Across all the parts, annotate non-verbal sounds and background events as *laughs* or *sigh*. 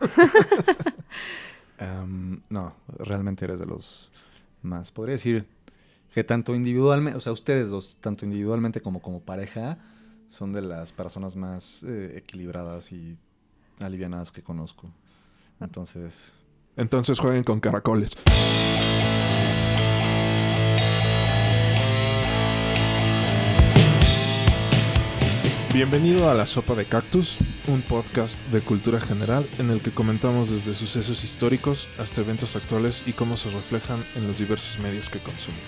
*laughs* Em, no, realmente eres de los más. Podría decir que tanto individualmente, o sea, ustedes dos, tanto individualmente como como pareja, son de las personas más eh, equilibradas y alivianadas que conozco. Entonces, Entonces jueguen con caracoles. Bienvenido a La Sopa de Cactus, un podcast de cultura general en el que comentamos desde sucesos históricos hasta eventos actuales y cómo se reflejan en los diversos medios que consumimos.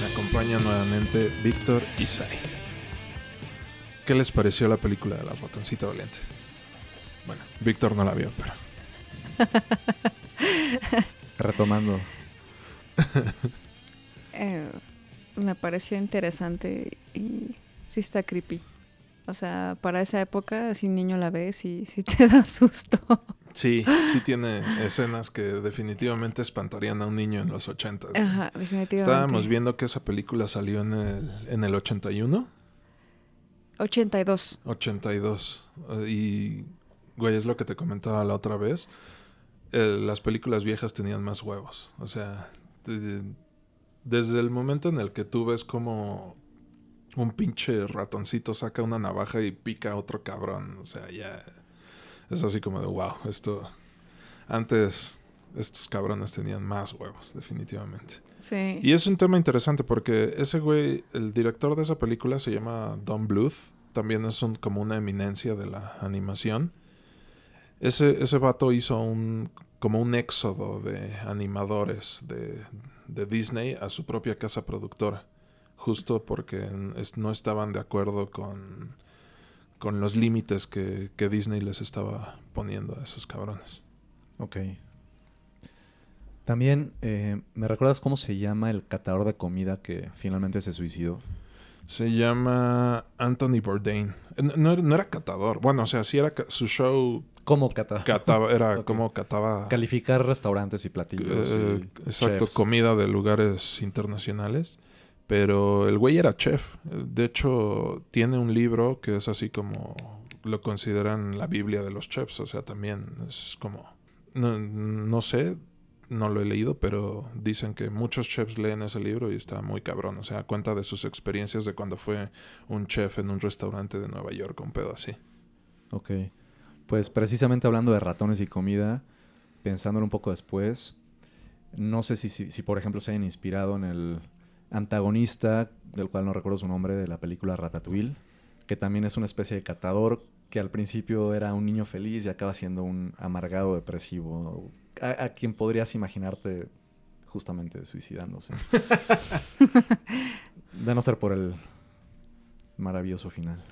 Me acompaña nuevamente Víctor Isai. ¿Qué les pareció la película de la ratoncita valiente? Bueno, Víctor no la vio, pero *laughs* retomando, *laughs* Eh, me pareció interesante y sí está creepy. O sea, para esa época, si un niño la ves y sí te da susto. sí, *laughs* sí tiene escenas que definitivamente espantarían a un niño en los 80. ¿no? Ajá, definitivamente. Estábamos viendo que esa película salió en el, en el 81, 82. 82. eh, Y, güey, es lo que te comentaba la otra vez. las películas viejas tenían más huevos. O sea, de- desde el momento en el que tú ves como un pinche ratoncito saca una navaja y pica a otro cabrón. O sea, ya es así como de wow, esto... Antes estos cabrones tenían más huevos, definitivamente. Sí. Y es un tema interesante porque ese güey, el director de esa película se llama Don Bluth. También es un, como una eminencia de la animación. Ese, ese vato hizo un como un éxodo de animadores de, de Disney a su propia casa productora. Justo porque no estaban de acuerdo con, con los límites que, que Disney les estaba poniendo a esos cabrones. ok. También, eh, ¿me recuerdas cómo se llama el catador de comida que finalmente se suicidó? Se llama Anthony Bourdain. No, no era- catador. Bueno, o sea, sí era su show ¿Cómo catador? cataba, *laughs* era como cataba Calificar restaurantes y platillos. eh, y exacto, chefs. comida de lugares internacionales. Pero el güey era chef. De hecho, tiene un libro que es así como lo consideran la Biblia de los chefs. O sea, también es como no, no sé, no lo he leído, pero dicen que muchos chefs leen ese libro y está muy cabrón. O sea, cuenta de sus experiencias de cuando fue un chef en un restaurante de Nueva York, un pedo así. Ok. Pues precisamente hablando de ratones y comida, pensándolo un poco después, no sé si, si, si, por ejemplo se hayan inspirado en el antagonista, del cual no recuerdo su nombre, de la película Ratatouille, que también es una especie de catador que al principio era un niño feliz y acaba siendo un amargado depresivo, a, a quien podrías imaginarte justamente suicidándose. *laughs* de no ser por el maravilloso final.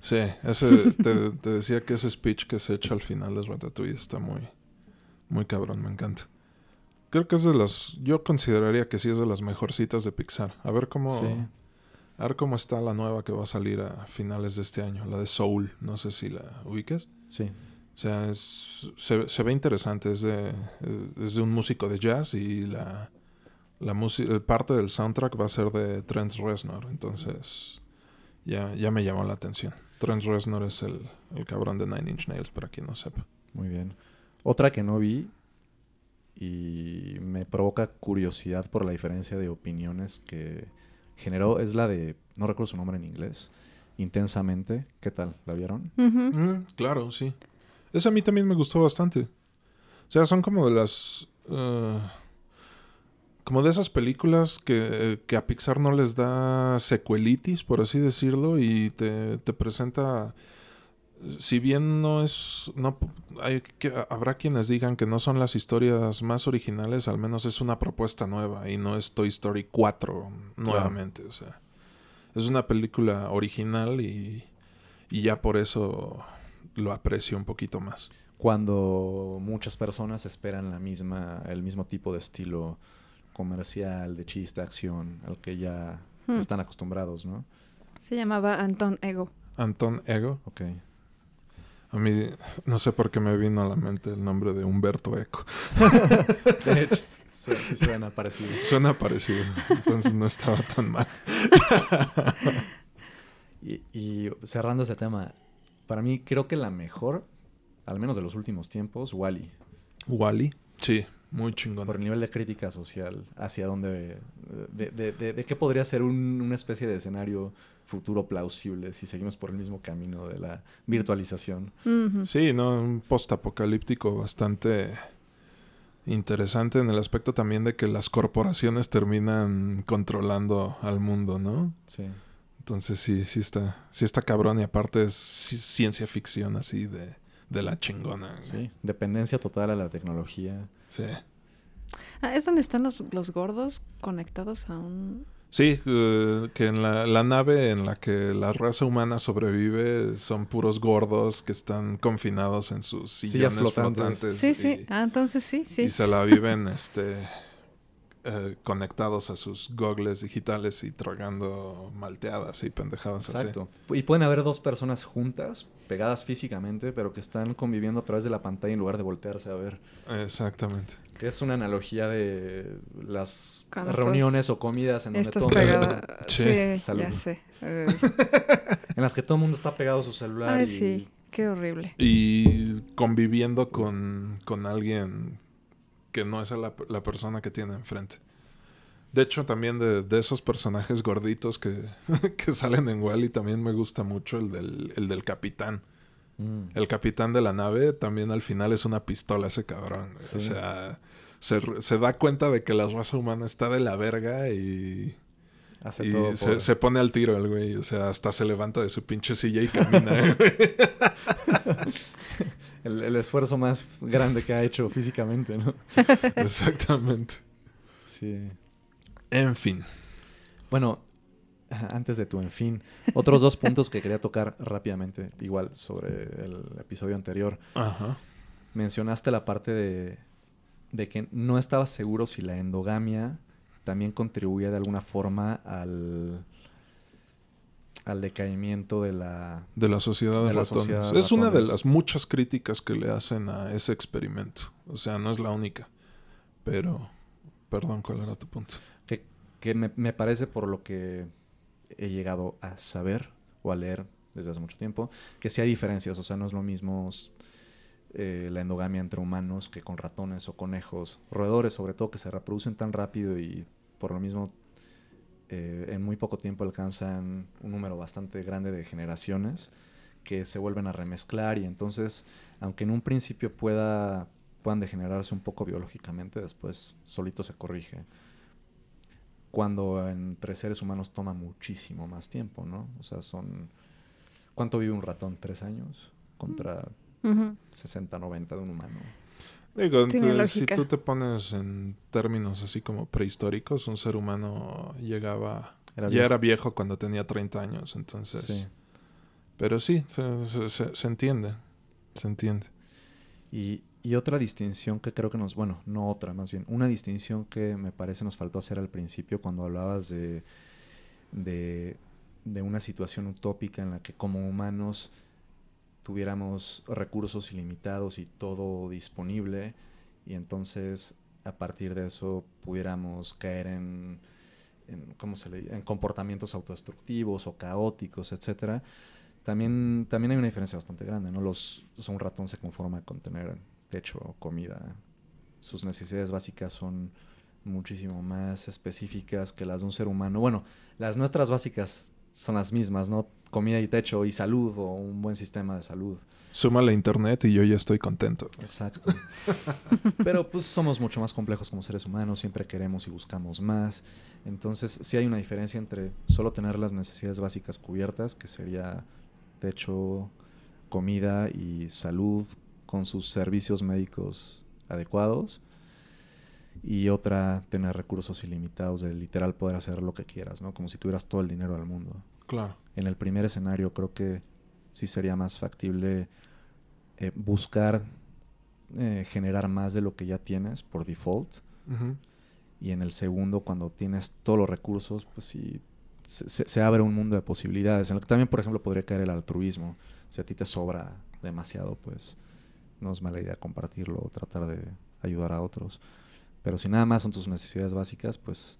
Sí, ese, te, te decía que ese speech que se echa al final de Ratatouille está muy, muy cabrón, me encanta. Creo que es de las, yo consideraría que sí es de las mejorcitas de Pixar. A ver cómo, Sí. a ver cómo está la nueva que va a salir a finales de este año, la de Soul, no sé si la ubiques. Sí. O sea, es, se, se ve interesante, es de, es de un músico de jazz y la, la música, parte del soundtrack va a ser de Trent Reznor, entonces ya, ya me llamó la atención. Trent Reznor es el, el cabrón de Nine Inch Nails, para quien no sepa. Muy bien. Otra que no vi y me provoca curiosidad por la diferencia de opiniones que generó es la de, no recuerdo su nombre en inglés, Intensamente. ¿Qué tal? ¿La vieron? Mm, claro, sí. Esa a mí también me gustó bastante. O sea, son como de las... eh, como de esas películas que, que a Pixar no les da secuelitis, por así decirlo, y te, te presenta... Si bien no es... No, hay que, habrá quienes digan que no son las historias más originales, al menos es una propuesta nueva y no es Toy Story 4 nuevamente. O sea, es una película original y, y ya por eso lo aprecio un poquito más. Cuando muchas personas esperan la misma, el mismo tipo de estilo comercial, de chiste, acción, al que ya Hmm. están acostumbrados, ¿no? Se llamaba Anton Ego. Anton Ego. Ok. A mí, no sé por qué me vino a la mente el nombre de Humberto Eco. *laughs* De hecho, sí, sí suena parecido. Suena parecido, entonces no estaba tan mal. *laughs* Y, y cerrando ese tema, para mí creo que la mejor, al menos de los últimos tiempos, Wally. Wally, sí, muy chingón. Por el nivel de crítica social, hacia dónde. De, de, de, de qué podría ser un- una especie de escenario futuro plausible si seguimos por el mismo camino de la virtualización. Sí, no, un postapocalíptico bastante interesante en el aspecto también de que las corporaciones terminan controlando al mundo, ¿no? Sí. Entonces sí, sí está, sí está cabrón y aparte es ci- ciencia ficción así de, de la chingona. Sí. Dependencia total a la tecnología. Sí. Ah, ¿Es donde están los, los gordos conectados a un...? Sí, eh, que en la, la nave en la que la raza humana sobrevive son puros gordos que están confinados en sus Sillas sillones flotantes. flotantes. Sí, y- sí. Ah, entonces sí, sí. Y se la viven este eh, conectados a sus gogles digitales y tragando malteadas y pendejadas Exacto. Y pueden haber dos personas juntas, pegadas físicamente, pero que están conviviendo a través de la pantalla en lugar de voltearse a ver. Exactamente. Que es una analogía de las Cuando reuniones o comidas en donde Estás todo pegada. *laughs* Sí. Salud. ya sé. *laughs* En las que todo el mundo está pegado a su celular Ay, y sí. Qué horrible. Y conviviendo con, con alguien que no es la, la persona que tiene enfrente. De hecho, también de, de esos personajes gorditos que, *laughs* que salen en Wally, también me gusta mucho el del, el del capitán. Mm. El capitán de la nave también al final es una pistola ese cabrón. Sí. O sea, se, se da cuenta de que la raza humana está de la verga y, hace y todo se, se pone al tiro el güey. O sea, hasta se levanta de su pinche silla y camina. *laughs* güey. *laughs* el, el esfuerzo más grande que ha hecho físicamente, ¿no? *laughs* Exactamente. Sí. En fin. Bueno, antes de tu en fin, otros dos puntos que quería tocar rápidamente, igual sobre el episodio anterior. Ajá. Mencionaste la parte de, de que no estabas seguro si la endogamia también contribuía de alguna forma al, al decaimiento de la... De la sociedad de, De la ratones. sociedad de es una de las muchas críticas que le hacen a ese experimento. O sea, no es la única. Pero, perdón, ¿cuál era tu punto? que, que me, me parece por lo que he llegado a saber o a leer desde hace mucho tiempo, que sí hay diferencias, o sea, no es lo mismo eh, la endogamia entre humanos que con ratones o conejos, roedores sobre todo, que se reproducen tan rápido y por lo mismo eh, en muy poco tiempo alcanzan un número bastante grande de generaciones que se vuelven a remezclar y entonces, aunque en un principio pueda, puedan degenerarse un poco biológicamente, después solito se corrige cuando entre seres humanos toma muchísimo más tiempo, ¿no? O sea, son... ¿Cuánto vive un ratón? ¿Tres años? Contra Ujú. 60, 90 de un humano. Digo, entonces, si tú te pones en términos así como prehistóricos, un ser humano llegaba... Era ya viejo. era viejo cuando tenía 30 años, entonces... Sí. Pero sí, se, se- se- se entiende. Se entiende. Y, y otra distinción que creo que nos... Bueno, no otra, más bien. Una distinción que me parece nos faltó hacer al principio cuando hablabas de, de, de una situación utópica en la que como humanos tuviéramos recursos ilimitados y todo disponible y entonces a partir de eso pudiéramos caer en, ¿cómo se le en comportamientos autodestructivos o caóticos, etcétera. También, también hay una diferencia bastante grande, ¿no? Los, o un ratón se conforma con tener techo, comida. Sus necesidades básicas son muchísimo más específicas que las de un ser humano. Bueno, las nuestras básicas son las mismas, ¿no? Comida y techo y salud o un buen sistema de salud. Súmale internet y yo ya estoy contento. Exacto. *laughs* Pero pues somos mucho más complejos como seres humanos, siempre queremos y buscamos más. Entonces sí hay una diferencia entre solo tener las necesidades básicas cubiertas, que sería techo, comida y salud con sus servicios médicos adecuados. Y otra, tener recursos ilimitados de literal poder hacer lo que quieras, ¿no? Como si tuvieras todo el dinero del mundo Claro. en el primer escenario creo que sí sería más factible eh, buscar eh, generar más de lo que ya tienes por default. Y en el segundo, cuando tienes todos los recursos, pues sí, se, abre un mundo de posibilidades. En el que también, por ejemplo, podría caer el altruismo. Si a ti te sobra demasiado, pues no es mala idea compartirlo o tratar de ayudar a otros. Pero si nada más son tus necesidades básicas, pues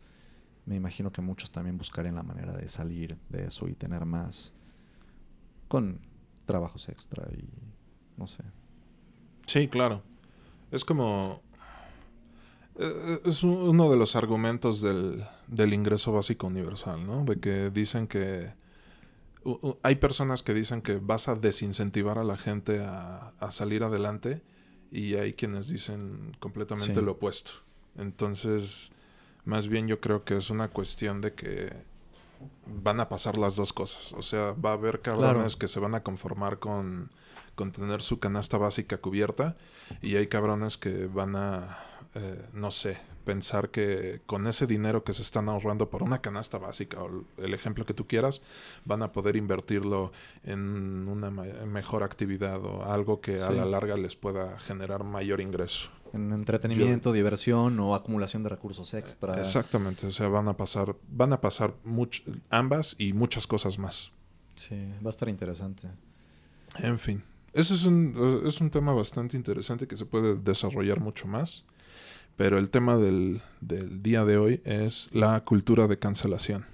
me imagino que muchos también buscarían la manera de salir de eso y tener más con trabajos extra y no sé. Sí, claro. Es como... eh, Es u- uno de los argumentos del, del ingreso básico universal, ¿no? De que dicen que... Hay personas que dicen que vas a desincentivar a la gente a, a salir adelante y hay quienes dicen completamente Sí. lo opuesto. Entonces, más bien yo creo que es una cuestión de que van a pasar las dos cosas. O sea, va a haber cabrones Claro. que se van a conformar con, con tener su canasta básica cubierta y hay cabrones que van a, eh, no sé, pensar que con ese dinero que se están ahorrando por una canasta básica o el ejemplo que tú quieras, van a poder invertirlo en una mejor actividad o algo que a la larga les pueda generar mayor ingreso. En entretenimiento, diversión o acumulación de recursos extra. Exactamente, o sea, van a pasar, van a pasar much- ambas y muchas cosas más. Sí, va a estar interesante. En fin, ese es un, es un tema bastante interesante que se puede desarrollar mucho más. Pero el tema del, del día de hoy es la cultura de cancelación.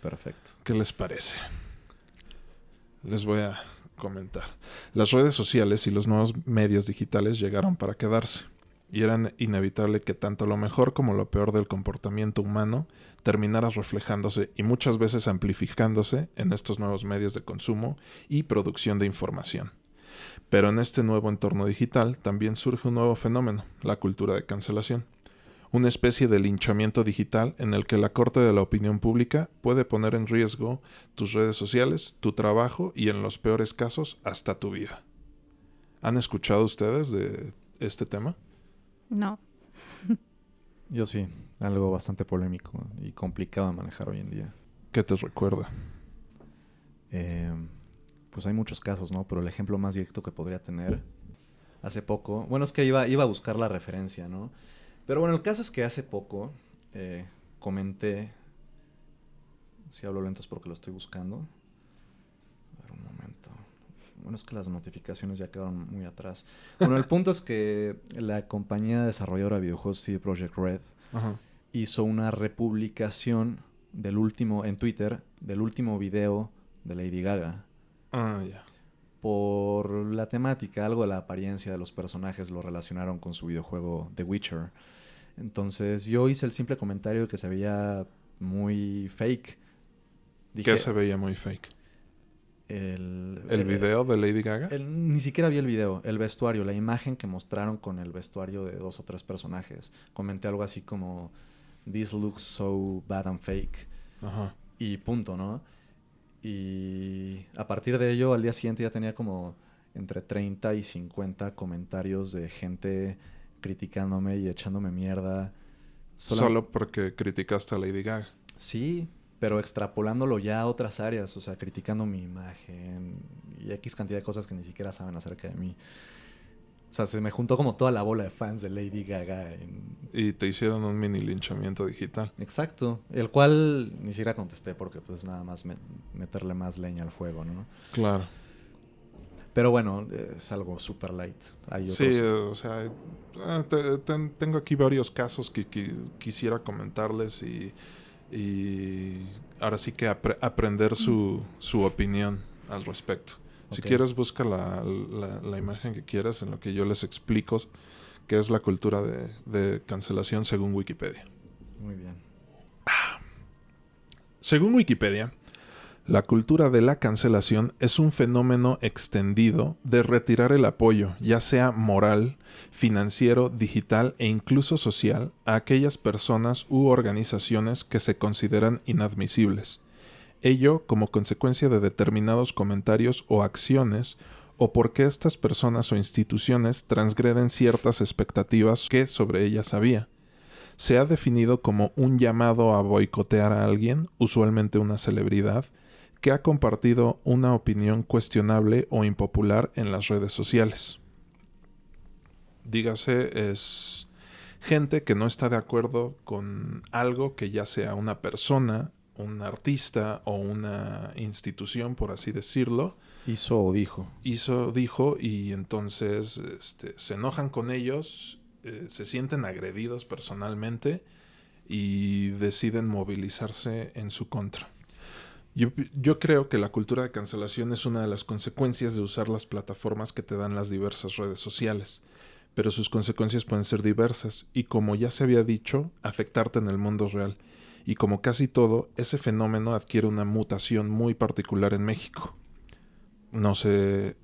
Perfecto. ¿Qué les parece? Les voy a comentar. Las redes sociales y los nuevos medios digitales llegaron para quedarse. Y era inevitable que tanto lo mejor como lo peor del comportamiento humano terminara reflejándose y muchas veces amplificándose en estos nuevos medios de consumo y producción de información. Pero en este nuevo entorno digital también surge un nuevo fenómeno, la cultura de cancelación una especie de linchamiento digital en el que la corte de la opinión pública puede poner en riesgo tus redes sociales, tu trabajo y en los peores casos hasta tu vida. ¿Han escuchado ustedes de este tema? No. Yo sí, algo bastante polémico y complicado de manejar hoy en día. ¿Qué te recuerda? Eh, pues hay muchos casos, ¿no? Pero el ejemplo más directo que podría tener hace poco, bueno, es que iba, iba a buscar la referencia, ¿no? Pero bueno, el caso es que hace poco eh, comenté, si hablo lento es porque lo estoy buscando. A ver, un momento. Bueno, es que las notificaciones ya quedaron muy atrás. Bueno, el punto es que la compañía desarrolladora de videojuegos CD Projekt Red Ajá. hizo una republicación del último, en Twitter, del último video de Lady Gaga. Ah, ya. Por la temática, algo de la apariencia de los personajes lo relacionaron con su videojuego The Witcher. Entonces yo hice el simple comentario de que se veía muy fake. ¿Qué se veía muy fake? El, ¿El eh, video de Lady Gaga? el- ni siquiera vi el video, el vestuario, la imagen que mostraron con el vestuario de dos o tres personajes. Comenté algo así como, This looks so bad and fake. Ajá. Y punto, ¿no? Y a partir de ello, al día siguiente ya tenía como entre 30 y 50 comentarios de gente criticándome y echándome mierda. Sola- Solo porque criticaste a Lady Gaga. Sí, pero extrapolándolo ya a otras áreas, o sea, criticando mi imagen y X cantidad de cosas que ni siquiera saben acerca de mí. O sea, se me juntó como toda la bola de fans de Lady Gaga. en- Y te hicieron un mini linchamiento digital. Exacto. El cual ni siquiera contesté porque pues nada más me- meterle más leña al fuego, ¿no? Claro. Pero bueno, es algo super light. Hay Sí, o sea, eh, te- ten- tengo aquí varios casos que, que quisiera comentarles y, y ahora sí que apre- aprender su, su opinión al respecto. Si quieres, busca la, la- la imagen que quieras en lo que yo les explico qué es la cultura de, de cancelación según Wikipedia. Muy bien. Según Wikipedia, la cultura de la cancelación es un fenómeno extendido de retirar el apoyo, ya sea moral, financiero, digital e incluso social, a aquellas personas u organizaciones que se consideran inadmisibles. Ello como consecuencia de determinados comentarios o acciones o porque estas personas o instituciones transgreden ciertas expectativas que sobre ellas había se ha definido como un llamado a boicotear a alguien, usualmente una celebridad, que ha compartido una opinión cuestionable o impopular en las redes sociales. Dígase, es gente que no está de acuerdo con algo que ya sea una persona, un artista o una institución, por así decirlo, Hizo o dijo. Hizo, dijo, y entonces este, se enojan con ellos, eh, se sienten agredidos personalmente y deciden movilizarse en su contra. Yo, yo, creo que la cultura de cancelación es una de las consecuencias de usar las plataformas que te dan las diversas redes sociales, pero sus consecuencias pueden ser diversas y como ya se había dicho, afectarte en el mundo real. Y como casi todo, ese fenómeno adquiere una mutación muy particular en México. No sé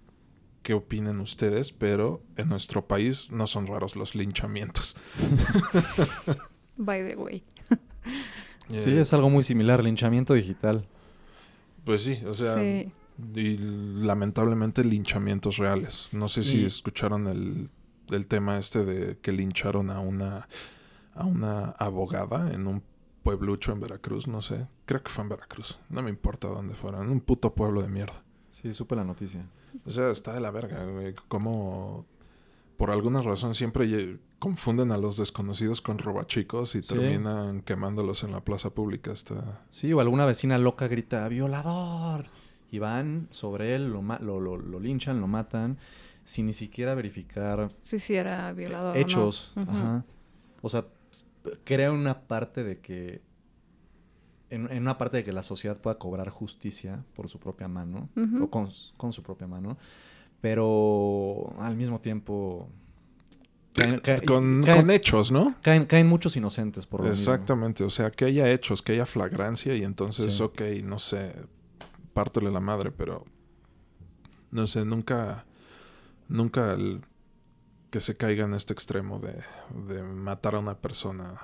qué opinen ustedes, pero en nuestro país no son raros los linchamientos. By the way. sí, es algo muy similar, linchamiento digital. Pues sí, o sea, y lamentablemente linchamientos reales. No sé si escucharon el, el, tema este de que lincharon a una a una abogada en un pueblucho en Veracruz, no sé. Creo que fue en Veracruz. No me importa dónde fuera, en un puto pueblo de mierda. Sí, supe la noticia. O sea, está de la verga, güey. Como por alguna razón siempre confunden a los desconocidos con robachicos y terminan quemándolos en la plaza pública. Está... Sí, o alguna vecina loca grita, ¡violador! Y van sobre él, lo, lo, lo, linchan, lo matan, sin ni siquiera verificar... Sí, sí, era violador. Hechos. Ajá. O sea, crea una parte de que... En, una parte de que la sociedad pueda cobrar justicia por su propia mano, o con, con su propia mano pero al mismo tiempo... con, hechos, ¿no? Caen, caen muchos inocentes por lo Exactamente, o sea, que haya hechos, que haya flagrancia y entonces, ok, no sé, pártele la madre, pero no sé, nunca, nunca que se caiga en este extremo de, de matar a una persona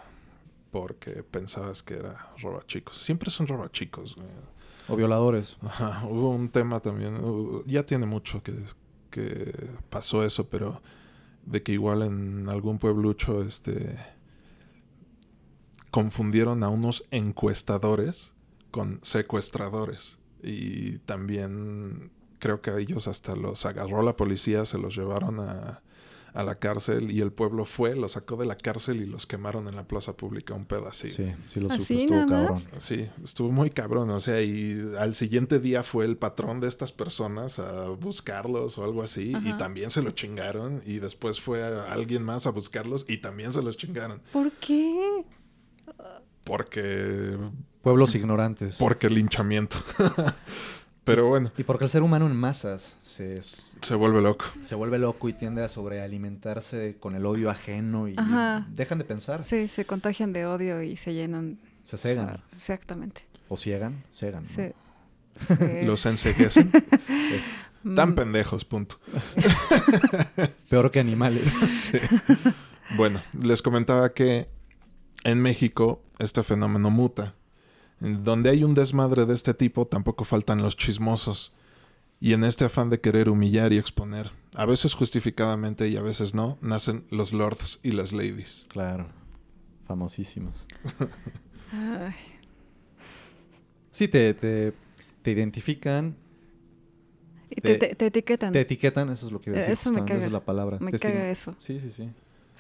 porque pensabas que era roba chicos. Siempre son roba chicos. O violadores. Ajá, hubo un tema también, ya tiene mucho que, que pasó eso, pero de que igual en algún pueblucho este confundieron a unos encuestadores con secuestradores. Y también creo que a ellos hasta los agarró la policía, se los llevaron a a la cárcel y el pueblo fue, los sacó de la cárcel y los quemaron en la plaza pública un pedacito. Sí, sí lo supo, estuvo cabrón. Sí, estuvo muy cabrón, o sea, y al siguiente día fue el patrón de estas personas a buscarlos o algo así y también se lo chingaron y después fue alguien más a buscarlos y también se los chingaron. ¿Por qué? Porque... Pueblos ignorantes. Porque linchamiento. *laughs* Pero bueno. Y porque el ser humano en masas se... Se vuelve loco. Se vuelve loco y tiende a sobrealimentarse con el odio ajeno y dejan de pensar. Sí, se contagian de odio y se llenan... Se cegan. exactamente. O ciegan, cegan. Sí. *laughs* Los enseguecen. Tan mm. pendejos, punto. *laughs* Peor que animales. *laughs* Bueno, les comentaba que en México este fenómeno muta donde hay un desmadre de este tipo, tampoco faltan los chismosos. Y en este afán de querer humillar y exponer, a veces justificadamente y a veces no, nacen los lords y las ladies. Claro, famosísimos. sí, te, te, te identifican. Y te, etiquetan. Te etiquetan, eso es lo que iba a decir. Eso me caga. Esa es la palabra. Me caga eso. Sí, sí, sí.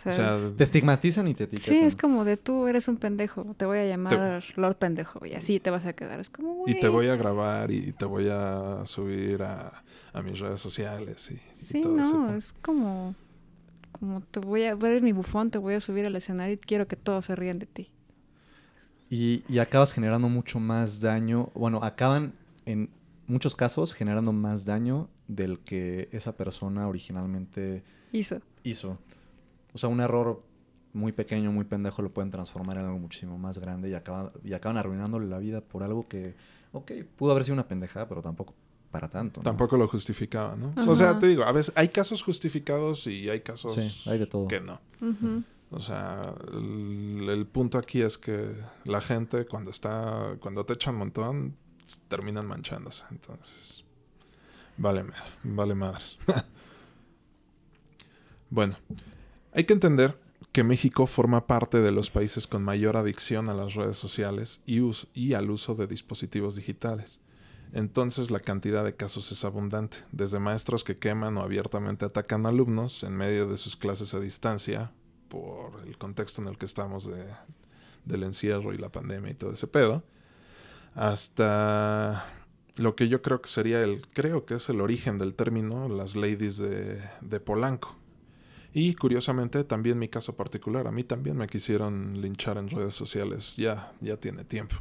O sea, te estigmatizan y te etiquetan. Sí, es como de tú eres un pendejo, te voy a llamar Lord Pendejo y así te vas a quedar. Es como, Y te voy a grabar y te voy a subir a, mis redes sociales y, sí, no, es como, como te voy a ver mi bufón, te voy a subir al escenario y quiero que todos se rían de ti. Y, y acabas generando mucho más daño, bueno, acaban en muchos casos generando más daño del que esa persona originalmente hizo. hizo. O sea, un error muy pequeño, muy pendejo, lo pueden transformar en algo muchísimo más grande y acaban, y acaban arruinándole la vida por algo que, ok, pudo haber sido una pendejada, pero tampoco para tanto. Tampoco lo justificaba, ¿no? O sea, te digo, a veces hay casos justificados y hay casos hay de todo. que no. O sea, el, punto aquí es que la gente cuando está, cuando te echan un montón, terminan manchándose. Entonces, vale madre, vale madre. *laughs* bueno, hay que entender que México forma parte de los países con mayor adicción a las redes sociales y, al uso de dispositivos digitales. Entonces la cantidad de casos es abundante, desde maestros que queman o abiertamente atacan alumnos en medio de sus clases a distancia, por el contexto en el que estamos de, del encierro y la pandemia y todo ese pedo, hasta lo que yo creo que sería el, creo que es el origen del término, las ladies de Polanco. Y curiosamente, también mi caso particular, a mí también me quisieron linchar en redes sociales, ya, ya tiene tiempo.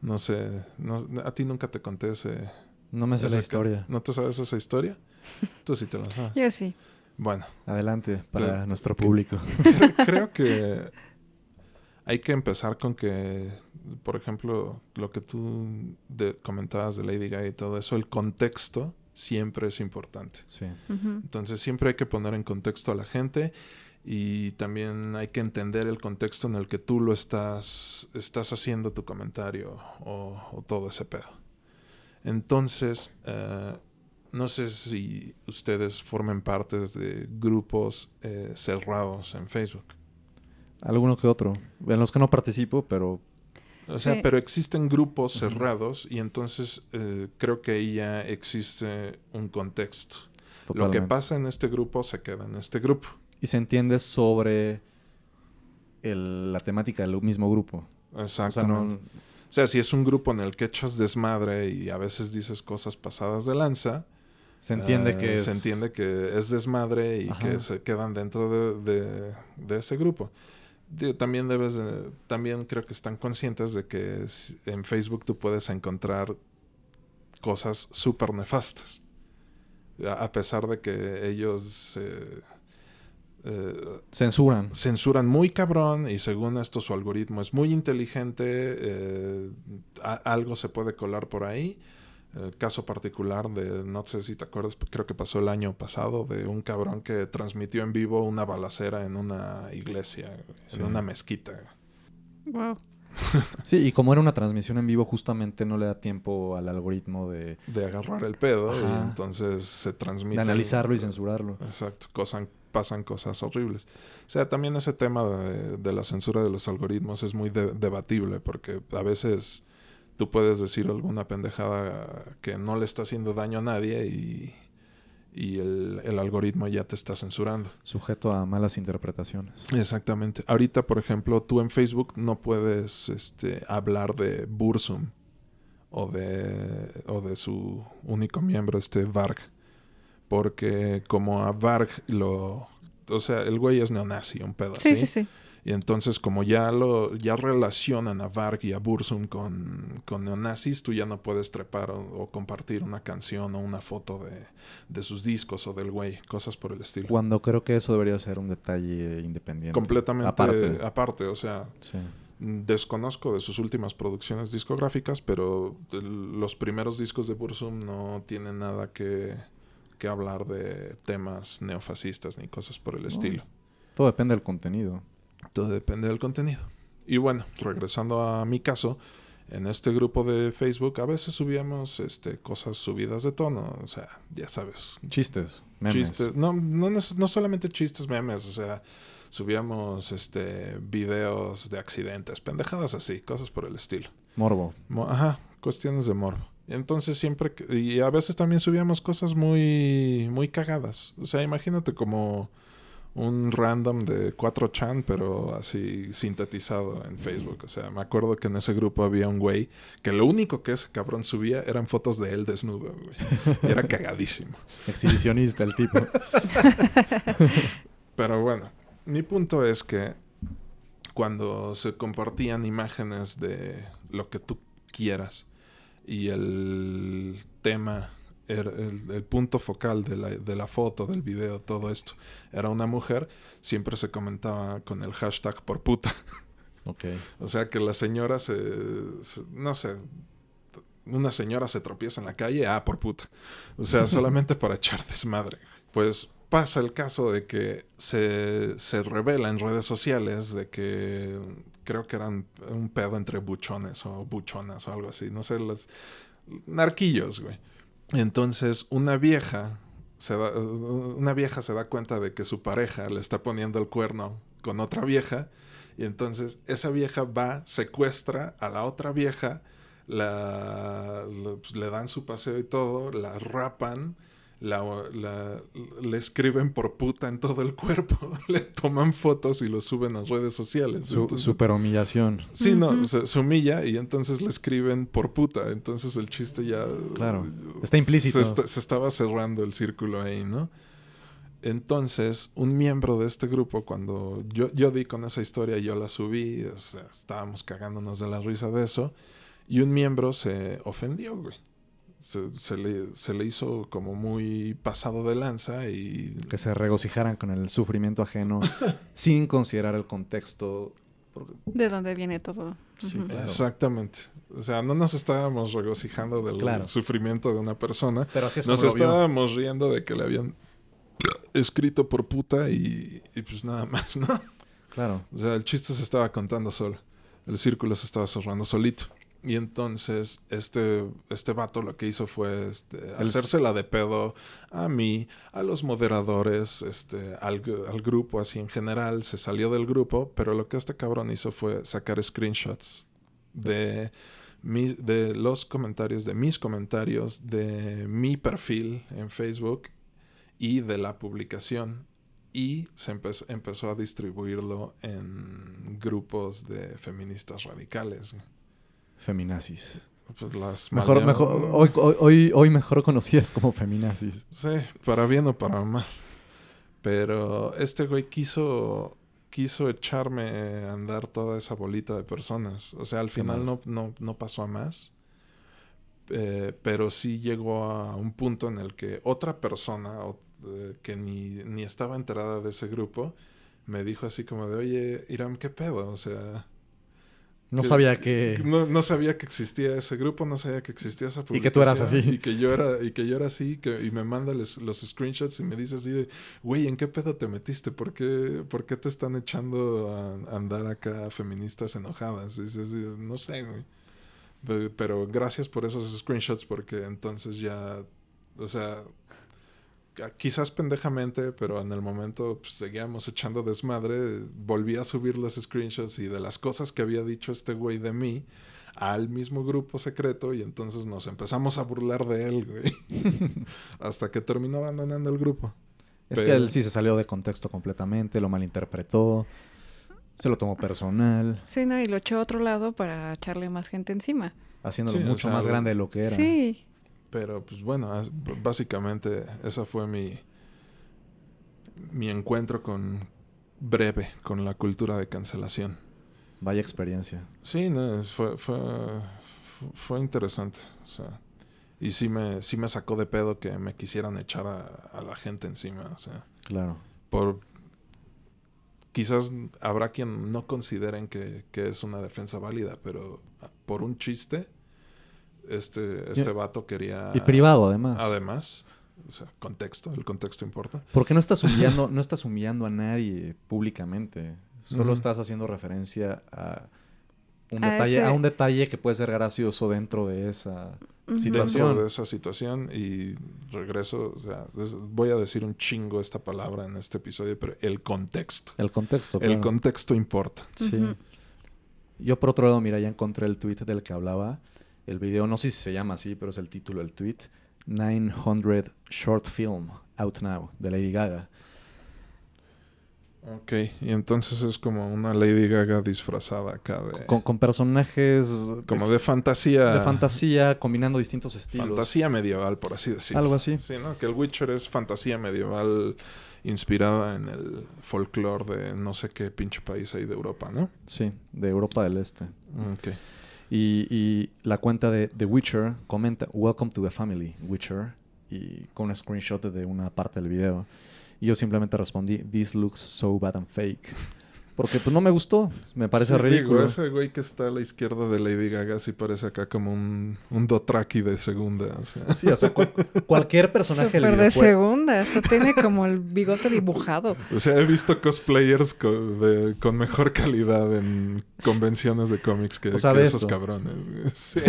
No sé, no, a ti nunca te conté ese... No me sé la historia. ¿No te sabes esa historia? *laughs* Tú sí te la sabes. Yo sí. Bueno, Adelante para Te- nuestro público. *laughs* Cre- creo que *laughs* hay que empezar con que, por ejemplo, lo que tú de- comentabas de Lady Gaga y todo eso, el contexto siempre es importante. Sí. Entonces siempre hay que poner en contexto a la gente y también hay que entender el contexto en el que tú lo estás, estás haciendo tu comentario o, o todo ese pedo. Entonces, eh, no sé si ustedes formen parte de grupos eh, cerrados en Facebook. Alguno que otro. En los que no participo, pero O sea, Sí. pero existen grupos cerrados y entonces eh, creo que ahí ya existe un contexto. Lo que pasa en este grupo se queda en este grupo. Y se entiende sobre el- la temática del mismo grupo. O sea, Exactamente. no, O sea, si es un grupo en el que echas desmadre y a veces dices cosas pasadas de lanza, se entiende eh, que es... se entiende que es desmadre y Ajá. que se quedan dentro de, de- de ese grupo. Digo, también debes de- también creo que están conscientes de que en Facebook tú puedes encontrar cosas súper nefastas. A a pesar de que ellos eh, eh, Censuran. censuran muy cabrón y según esto su algoritmo es muy inteligente, eh, a- algo se puede colar por ahí. El caso particular de, no sé si te acuerdas, creo que pasó el año pasado, de un cabrón que transmitió en vivo una balacera en una iglesia, Sí. en una mezquita. Wow. *laughs* Sí, y como era una transmisión en vivo, justamente no le da tiempo al algoritmo de, De agarrar el pedo y entonces se transmite. de analizarlo y censurarlo. Exacto, pasan cosas horribles. O sea, también ese tema de, de la censura de los algoritmos es muy de- debatible porque a veces tú puedes decir alguna pendejada que no le está haciendo daño a nadie y, y el, el algoritmo ya te está censurando. Sujeto a malas interpretaciones. Exactamente. Ahorita, por ejemplo, tú en Facebook no puedes este, hablar de Bursum o de, o de su único miembro, este Varg. Porque como a Varg lo... O sea, el güey es neonazi, un pedo Sí, así. sí, sí. Y entonces como ya lo ya relacionan a Varg y a Bursum con, con neonazis, tú ya no puedes trepar o, o compartir una canción o una foto de, de sus discos o del güey, cosas por el estilo. Cuando creo que eso debería ser un detalle independiente. Completamente Aparte. aparte, o sea, Sí. desconozco de sus últimas producciones discográficas, pero el- los primeros discos de Bursum no tienen nada que, que hablar de temas neofascistas ni cosas por el No. estilo. Todo depende del contenido. Todo depende del contenido. Y bueno, regresando a mi caso, en este grupo de Facebook a veces subíamos este, cosas subidas de tono, o sea, ya sabes, Chistes, memes. chistes, no, no, no solamente chistes, memes, o sea, subíamos este videos de accidentes, pendejadas así, cosas por el estilo. Morbo. Mo- Ajá, cuestiones de morbo. Entonces siempre, que- y a veces también subíamos cosas muy, muy cagadas. O sea, imagínate como un random de 4chan, pero así sintetizado en Facebook. O sea, me acuerdo que en ese grupo había un güey que lo único que ese cabrón subía eran fotos de él desnudo, güey. Y era *laughs* cagadísimo. Exhibicionista el tipo. *laughs* Pero bueno, mi punto es que cuando se compartían imágenes de lo que tú quieras y el tema, era el, el punto focal de la, de la foto, del video, todo esto, era una mujer, siempre se comentaba con el hashtag por puta. *laughs* Ok. O sea que la señora se, se- no sé, una señora se tropieza en la calle, ah, por puta. O sea, *laughs* solamente para echar desmadre. Pues pasa el caso de que se, se revela en redes sociales de que creo que eran un pedo entre buchones o buchonas o algo así, no sé, los narquillos, güey. Entonces, una vieja se da, una vieja se da cuenta de que su pareja le está poniendo el cuerno con otra vieja y entonces esa vieja va, secuestra a la otra vieja, la, la- pues, le dan su paseo y todo, la rapan, la, la- le escriben por puta en todo el cuerpo, *laughs* le toman fotos y lo suben a redes sociales. Su, Entonces- super humillación. Sí, no, se, se humilla y entonces le escriben por puta. Entonces el chiste ya. Claro. Está implícito. Se estaba cerrando el círculo ahí, ¿no? Entonces, un miembro de este grupo, cuando yo, yo di con esa historia, yo la subí, o sea, estábamos cagándonos de la risa de eso, y un miembro se ofendió, güey. Se, se le, se le hizo como muy pasado de lanza y Que se regocijaran con el sufrimiento ajeno *laughs* sin considerar el contexto. porque- ¿De dónde viene todo? Sí, Ujú. claro. Exactamente. O sea, no nos estábamos regocijando del Claro. sufrimiento de una persona. Pero así es Nos como lo vio. estábamos riendo de que le habían escrito por puta y, y pues nada más, ¿no? Claro. O sea, el chiste se estaba contando solo. El círculo se estaba cerrando solito. Y entonces este, este vato lo que hizo fue este, El- hacérsela de pedo a mí, a los moderadores, este, al, al grupo así en general. Se salió del grupo, pero lo que este cabrón hizo fue sacar screenshots de, mi- de los comentarios, de mis comentarios, de mi perfil en Facebook y de la publicación. Y se empe- empezó a distribuirlo en grupos de feministas radicales. Feminazis. Pues las Mejor, mejor, hoy, hoy, hoy, hoy mejor conocidas como feminazis. Sí, para bien o para mal. Pero este güey quiso quiso echarme a andar toda esa bolita de personas. O sea, al final no, no, no pasó a más. Eh, pero sí llegó a un punto en el que otra persona o- eh, que ni, ni estaba enterada de ese grupo me dijo así como de, oye, Iram, ¿qué pedo? O sea... No que- sabía que... No, no sabía que existía ese grupo, no sabía que existía esa Y que tú eras publicación, así. Y que yo era, y que yo era así, que, y me manda les- los screenshots y me dice así de, güey, ¿en qué pedo te metiste? ¿Por qué, por qué te están echando a, a andar acá feministas enojadas? Y dices, no sé, güey. Pe- Pero gracias por esos screenshots porque entonces ya, o sea, quizás pendejamente, pero en el momento pues, seguíamos echando desmadre, volví a subir los screenshots y de las cosas que había dicho este güey de mí al mismo grupo secreto y entonces nos empezamos a burlar de él, güey. *laughs* Hasta que terminó abandonando el grupo. Es que él sí se salió de contexto completamente, lo malinterpretó, se lo tomó personal, Sí, no, y lo echó a otro lado para echarle más gente encima. haciéndolo Sí, o mucho sea, más grande de lo que era. Sí, Pero pues bueno, básicamente esa fue mi mi encuentro con breve con la cultura de cancelación. Vaya experiencia. Sí, no, fue, fue, fu- fue interesante. O sea, y sí me, sí me sacó de pedo que me quisieran echar a, a la gente encima. O sea, Claro. por quizás habrá quien no consideren que, que es una defensa válida, pero por un chiste, este, este vato quería. Y privado, además. Además, o sea, contexto, el contexto importa. Porque no estás humillando, no estás humillando a nadie públicamente. Solo estás haciendo referencia a un A detalle, ese- a un detalle que puede ser gracioso dentro de esa situación. Dentro de esa situación y regreso, o sea, voy a decir un chingo esta palabra en este episodio, pero el contexto. El contexto. El contexto importa. Sí. Yo por otro lado, mira, ya encontré el tweet del que hablaba. El video, no sé si se llama así, pero es el título del tweet. 900 Short Film Out Now, de Lady Gaga. Ok, y entonces es como una Lady Gaga disfrazada acá de... Con, con personajes como de fantasía. de fantasía, combinando distintos estilos. Fantasía medieval, por así decirlo. Algo así. Sí, ¿no? Que el Witcher es fantasía medieval inspirada en el folclore de no sé qué pinche país ahí de Europa, ¿no? Sí, de Europa del Este. Ok. Y, y la cuenta de The Witcher comenta Welcome to the family, Witcher. Y con un screenshot de una parte del video. Y yo simplemente respondí, This looks so bad and fake. *laughs* Porque pues no me gustó. Me parece Sí, ridículo. Digo, ese güey que está a la izquierda de Lady Gaga sí parece acá como un, un Dothraki de segunda. O sea. Sí, o sea, cu- cualquier personaje del Súper de segunda. Eso tiene como el bigote dibujado. O sea, he visto cosplayers co- de- con mejor calidad en convenciones de cómics que, O sea, que ve esos esto. cabrones. *laughs* Sí.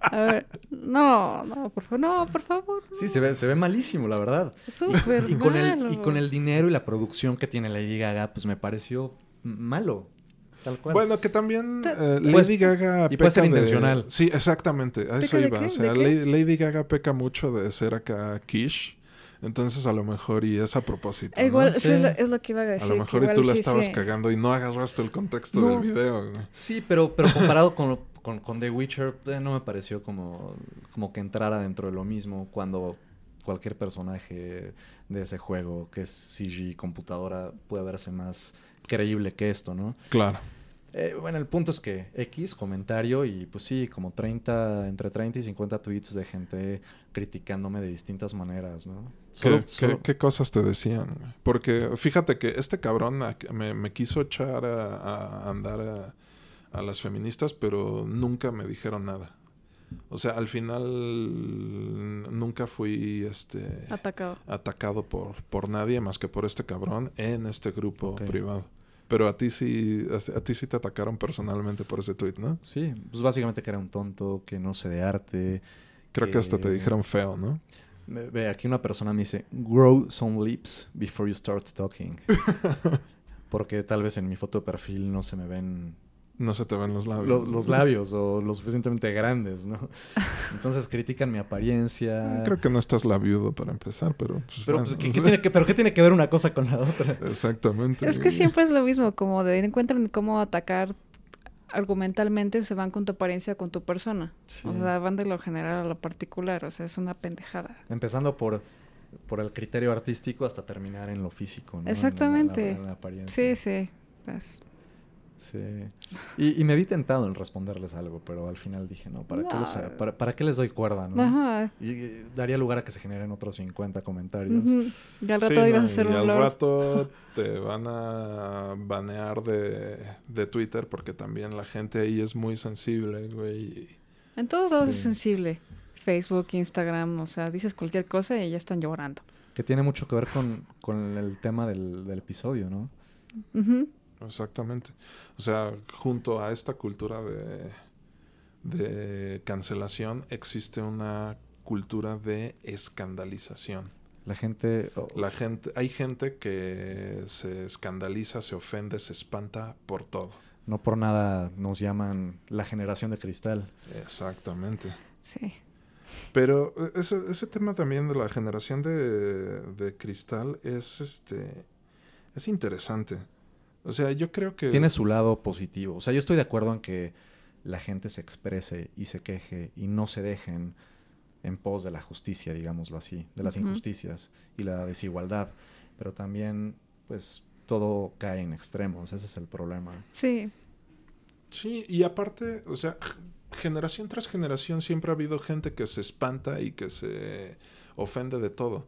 A ver, no, no, por favor, no, por favor. Sí, se ve, se ve malísimo, la verdad. Súper Y con, el, y con el dinero y la producción que tiene Lady Gaga, pues me pareció malo. Tal cual. Bueno, que también eh, Pues, Lady Gaga y puede ser de- intencional. Sí, exactamente. A eso ¿Peca de iba. qué? O sea. Lady, Gaga peca mucho de ser acá quiche. Entonces a lo mejor y es a propósito. ¿no? Igual, sí, Sí. es, lo, es lo que iba a A decir. lo que mejor y tú la sí estabas cagando y no agarraste el contexto No. del video. Sí, pero, pero comparado *laughs* con, con, con The Witcher, eh, no me pareció como, como que entrara dentro de lo mismo cuando cualquier personaje de ese juego que es CG computadora puede verse más creíble que esto, ¿no? Claro. Eh, bueno, el punto es que X, comentario y pues sí, como 30, entre 30 y 50 tweets de gente criticándome de distintas maneras, ¿no? ¿Qué, Solo- qué- solo- qué cosas te decían? Porque fíjate que este cabrón me, me quiso echar a, a andar a, a las feministas, pero nunca me dijeron nada. O sea, al final nunca fui este Atacado. atacado por, por nadie más que por este cabrón en este grupo privado. Pero a ti sí, a, a ti sí te atacaron personalmente por ese tweet, ¿no? Sí, pues básicamente que era un tonto, que no sé de arte. Creo que hasta te dijeron feo, ¿no? Ve, aquí una persona me dice, grow some lips before you start talking. *laughs* Porque tal vez en mi foto de perfil no se me ven No se te ven los labios. los, los labios o lo suficientemente grandes, ¿no? *laughs* Entonces critican mi apariencia. Eh, Creo que no estás labiudo para empezar, pero... pues, Pero, bueno. pues, ¿qué, qué tiene que, ¿pero qué tiene que ver una cosa con la otra? Exactamente. Es que siempre es lo mismo, como de encuentran cómo atacar argumentalmente, se van con tu apariencia, con tu persona. Sí. O sea, van de lo general a lo particular, o sea, es una pendejada. Empezando por, por el criterio artístico hasta terminar en lo físico, ¿no? En la- Exactamente. En la, en la apariencia. Sí, sí. Es- Sí. Y, y me vi tentado en responderles algo, pero al final dije, no, ¿para, Qué, los- No. para, para qué les doy cuerda, no? Ajá. Y, y daría lugar a que se generen otros 50 comentarios. Ujú. Y al Sí, rato ibas no, a hacer y un al rato te van a banear de, de Twitter porque también la gente ahí es muy sensible, güey. En todos lados es sensible. Facebook, Instagram, o sea, dices cualquier cosa y ya están llorando. Que tiene mucho que ver con, con el tema del, del episodio, ¿no? Ujú. Exactamente. O sea, junto a esta cultura de, de cancelación existe una cultura de escandalización. La gente... oh, La gente, hay gente que se escandaliza, se ofende, se espanta por todo. No por nada nos llaman la generación de cristal. Exactamente. Sí. Pero eh, ese, ese tema también de la generación de, de cristal es este es interesante. O sea, yo creo que Tiene su lado positivo. O sea, yo estoy de acuerdo en que la gente se exprese y se queje y no se dejen en pos de la justicia, digámoslo así, de las injusticias y la desigualdad. Pero también, pues, todo cae en extremos. Ese es el problema. Sí. Sí, y aparte, o sea, generación tras generación siempre ha habido gente que se espanta y que se ofende de todo.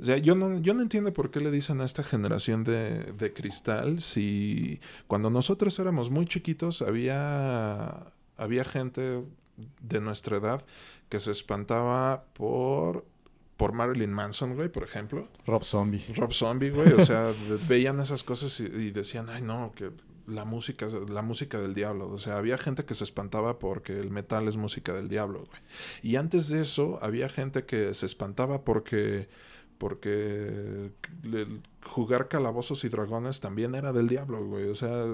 O sea, yo no, yo no entiendo por qué le dicen a esta generación de, de cristal si cuando nosotros éramos muy chiquitos había, había gente de nuestra edad que se espantaba por, por Marilyn Manson, güey, por ejemplo. Rob Zombie. Rob Zombie, güey, o sea, veían esas cosas y, y decían, ay no, que la música, la música del diablo. O sea, había gente que se espantaba porque el metal es música del diablo, güey. Y antes de eso, había gente que se espantaba porque, porque jugar calabozos y dragones también era del diablo, güey. O sea,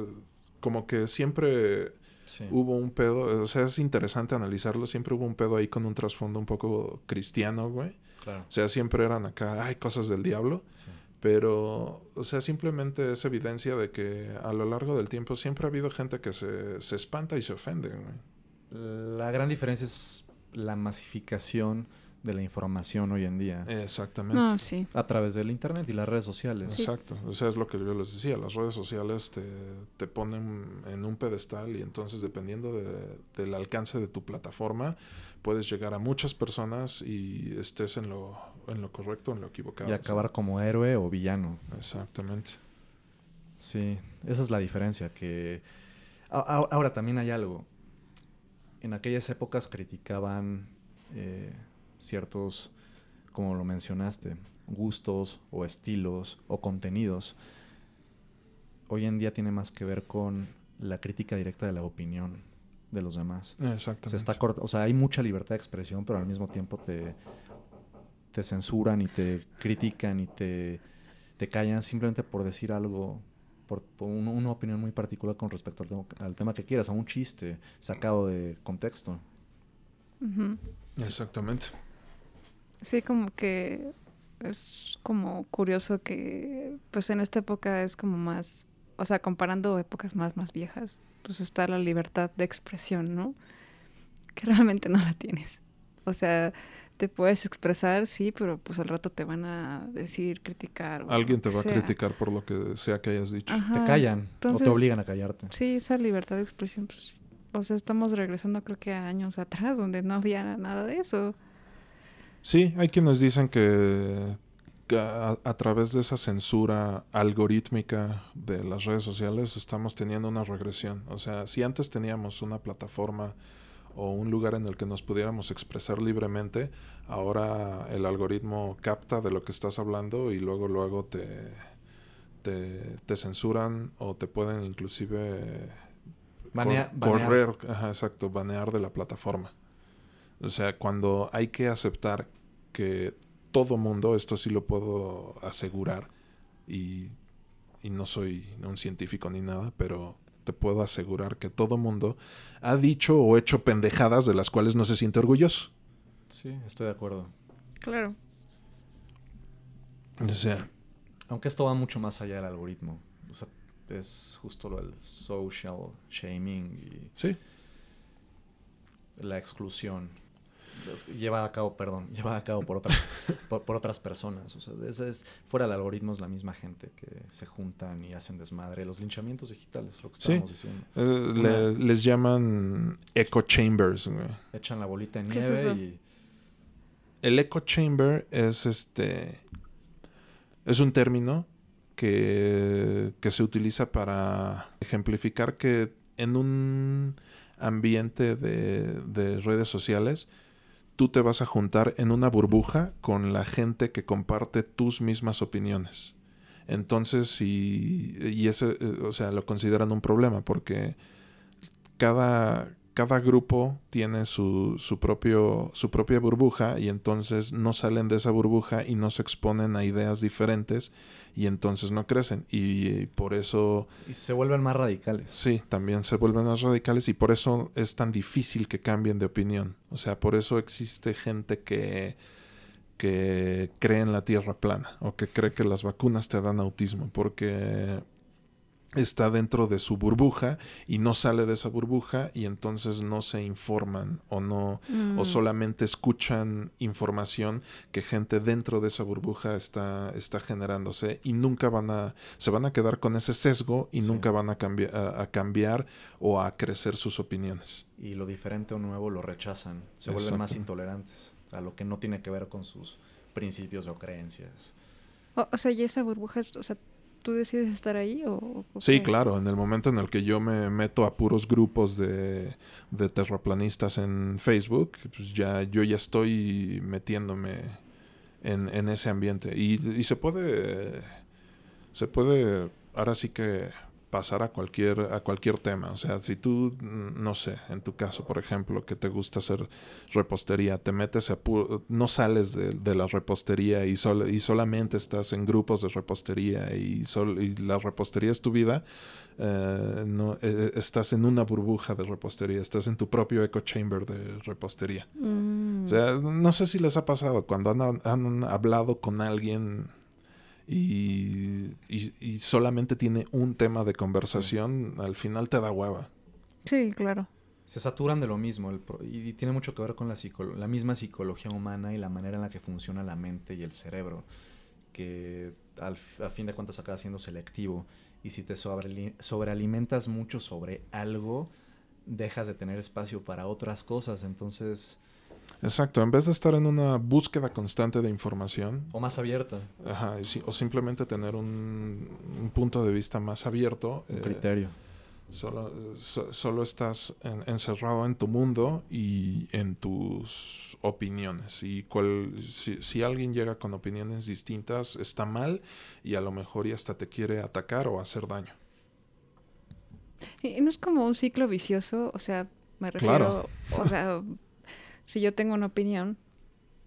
como que siempre Sí. hubo un pedo, o sea, es interesante analizarlo, siempre hubo un pedo ahí con un trasfondo un poco cristiano, güey. Claro. O sea, siempre eran acá, hay cosas del diablo. Sí. Pero, o sea, simplemente es evidencia de que a lo largo del tiempo siempre ha habido gente que se, se espanta y se ofende. güey. La gran diferencia es la masificación de la información hoy en día Exactamente. No, sí. a través del internet y las redes sociales. Sí. Exacto. O sea, es lo que yo les decía. Las redes sociales te, te ponen en un pedestal y entonces dependiendo de- del alcance de tu plataforma, puedes llegar a muchas personas y estés en lo, en lo correcto o en lo equivocado. Y acabar como héroe o villano. Exactamente. Sí, esa es la diferencia. Que ahora también hay algo. En aquellas épocas criticaban eh, ciertos, como lo mencionaste, gustos o estilos o contenidos. Hoy en día tiene más que ver con la crítica directa de la opinión de los demás. Exactamente. Se está corta, o sea, hay mucha libertad de expresión, pero al mismo tiempo te, te censuran y te critican y te, te callan simplemente por decir algo, por, por un- una opinión muy particular con respecto al tema, al tema que quieras, a un chiste sacado de contexto. Exactamente. Sí, como que es como curioso que pues en esta época es como más, o sea, comparando épocas más, más viejas, pues está la libertad de expresión, ¿no? Que realmente no la tienes. O sea, te puedes expresar, sí, pero pues al rato te van a decir, criticar. o Alguien te va a criticar por lo que sea que hayas dicho. Ajá. Te callan o entonces- te obligan a callarte. Sí, esa libertad de expresión, pues, o sea, estamos regresando creo que a años atrás donde no había nada de eso. Sí, hay quienes dicen que, a, a través de esa censura algorítmica de las redes sociales estamos teniendo una regresión. O sea, si antes teníamos una plataforma o un lugar en el que nos pudiéramos expresar libremente, ahora el algoritmo capta de lo que estás hablando y luego luego te, te, te censuran o te pueden inclusive Banea- cor- banear. correr, ajá, exacto, banear de la plataforma. O sea, cuando hay que aceptar que todo mundo, esto sí lo puedo asegurar, y, y no soy un científico ni nada, pero te puedo asegurar que todo mundo ha dicho o hecho pendejadas de las cuales no se siente orgulloso. Sí, estoy de acuerdo. Claro. O sea, Aunque esto va mucho más allá del algoritmo. O sea, es justo lo del social shaming sí, y la exclusión. Llevada a cabo, perdón, *laughs* llevada a cabo por, otras por, por otras personas. O sea, es, es- fuera del algoritmo es la misma gente que se juntan y hacen desmadre. Los linchamientos digitales, lo que Sí. estábamos diciendo. eh, le- les llaman echo chambers. güey. Echan la bolita en ¿Qué es nieve y El echo chamber es este es un término que, que se utiliza para ejemplificar que en un ambiente de, de redes sociales tú te vas a juntar en una burbuja con la gente que comparte tus mismas opiniones. Entonces, si, y ese, eh, o sea, lo consideran un problema porque cada, cada grupo tiene su, su, propio, su propia burbuja y entonces no salen de esa burbuja y no se exponen a ideas diferentes y entonces no crecen. Y, por eso, y se vuelven más radicales. sí, también se vuelven más radicales y por eso es tan difícil que cambien de opinión. O sea, por eso existe gente que que cree en la tierra plana o que cree que las vacunas te dan autismo porque está dentro de su burbuja y no sale de esa burbuja y entonces no se informan o no Mm. o solamente escuchan información que gente dentro de esa burbuja está está generándose y nunca van a se van a quedar con ese sesgo y Sí. nunca van a cambiar a, a cambiar o a crecer sus opiniones. Y lo diferente o nuevo lo rechazan. Se vuelven más intolerantes a lo que no tiene que ver con sus principios o creencias. O, o sea, y esa burbuja, es- o sea, ¿tú decides estar ahí o, Sí, claro, en el momento en el que yo me meto a puros grupos de, de terraplanistas en Facebook, pues ya yo ya estoy metiéndome en, en ese ambiente. Y, y se puede, se puede, ahora sí que pasar a cualquier, a cualquier tema. O sea, si tú, mm, no sé, en tu caso, por ejemplo, que te gusta hacer repostería, te metes a pu- no sales de, de la repostería y, sol- y solamente estás en grupos de repostería y, sol- y la repostería es tu vida, eh, no, eh, estás en una burbuja de repostería, estás en tu propio echo chamber de repostería. Mm. O sea, no sé si les ha pasado cuando han, han hablado con alguien y, y- y solamente tiene un tema de conversación, al final te da hueva. sí, claro. Se saturan de lo mismo el y tiene mucho que ver con la, psicolo- la misma psicología humana y la manera en la que funciona la mente y el cerebro, que al, a fin de cuentas acaba siendo selectivo. Y si te sobreli- sobrealimentas mucho sobre algo, dejas de tener espacio para otras cosas. Entonces, Exacto, en vez de estar en una búsqueda constante de información, o más abierta, ajá, y si- o simplemente tener un, un punto de vista más abierto, un eh, criterio. Solo, so- solo estás en- encerrado en tu mundo y en tus opiniones. Y cual, si, si alguien llega con opiniones distintas, está mal y a lo mejor y hasta te quiere atacar o hacer daño. No es como un ciclo vicioso, o sea, me refiero, Claro. o sea, *laughs* si yo tengo una opinión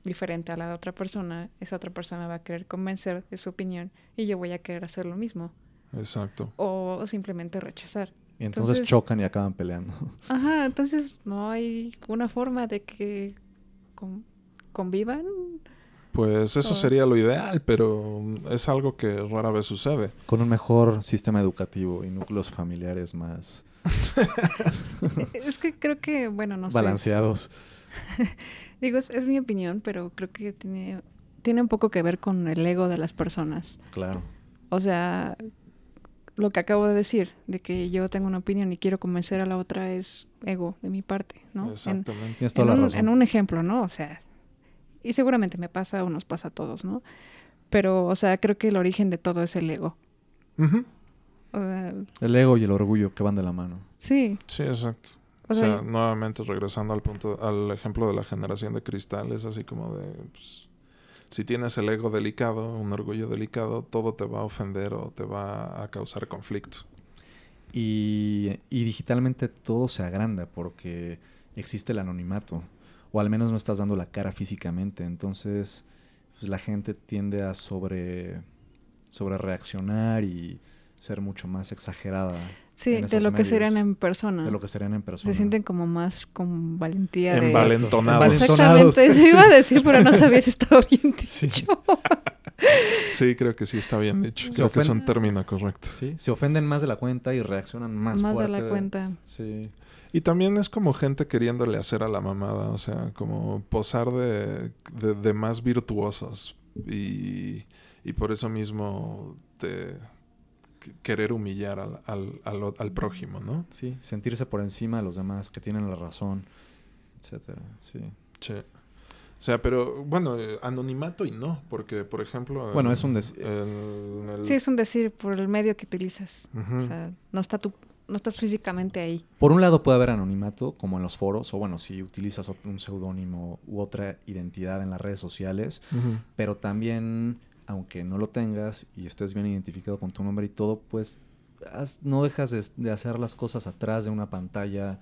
diferente a la de otra persona, esa otra persona va a querer convencer de su opinión y yo voy a querer hacer lo mismo Exacto. o, o simplemente rechazar. Y entonces, entonces- chocan y acaban peleando. *laughs* Ajá, entonces no hay una forma de que con- convivan. Pues eso sería lo ideal, pero es algo que rara vez sucede. Con un mejor sistema educativo y núcleos familiares más *laughs* Es que creo que, bueno, no sé. balanceados. *laughs* Digo, es, es mi opinión, pero creo que tiene, tiene un poco que ver con el ego de las personas. Claro. O sea, lo que acabo de decir, de que yo tengo una opinión y quiero convencer a la otra es ego de mi parte, ¿no? En, Exactamente. En la un, razón. en un ejemplo, ¿no? O sea, y seguramente me pasa o nos pasa a todos, ¿no? Pero, o sea, creo que el origen de todo es el ego. Ujú. O sea, El ego y el orgullo que van de la mano. sí, Sí, exacto. O sea, nuevamente regresando al punto, al ejemplo de la generación de cristal, es así como de, pues, si tienes el ego delicado, un orgullo delicado, todo te va a ofender o te va a causar conflicto. Y, y digitalmente todo se agranda porque existe el anonimato. O al menos no estás dando la cara físicamente. Entonces, pues, la gente tiende a sobre, sobre reaccionar y ser mucho más exagerada sí, de lo que serían en persona. de lo que serían en persona. Se sienten como más con valentía de... Envalentonados. Envalentonados. Exactamente, se iba a decir, pero no *laughs* sabía si estaba bien Sí. dicho. *laughs* Sí, creo que sí está bien dicho. Se Creo que es un término correcto. Sí, se ofenden más de la cuenta y reaccionan más, Más, de fuerte. la cuenta. Sí. Y también es como gente queriéndole hacer a la mamada, o sea, como posar de, de, de más virtuosos. Y, y por eso mismo de querer humillar al, al, al, al prójimo, ¿no? Sí, sentirse por encima de los demás que tienen la razón, etcétera. Sí. Sí. O sea, pero bueno, eh, anonimato y no, porque por ejemplo... Bueno, en- es un el- Sí, es un decir por el medio que utilizas. O sea, no, está tú, no estás físicamente ahí. Por un lado puede haber anonimato, como en los foros, o bueno, si utilizas un seudónimo u otra identidad en las redes sociales, pero también, aunque no lo tengas y estés bien identificado con tu nombre y todo, pues haz- no dejas de, de hacer las cosas atrás de una pantalla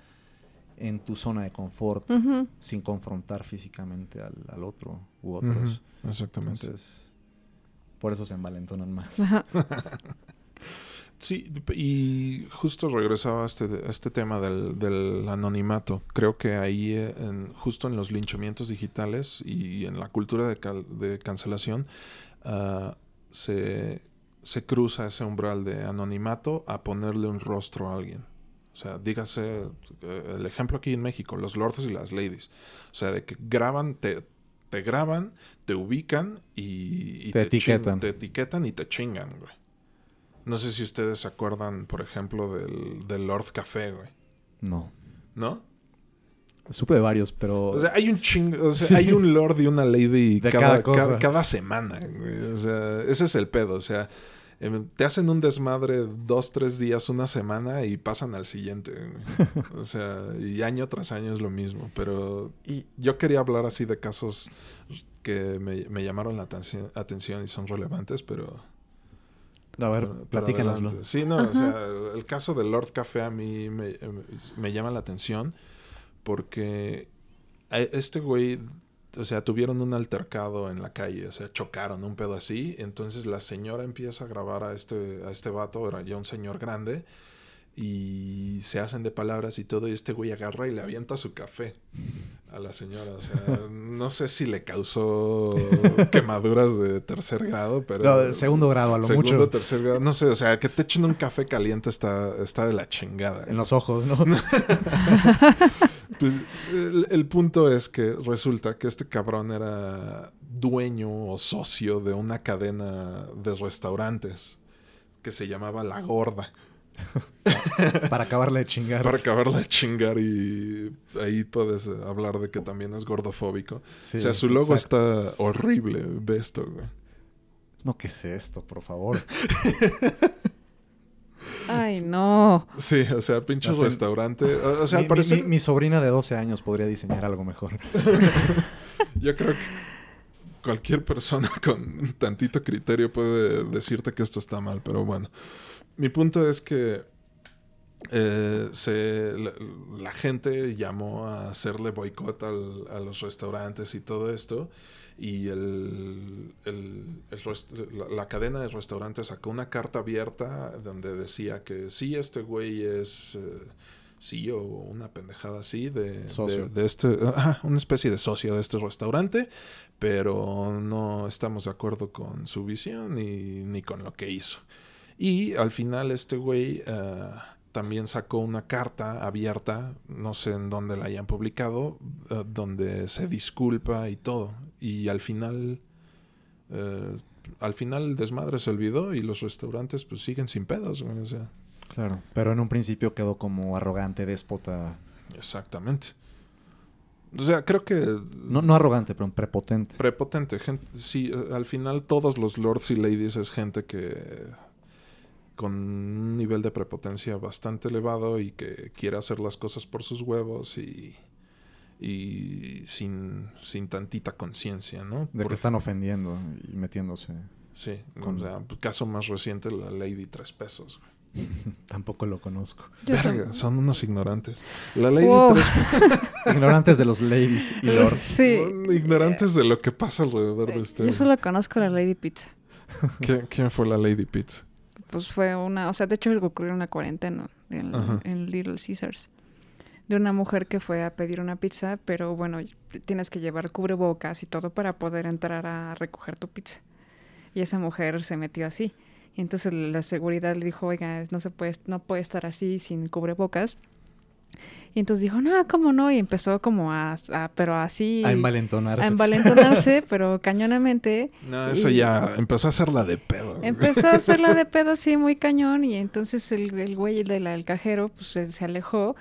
en tu zona de confort, sin confrontar físicamente al, al otro u otros. Exactamente. Entonces, por eso se envalentonan más. *laughs* Sí, y justo regresaba a este, a este tema del, del anonimato. Creo que ahí, eh, en- justo en los linchamientos digitales y en la cultura de, cal- de cancelación, ah, se, se cruza ese umbral de anonimato a ponerle un rostro a alguien. O sea, dígase eh, el ejemplo aquí en México, los lords y las ladies. O sea, de que graban, te, te graban, te ubican y, y Te chin- etiquetan. te etiquetan y te chingan, güey. No sé si ustedes se acuerdan, por ejemplo, del, del Lord Café, güey. No. ¿No? Supe de varios, pero... O sea, hay un chingo, o sea, Sí. hay un Lord y una Lady De cada, cada cosa. cada, cada semana, güey. O sea, ese es el pedo. O sea, em, te hacen un desmadre dos, tres días, una semana y pasan al siguiente. güey. O sea, y año tras año es lo mismo. Pero y, yo quería hablar así de casos que me, me llamaron la atención, atención y son relevantes, pero... a ver, platícanoslo. Sí, no, o sea, el caso del Lord Café a mí me, me llama la atención porque este güey, o sea, tuvieron un altercado en la calle, o sea, chocaron un pedo así, entonces la señora empieza a grabar a este, a este vato, era ya un señor grande, y se hacen de palabras y todo, y este güey agarra y le avienta su café a la señora, o sea, *laughs* no sé si le causó quemaduras de tercer grado, pero... No, de segundo grado, a lo Segundo, mucho. tercer grado, no sé, o sea, que te echen un café caliente está, está de la chingada. En los ojos, ¿no? *laughs* Pues, el, el punto es que resulta que este cabrón era dueño o socio de una cadena de restaurantes que se llamaba La Gorda. *laughs* Para acabarle de chingar. Para acabarla de chingar y ahí puedes hablar de que también es gordofóbico. Sí, o sea, su logo exacto. está horrible. Ve esto, güey. No, ¿qué es esto, por favor? *laughs* Ay, no. Sí, o sea, pinche Hasta- restaurante. O, sea, mi, al parecer, mi- mi sobrina de 12 años podría diseñar algo mejor. *laughs* Yo creo que cualquier persona *laughs* con tantito criterio puede decirte que esto está mal, pero bueno. Mi punto es que eh, se, la, la gente llamó a hacerle boicot al- a los restaurantes y todo esto. Y el, el- la, la cadena de restaurantes sacó una carta abierta donde decía que sí, este güey es... eh, CEO o una pendejada así de, Socio. de, de este, una especie de socio de este restaurante, pero no estamos de acuerdo con su visión ni, ni con lo que hizo. Y al final este güey eh, también sacó una carta abierta, no sé en dónde la hayan publicado, eh, donde se disculpa y todo. Y al final, eh, al final el desmadre se olvidó y los restaurantes pues siguen sin pedos, güey, o sea, Claro. Pero en un principio quedó como arrogante, déspota. exactamente. O sea, creo que No, no arrogante, pero prepotente. prepotente, gente, sí, eh, al final todos los lords y ladies es gente que con un nivel de prepotencia bastante elevado y que quiere hacer las cosas por sus huevos y, y sin, sin tantita conciencia, ¿no? de Por que están ofendiendo y metiéndose. Sí, Con- o sea, pues, caso más reciente, la Lady Tres Pesos. güey. *laughs* Tampoco lo conozco. Verga, son unos ignorantes. La Lady Wow. Tres *laughs* Ignorantes de los ladies y lords. *laughs* Sí. Ignorantes de lo que pasa alrededor de este. Yo solo conozco a la Lady Pizza. ¿Quién, quién fue la Lady Pizza? Pues fue una, o sea, de hecho ocurrió una cuarentena en, en Little Caesars. De una mujer que fue a pedir una pizza, pero bueno, tienes que llevar cubrebocas y todo para poder entrar a recoger tu pizza. Y esa mujer se metió así. Y entonces la seguridad le dijo, oiga, no se puede, no puede estar así sin cubrebocas. Y entonces dijo, no, ¿cómo no? Y empezó como a, a- pero así, A envalentonarse. a envalentonarse, *laughs* pero cañonamente. No, eso Y- ya empezó a hacerla de pedo. Empezó a hacerla de *laughs* pedo así muy cañón y entonces el, el güey del el cajero pues se, se alejó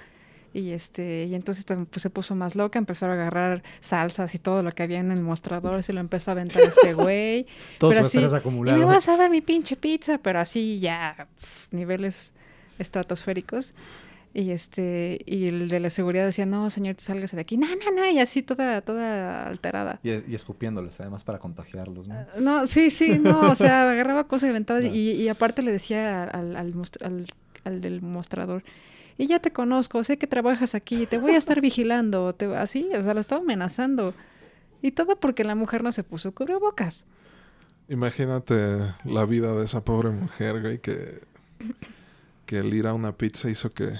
y este y entonces pues, se puso más loca, empezó a agarrar salsas y todo lo que había en el mostrador, se lo empezó a aventar a este *laughs* güey. Todo pero así, estrés y acumulado. me vas a dar mi pinche pizza, pero así ya pf, niveles estratosféricos. Y este y el de la seguridad decía, "No, señor, sálgase de aquí." No, no, no, y así toda toda alterada. Y, y escupiéndoles, además, para contagiarlos, ¿no? No, sí, sí, no, o sea, *laughs* agarraba cosas y aventaba y, y aparte le decía al, al- al del mostrador, y ya te conozco, sé que trabajas aquí, te voy a estar *laughs* vigilando, te, así, o sea, lo estaba amenazando. Y todo porque la mujer no se puso cubrebocas. Imagínate la vida de esa pobre mujer, güey, que, que el ir a una pizza hizo que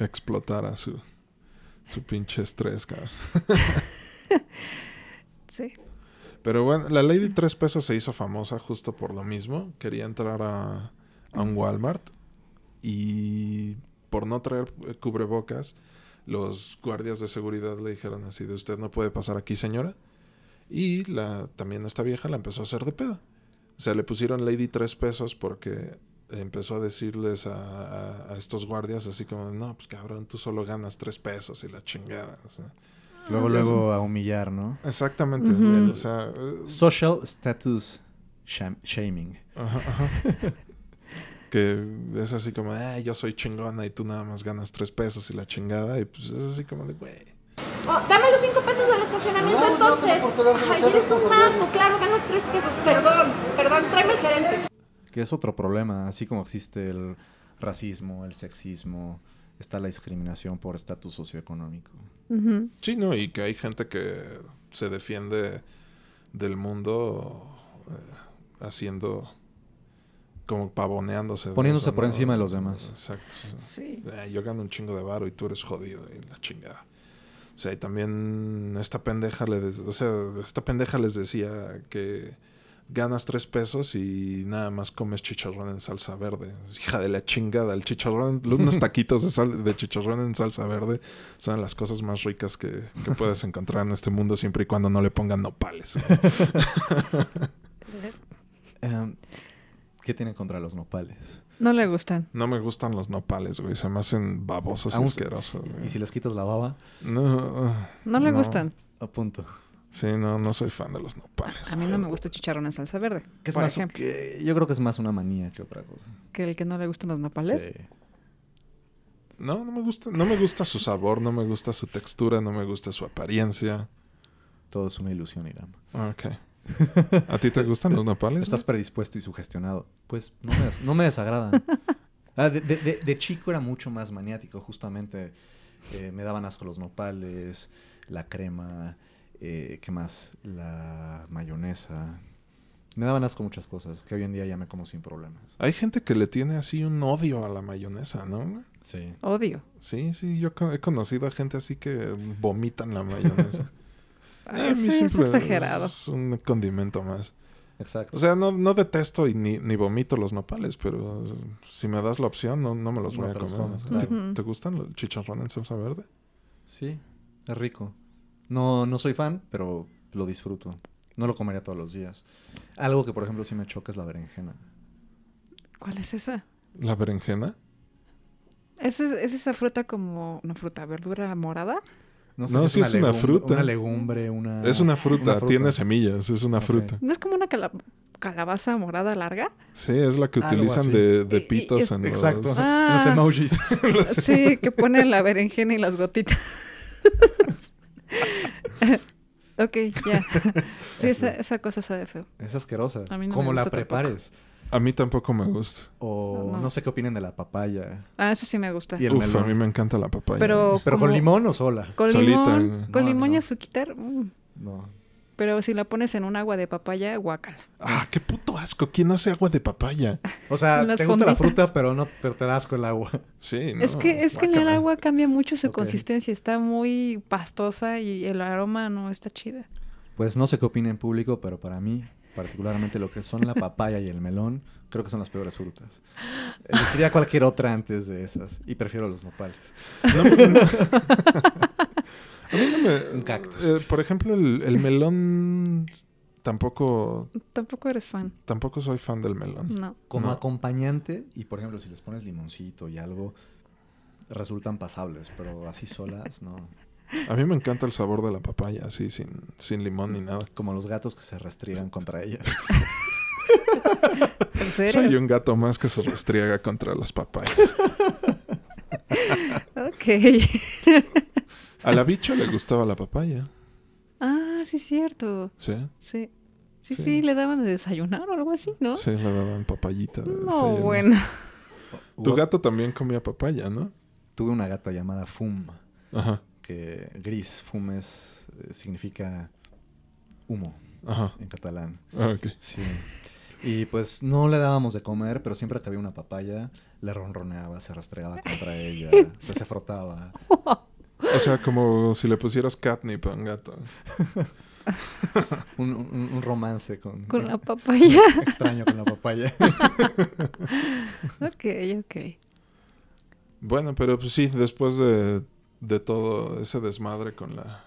explotara su, su pinche estrés, cabrón. *laughs* Sí. Pero bueno, la Lady Tres Pesos se hizo famosa justo por lo mismo. Quería entrar a, a un Walmart y por no traer eh, cubrebocas, los guardias de seguridad le dijeron así de usted no puede pasar aquí, señora. Y la, también esta vieja la empezó a hacer de pedo. O sea, le pusieron Lady Tres Pesos porque empezó a decirles a, a- a estos guardias así como, no, pues cabrón, tú solo ganas tres pesos y la chingada. o sea. Luego, luego a humillar, ¿no? Exactamente. Ujú. O sea, eh, Social status sham- shaming. Ajá, ajá. *laughs* que es así como, "Ah, yo soy chingona y tú nada más ganas tres pesos y la chingada. Y pues es así como de, güey. Oh, dame los cinco pesos del estacionamiento entonces. Ay, eres un naco, claro, ganas tres pesos. Perdón, perdón, tráeme el gerente. Que es otro problema, así como existe el racismo, el sexismo, está la discriminación por estatus socioeconómico. Sí, no, y que hay gente que se defiende del mundo eh, haciendo como pavoneándose. de Poniéndose eso, por ¿no? encima de los demás. Exacto. Sí. Eh, yo gano un chingo de varo y tú eres jodido y la chingada. O sea, y también esta pendeja le o sea, esta pendeja les decía que ganas tres pesos y nada más comes chicharrón en salsa verde. Hija de la chingada, el chicharrón, unos *laughs* taquitos de, sal- de chicharrón en salsa verde son las cosas más ricas que, que *laughs* puedes encontrar en este mundo siempre y cuando no le pongan nopales. *laughs* Em, ¿Qué tienen contra los nopales? No le gustan. No me gustan los nopales, güey. Se me hacen babosos y asquerosos. güey. ¿Y si les quitas la baba? No, No le No. gustan. A punto. sí, no, no soy fan de los nopales. A mí no me gusta chicharrón en salsa verde. ¿Qué es por más ejemplo. que- yo creo que es más una manía que otra cosa. Que el que no le gustan los nopales. Sí. No, no me gusta, no me gusta su sabor, no me gusta su textura, no me gusta su apariencia. Todo es una ilusión, Iram. Ah, Ok. *laughs* ¿A ti te gustan los nopales? Estás predispuesto y sugestionado. Pues no me, des- no me desagradan. *laughs* Ah, de, de- de- de chico era mucho más maniático, justamente. eh, me daban asco los nopales, la crema, eh, ¿qué más? La mayonesa. Me daban asco muchas cosas que hoy en día ya me como sin problemas. Hay gente que le tiene así un odio a la mayonesa, ¿no? Sí. Odio. Sí, sí, yo he conocido a gente así que vomitan la mayonesa. *laughs* Ay, sí, es exagerado. Es un condimento más. Exacto. O sea, no, no detesto y ni, ni vomito los nopales, pero si me das la opción, no, no me los No voy a comer. comes, ¿Te, claro. te gustan los chicharrón en salsa verde? Sí, es rico. No, no soy fan, pero lo disfruto. No lo comería todos los días. Algo que, por ejemplo, sí me choca es la berenjena. ¿Cuál es esa? ¿La berenjena? ¿Es, es, es esa fruta como una fruta, verdura morada? No No, sí es una fruta. Una legumbre, una... es una fruta, fruta. tiene semillas, es una fruta. ¿No es como una cala- calabaza morada larga? Sí, es la que Algo utilizan de, de Y- y- pitos en los... Exacto. Ah. Los emojis. *laughs* Sí, que pone la berenjena y las gotitas. *laughs* ok, ya. Sí, esa, esa cosa sabe feo. es asquerosa. A mí no me Como la tampoco. A mí tampoco me gusta. O No. no. sé qué opinen de la papaya. Ah, eso sí me gusta. Y el Uf, melón. a mí me encanta la papaya. Pero, ¿Pero como- con limón o sola? Con Solita, limón, con No, limón y azuquitar. mm. No. Pero si la pones en un agua de papaya, guácala. Ah, qué puto asco. ¿Quién hace agua de papaya? O sea, *laughs* te gusta la fruta, pero no pero te da asco el agua. Sí, no. es que, es que en el agua cambia mucho su consistencia. Está muy pastosa y el aroma no está chida. Pues no sé qué opina en público, pero para mí, particularmente lo que son la papaya y el melón, creo que son las peores frutas. Elegiría cualquier otra antes de esas. Y prefiero los nopales. A mí no me... Un cactus. eh, por ejemplo, el, el melón... Tampoco... Tampoco eres fan. Tampoco soy fan del melón. No. Como No. acompañante, y por ejemplo, si les pones limoncito y algo, resultan pasables, pero así solas, no. A mí me encanta el sabor de la papaya, así, sin, sin limón ni nada. Como los gatos que se restriegan contra ellas. *laughs* ¿En serio? Soy un gato más que se restriega contra las papayas. *laughs* Ok. *laughs* A la bicha le gustaba la papaya. ah, sí, cierto. ¿Sí? Sí. Sí, Sí. sí, le daban de desayunar o algo así, ¿no? Sí, le daban papayita. de No, bueno. Tu gato también comía papaya, ¿no? Tuve una gata llamada Fum, Ajá, que gris, Fum es, eh, significa humo ajá. en catalán. Ah. Sí. Y pues no le dábamos de comer, pero siempre que había una papaya, le ronroneaba, se rastregaba contra ella, se, se frotaba. O sea, como si le pusieras catnip a un gato. *laughs* Un, un- un romance con, Con la papaya. *laughs* extraño con la papaya. *laughs* ok, ok. Bueno, pero pues sí, después de, de todo ese desmadre con la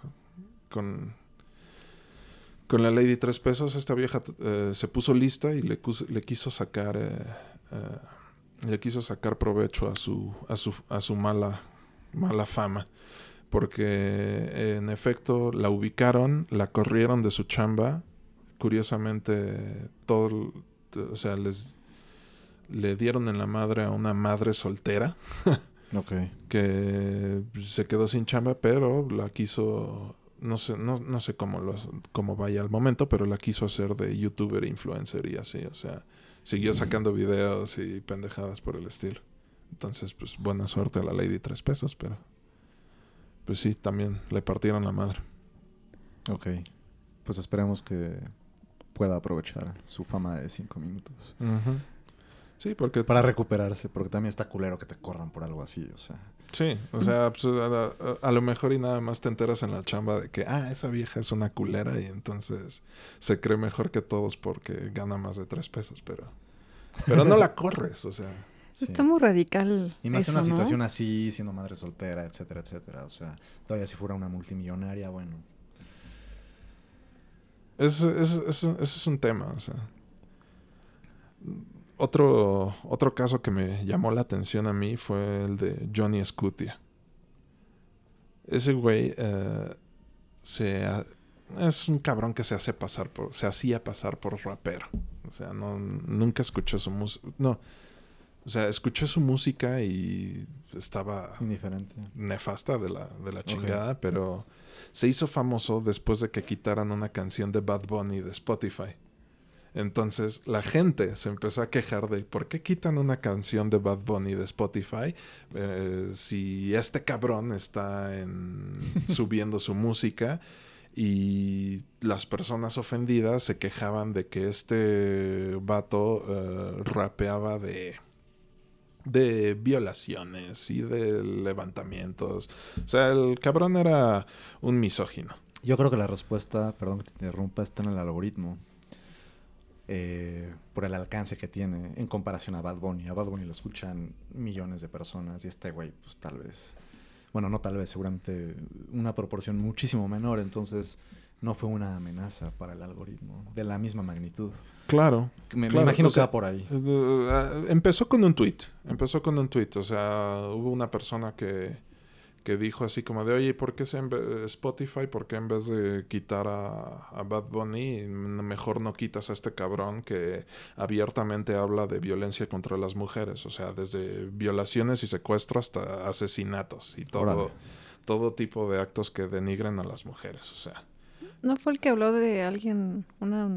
con con la Lady Tres Pesos, esta vieja eh, se puso lista y le, le quiso sacar eh, eh, le quiso sacar provecho a su a su a su mala mala fama. Porque eh, en efecto la ubicaron, la corrieron de su chamba, curiosamente todo o sea, les le dieron en la madre a una madre soltera *laughs* ok. que se quedó sin chamba, pero la quiso, no sé, no, no sé cómo, lo, cómo vaya al momento, pero la quiso hacer de youtuber, influencer y así, o sea, siguió sacando videos y pendejadas por el estilo. Entonces, pues buena suerte a la Lady Tres Pesos, pero pues sí, también le partieron la madre. Ok. Pues esperemos que pueda aprovechar su fama de cinco minutos. Sí, porque Para recuperarse, porque también está culero que te corran por algo así, o sea. Sí, o sea, pues, a, a- a lo mejor y nada más te enteras en la chamba de que, ah, esa vieja es una culera y entonces se cree mejor que todos porque gana más de tres pesos, pero, pero no la *laughs* corres, o sea. sí. Está muy radical. Y más eso, en una ¿no? situación así, siendo madre soltera, etcétera, etcétera. O sea, todavía si fuera una multimillonaria, bueno. Es, es, es- ese es un tema, o sea. Otro, otro caso que me llamó la atención a mí fue el de Johnny Scutia. Ese güey eh, se ha- es un cabrón que se hace pasar por, se hacía pasar por rapero. O sea, no, nunca escuché su música. No. O sea, escuché su música y estaba Indiferente. nefasta de la, de la chingada, pero se hizo famoso después de que quitaran una canción de Bad Bunny de Spotify. Entonces la gente se empezó a quejar de por qué quitan una canción de Bad Bunny de Spotify eh, si este cabrón está en, *laughs* subiendo su música y las personas ofendidas se quejaban de que este vato eh, rapeaba de de violaciones y de levantamientos. O sea, el cabrón era un misógino. Yo creo que la respuesta, perdón que te interrumpa, está en el algoritmo. Eh, por el alcance que tiene en comparación a Bad Bunny. A Bad Bunny lo escuchan millones de personas y este güey, pues tal vez, bueno, no tal vez, seguramente una proporción muchísimo menor. Entonces, no fue una amenaza para el algoritmo de la misma magnitud. Claro. Me, imagino o que va por ahí. eh, empezó con un tweet. Empezó con un tweet. O sea, hubo una persona que, que dijo así como de, oye, ¿por qué se ve- Spotify? ¿Por qué en vez de quitar a, a Bad Bunny, mejor no quitas a este cabrón que abiertamente habla de violencia contra las mujeres? O sea, desde violaciones y secuestros hasta asesinatos y todo, Órale. todo tipo de actos que denigren a las mujeres. O sea, ¿No fue el que habló de alguien, una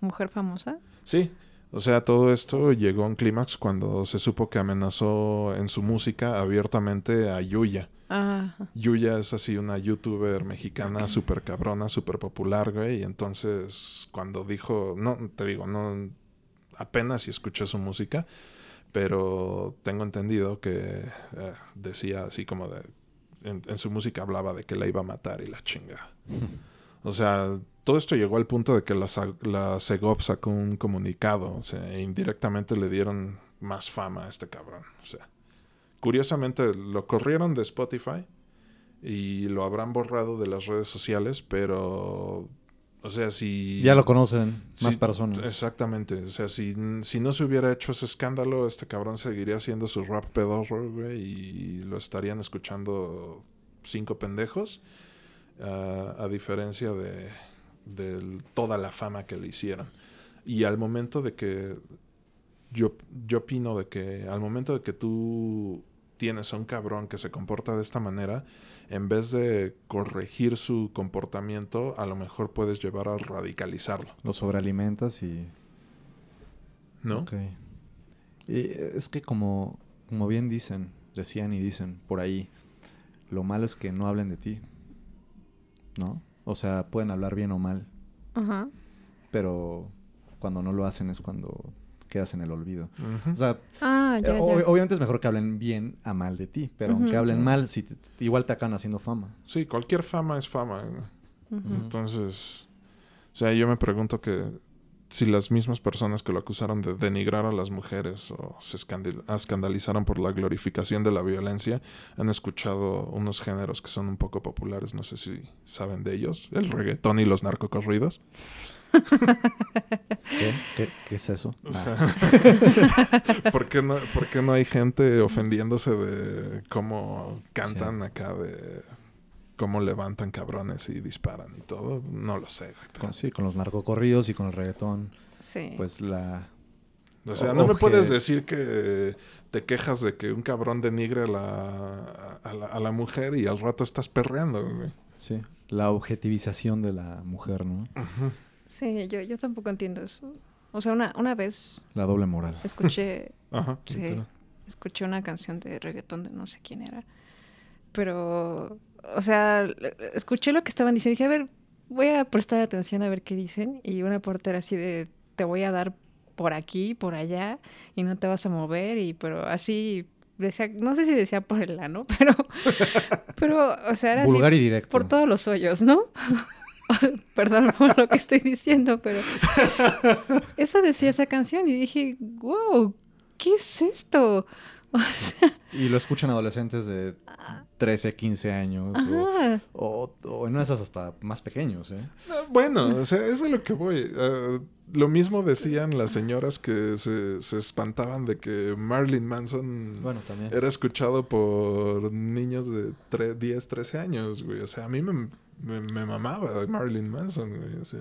mujer famosa? Sí, o sea, todo esto llegó a un clímax cuando se supo que amenazó en su música abiertamente a Yuya. Ah, Yuya es así una youtuber mexicana súper cabrona, súper popular, güey. Y entonces cuando dijo, no, te digo, no, apenas si escuché su música, pero tengo entendido que eh, decía así como de, en, en su música hablaba de que la iba a matar y la chinga. *laughs* O sea, todo esto llegó al punto de que la, la Segov sacó un comunicado, o sea, e indirectamente le dieron más fama a este cabrón. O sea, curiosamente lo corrieron de Spotify y lo habrán borrado de las redes sociales, pero, o sea, si... Ya lo conocen más personas. Exactamente. O sea, si, si no se hubiera hecho ese escándalo, este cabrón seguiría haciendo su rap pedorro, güey, y lo estarían escuchando cinco pendejos, ah, a diferencia de, de toda la fama que le hicieron. Y al momento de que yo, yo opino de que al momento de que tú tienes a un cabrón que se comporta de esta manera, en vez de corregir su comportamiento, a lo mejor puedes llevar a radicalizarlo, Lo sobrealimentas y... ¿no? Ok. Y es que como, como bien dicen, decían y dicen por ahí, lo malo es que no hablen de ti. ¿No? O sea, pueden hablar bien o mal, ajá. pero cuando no lo hacen es cuando quedas en el olvido. O sea, Ah, ya, eh, ya. ob- obviamente es mejor que hablen bien a mal de ti, pero aunque hablen mal, si te- igual te acaban haciendo fama. sí, cualquier fama es fama. ¿no? Ujú. Entonces, o sea, yo me pregunto que si las mismas personas que lo acusaron de denigrar a las mujeres o se escandalizaron por la glorificación de la violencia, han escuchado unos géneros que son un poco populares, no sé si saben de ellos, el reggaetón y los narcocorridos. ¿Qué? ¿Qué, qué es eso? O Ah, sea, *laughs* ¿por, qué no, por qué no hay gente ofendiéndose de cómo cantan acá, de cómo levantan cabrones y disparan y todo? No lo sé, güey. pero- con, sí, con los narcocorridos y con el reggaetón, Sí. pues la... O sea, O- no me puedes decir que te quejas de que un cabrón denigre a la, a la, a la mujer y al rato estás perreando, güey. Sí, la objetivización de la mujer, ¿no? Sí, yo, yo tampoco entiendo eso. O sea, una, una vez La doble moral. escuché, *laughs* Ajá. Sí. escuché una canción de reggaetón de no sé quién era. Pero, o sea, escuché lo que estaban diciendo y dije, a ver, voy a prestar atención a ver qué dicen. Y una portera así de, te voy a dar por aquí, por allá, y no te vas a mover. Y, pero así, decía, no sé si decía por el ano, *laughs* pero, pero, o sea, era así Vulgar y directo. por todos los hoyos, ¿no? *laughs* *laughs* Perdón por lo que estoy diciendo, pero *laughs* eso decía esa canción y dije, wow, ¿qué es esto? *laughs* O sea, Y lo escuchan adolescentes de 13, 15 años. o- O, o en esas hasta más pequeños, ¿eh? Ah, Bueno, o sea, eso es lo que voy. Eh, lo mismo decían las señoras que se, se espantaban de que Marilyn Manson Bueno, era escuchado por niños de tre- 10, 13 años, güey. O sea, a mí me, me, me mamaba Marilyn Manson, güey. O sea,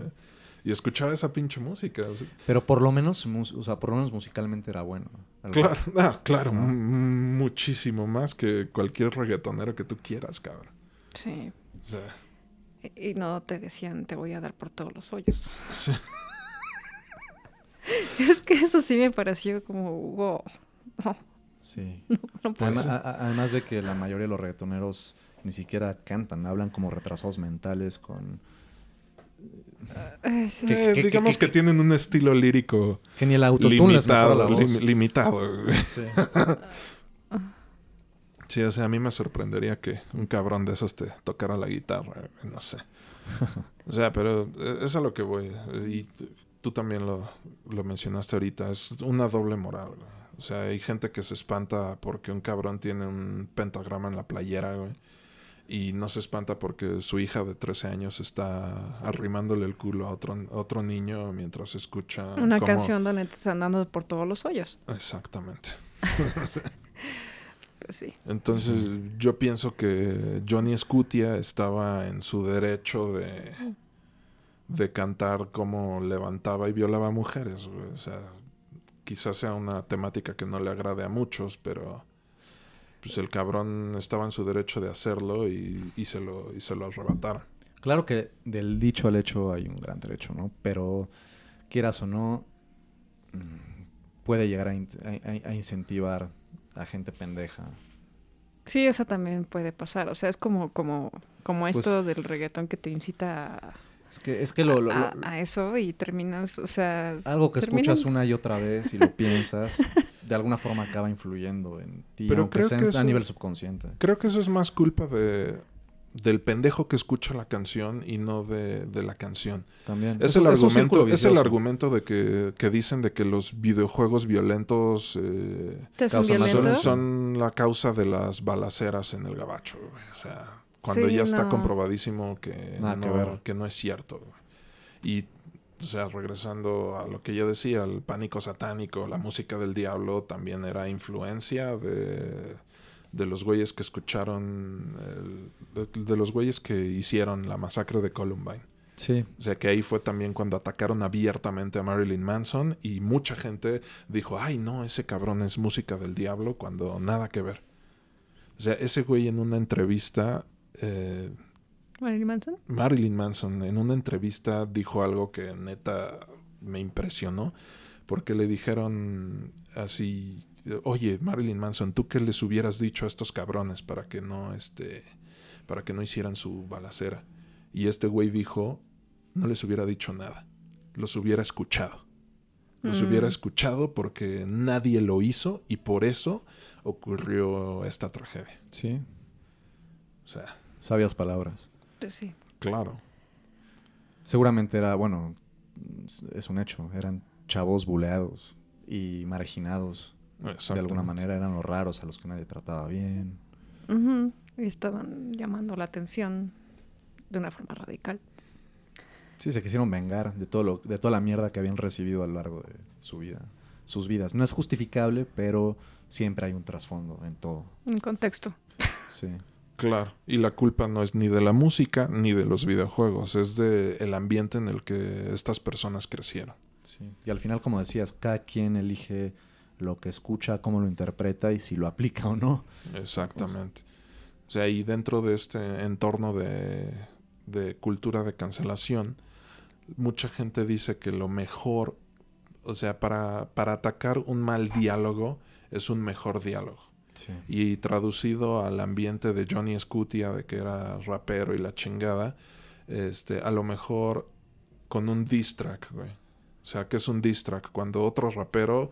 y escuchaba esa pinche música. o sea, Pero por lo menos, o sea, por lo menos musicalmente era bueno. Claro, ah, claro, muchísimo más que cualquier reggaetonero que tú quieras, cabrón. sí. O sea, Y no te decían, te voy a dar por todos los hoyos. Sí. *laughs* es que eso sí me pareció como, wow. No, *laughs* Sí. no. Además, a- además de que la mayoría de los reggaetoneros ni siquiera cantan, hablan como retrasados mentales con... Eh. Eh, que- que- digamos que, que- tienen un estilo lírico Que ni el autotune les mejora la limitado. voz. lim- limitado güey. Sí. *laughs* Sí, o sea, a mí me sorprendería que un cabrón de esos te tocara la guitarra, güey, no sé. O sea, pero eh, es a lo que voy. Y tú también lo, lo mencionaste ahorita. Es una doble moral, güey. O sea, hay gente que se espanta porque un cabrón tiene un pentagrama en la playera, güey. Y no se espanta porque su hija de 13 años está arrimándole el culo a otro, a otro niño mientras escucha... Una cómo- canción donde están dando por todos los hoyos. Exactamente. *laughs* Pues sí. Entonces, yo pienso que Johnny Scutia estaba en su derecho de, de cantar como levantaba y violaba mujeres. güey. O sea, quizás sea una temática que no le agrade a muchos, pero pues el cabrón estaba en su derecho de hacerlo y, y se, lo, y se lo arrebataron. Claro que del dicho al hecho hay un gran trecho, ¿no? Pero quieras o no, mm, puede llegar a, in- a- a- a incentivar a gente pendeja. Sí, eso también puede pasar. O sea, es como, como, como Pues- esto del reggaetón que te incita a, Es que, es que lo, lo- a- lo- a eso y terminas, o sea, algo que terminan- escuchas una y otra vez y lo *laughs* piensas, de alguna forma acaba influyendo en ti, Pero aunque creo sea que eso- a nivel subconsciente. Creo que eso es más culpa de, del pendejo que escucha la canción y no de, de la canción. También. Es, Es el es argumento, es el argumento de que, que dicen de que los videojuegos violentos eh, son, violento. son la causa de las balaceras en el gabacho. güey. O sea, cuando Sí, ya está comprobadísimo que, Nada que no, ver. que no es cierto. Y, o sea, regresando a lo que yo decía, el pánico satánico, la música del diablo también era influencia de, de los güeyes que escucharon, el- de, de los güeyes que hicieron la masacre de Columbine. Sí, O sea que ahí fue también cuando atacaron abiertamente a Marilyn Manson y mucha gente dijo, ay no, ese cabrón es música del diablo cuando nada que ver. O sea, ese güey en una entrevista, eh, Marilyn Manson. Marilyn Manson en una entrevista dijo algo que neta me impresionó porque le dijeron así, oye Marilyn Manson, ¿tú qué les hubieras dicho a estos cabrones para que no, este, para que no hicieran su balacera? Y este güey dijo, no les hubiera dicho nada, los hubiera escuchado. Los Mm. hubiera escuchado porque nadie lo hizo y por eso ocurrió esta tragedia. sí. O sea, Sabias palabras. Pues sí. claro. Seguramente era, bueno, es un hecho, eran chavos buleados y marginados. De alguna manera eran los raros a los que nadie trataba bien. Ujú. Y estaban llamando la atención de una forma radical. Sí, se quisieron vengar de todo lo, de toda la mierda que habían recibido a lo largo de su vida, sus vidas. No es justificable, pero siempre hay un trasfondo en todo. En contexto. Sí. Claro, y la culpa no es ni de la música ni de los videojuegos, es de el ambiente en el que estas personas crecieron. Sí. Y al final, como decías, cada quien elige lo que escucha, cómo lo interpreta y si lo aplica o no. Exactamente. O sea, y dentro de este entorno de, de cultura de cancelación, mucha gente dice que lo mejor, o sea, para, para atacar un mal diálogo es un mejor diálogo. Y traducido al ambiente de Johnny Scutia, de que era rapero y la chingada, este, a lo mejor con un diss track, güey. O sea, que es un diss track? Cuando otro rapero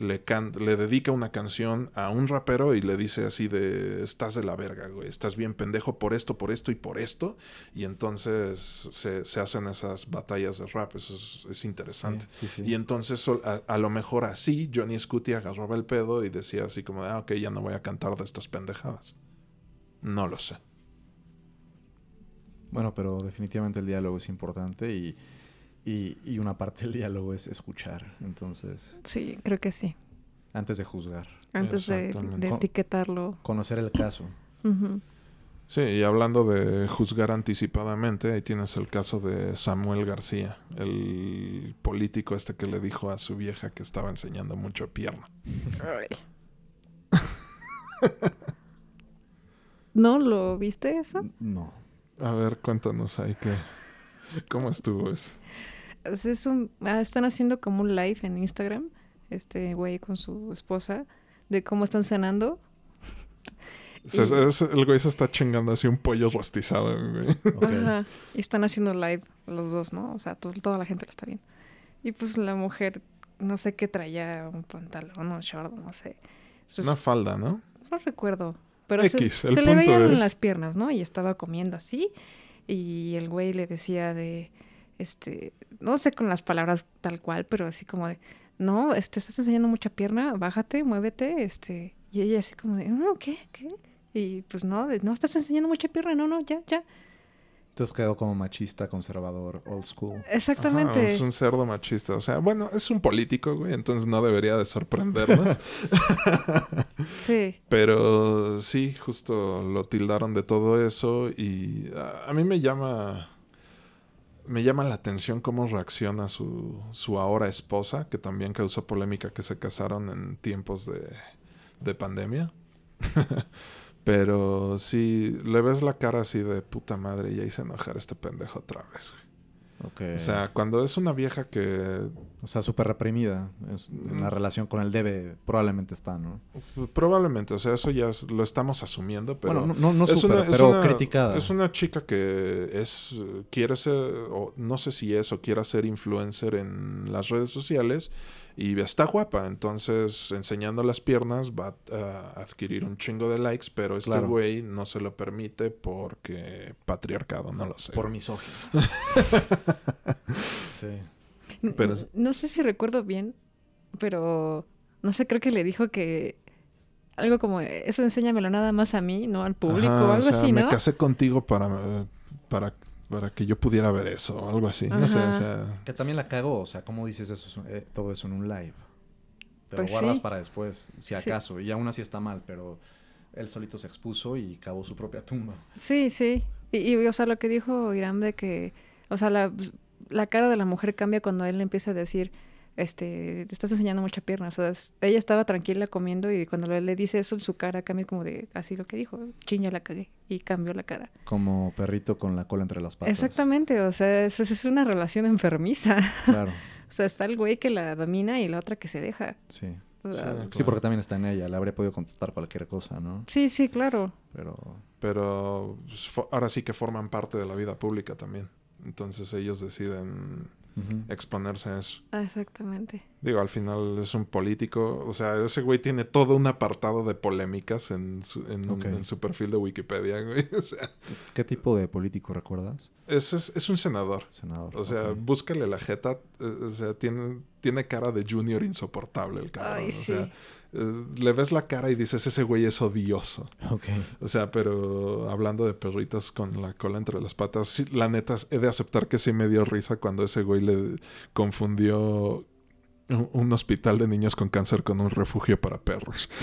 le, can le dedica una canción a un rapero y le dice así de, estás de la verga, güey, estás bien pendejo por esto, por esto y por esto. Y entonces se, se hacen esas batallas de rap, eso es, es interesante. Sí, sí, sí. Y entonces a, a lo mejor así Johnny Scuti agarraba el pedo y decía así como, ah, ok, ya no voy a cantar de estas pendejadas. No lo sé. Bueno, pero definitivamente el diálogo es importante y, y, y una parte del diálogo es escuchar. Entonces, Sí, creo que sí. antes de juzgar, Antes de, Con- etiquetarlo. conocer el caso. Sí, y hablando de juzgar anticipadamente, ahí tienes el caso de Samuel García, el político este que le dijo a su vieja que estaba enseñando mucho pierna. *laughs* ¿No lo viste eso? No. A ver, cuéntanos ahí que... ¿Cómo estuvo eso? Sea, es un, ah, están haciendo como un live en Instagram, este güey con su esposa, de cómo están cenando. O sea, Y- es- el güey se está chingando así un pollo rostizado. Ajá. Y están haciendo live los dos, ¿no? O sea, to- toda la gente lo está viendo. Y pues la mujer, no sé qué traía, un pantalón, un short, no sé. Pues, Una falda, ¿no? No recuerdo. Pero se, X, el se le punto veían es- las piernas, ¿no? Y estaba comiendo así. Y el güey le decía de, este, no sé con las palabras tal cual, pero así como de, no, este, estás enseñando mucha pierna, bájate, muévete, este. Y ella así como de, "Mm, ¿qué? ¿Qué? Y pues no, de, no, estás enseñando mucha pierna, no, no, ya, ya. Entonces quedó como machista, conservador, old school. Exactamente. Ajá, es un cerdo machista. O sea, bueno, es un político, güey, entonces no debería de sorprendernos. *laughs* Sí. Pero sí, justo lo tildaron de todo eso y a, a mí me llama me llama la atención cómo reacciona su, su ahora esposa, que también causó polémica que se casaron en tiempos de, de pandemia. *laughs* Pero sí, le ves la cara así de puta madre y ya hice enojar a este pendejo otra vez. güey. O sea, cuando es una vieja que O sea, súper reprimida. Es- en la Mm. relación con el debe probablemente está, ¿no? Probablemente, o sea, eso ya es- lo estamos asumiendo, pero... bueno, no, no, es súper, una- es pero una- criticada. Es una chica que es, quiere ser, o no sé si es o quiera ser influencer en las redes sociales y está guapa, entonces enseñando las piernas va a adquirir un chingo de likes, pero este Claro. güey no se lo permite porque patriarcado, no lo sé. Por misógino. *laughs* sí. Pero- No sé si recuerdo bien, pero no sé, creo que le dijo que algo como, eso enséñamelo nada más a mí, no al público, Ajá, o algo o sea, así, me ¿no? casé contigo para, eh, para, para que yo pudiera ver eso, o algo así, no sé, o Ajá. sea... Que también la cagó. O sea, ¿cómo dices eso, eh, todo eso en un live? Te Pues lo guardas sí. para después, si Sí. acaso. Y aún así está mal, pero él solito se expuso y cavó su propia tumba. Sí, sí. Y, y, o sea, lo que dijo Irán de que, o sea, la, la cara de la mujer cambia cuando él le empieza a decir, este, te estás enseñando mucha pierna. O sea, es- ella estaba tranquila comiendo y cuando le dice eso, su cara cambia como de, así lo que dijo, chinga la cagué. Y cambió la cara. Como perrito con la cola entre las patas. Exactamente, o sea, es, es una relación enfermiza. Claro, *laughs* O sea, está el güey que la domina y la otra que se deja. sí. O sea, Sí. Sí, porque también está en ella. Le habría podido contestar cualquier cosa, ¿no? sí, sí, claro. Pero pero pues, ahora sí que forman parte de la vida pública también. Entonces ellos deciden exponerse a eso. Ah, Exactamente. Digo, al final es un político. O sea, ese güey tiene todo un apartado de polémicas en su, en, su perfil de Wikipedia, *laughs* güey. O sea, ¿qué tipo de político recuerdas? es, es, es un senador. Senador. O sea, búscale la jeta. eh, O sea, tiene, tiene cara de junior insoportable el cabrón. Ay, o sea, le ves la cara y dices, ese güey es odioso. Ok. O sea, pero hablando de perritos con la cola entre las patas, sí, la neta, he de aceptar que sí me dio risa cuando ese güey le confundió un, un hospital de niños con cáncer con un refugio para perros. *laughs*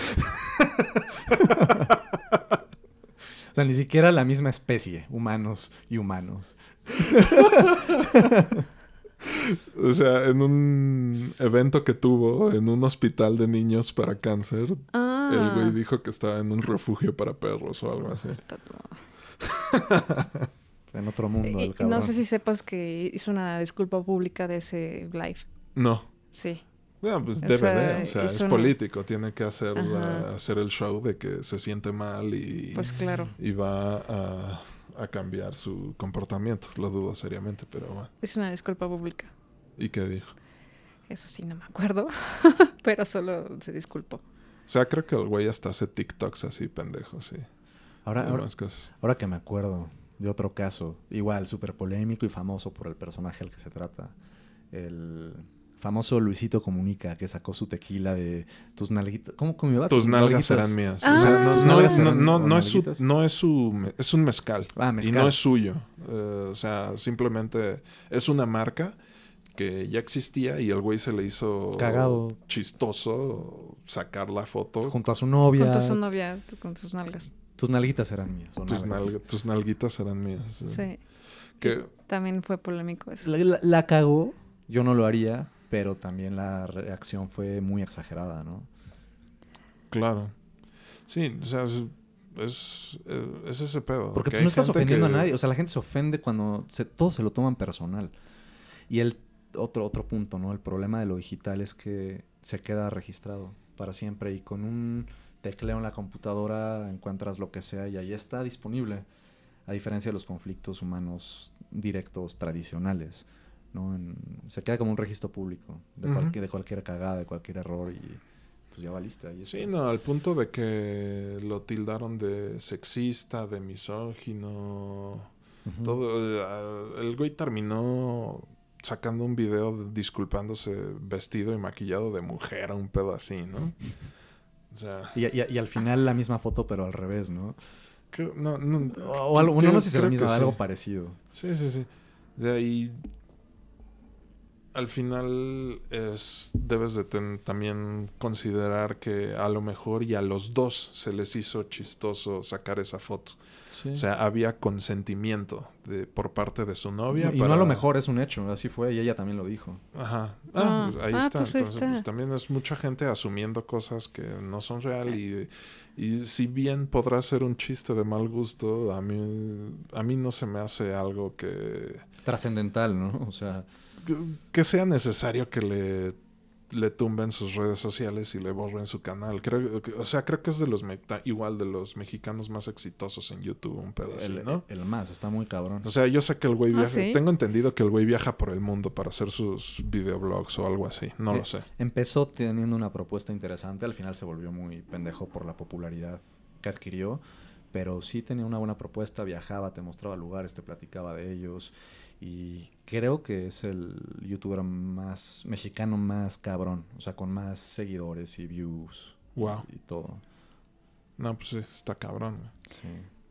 O sea, ni siquiera la misma especie, humanos y humanos. *laughs* O sea, en un evento que tuvo en un hospital de niños para cáncer, Ah. el güey dijo que estaba en un refugio para perros o algo así. Está- *laughs* En otro mundo, el cabrón. no sé si sepas que hizo una disculpa pública de ese live. No. Sí. No, pues O debe sea, de, o sea, es una- político, tiene que hacer, la- hacer el show de que se siente mal y, Pues claro. y va a, a cambiar su comportamiento. Lo dudo seriamente, pero bueno. Es una disculpa pública. ¿Y qué dijo? Eso sí, no me acuerdo. *laughs* Pero solo se disculpó. O sea, creo que el güey hasta hace TikToks así, pendejos, sí. Ahora, Y ahora, cosas. ahora que me acuerdo de otro caso, igual súper polémico y famoso por el personaje al que se trata. El famoso Luisito Comunica que sacó su tequila de tus nalguitas. ¿Cómo comió? Tus nalgas serán mías. Ah. O sea, no, Tus no- no- serán- no- o no es su, nalguitas. no es su, es un mezcal. Ah, Y mezcal. no es suyo. Eh, o sea, simplemente es una marca que ya existía y el güey se le hizo Cagado. chistoso sacar la foto. Junto a su novia. Junto a su novia con sus nalgas. Tus nalguitas serán mías. Tus, nalgas. nalga- tus nalguitas eran mías. eh. Sí. Que, También fue polémico eso. La, la- la cagó. Yo no lo haría, pero también la reacción fue muy exagerada, ¿no? claro. Sí, o sea, es, es, eh, es ese pedo. Porque que pues, no estás ofendiendo que- a nadie. O sea, la gente se ofende cuando se, todos se lo toman personal. Y el otro, otro punto, ¿no? El problema de lo digital es que se queda registrado para siempre. Y con un tecleo en la computadora, encuentras lo que sea y ahí está disponible. A diferencia de los conflictos humanos directos tradicionales. ¿No? En- se queda como un registro público de, cualquier, de cualquier cagada, de cualquier error y pues ya valiste. Ahí Sí, estás. no, al punto de que lo tildaron de sexista, de misógino. Todo, eh, el güey terminó sacando un video de- disculpándose vestido y maquillado de mujer, un pedo así, ¿no? *laughs* O sea, Y, y- y al final la misma foto, pero al revés, ¿no? que- no, no, O, o algo, no, no sé si es la misma, algo sí. parecido. Sí, sí, sí. De ahí, al final es debes de ten- también considerar que a lo mejor y a los dos se les hizo chistoso sacar esa foto. Sí. O sea, había consentimiento de, por parte de su novia. y no a lo mejor es un hecho, así fue y ella también lo dijo. Ajá. Ah, Ah, pues ahí ah, está. pues Entonces, está. pues, también es mucha gente asumiendo cosas que no son real y, y si bien podrá ser un chiste de mal gusto, a mí, a mí no se me hace algo que, Trascendental, ¿no? O sea, que, sea necesario que le, le tumben sus redes sociales y le borren su canal. Creo, que- o sea, creo que es de los igual de los mexicanos más exitosos en YouTube, un pedo así, el, ¿no? el más, está muy cabrón. O sea, yo sé que el güey ¿Ah, viaja. sí? Tengo entendido que el güey viaja por el mundo para hacer sus videoblogs o algo así. No Eh, lo sé. Empezó teniendo una propuesta interesante, al final se volvió muy pendejo por la popularidad que adquirió, pero sí tenía una buena propuesta, viajaba, te mostraba lugares, te platicaba de ellos y creo que es el youtuber más mexicano más cabrón, o sea, con más seguidores y views Wow. y todo. No, pues sí, está cabrón. Sí.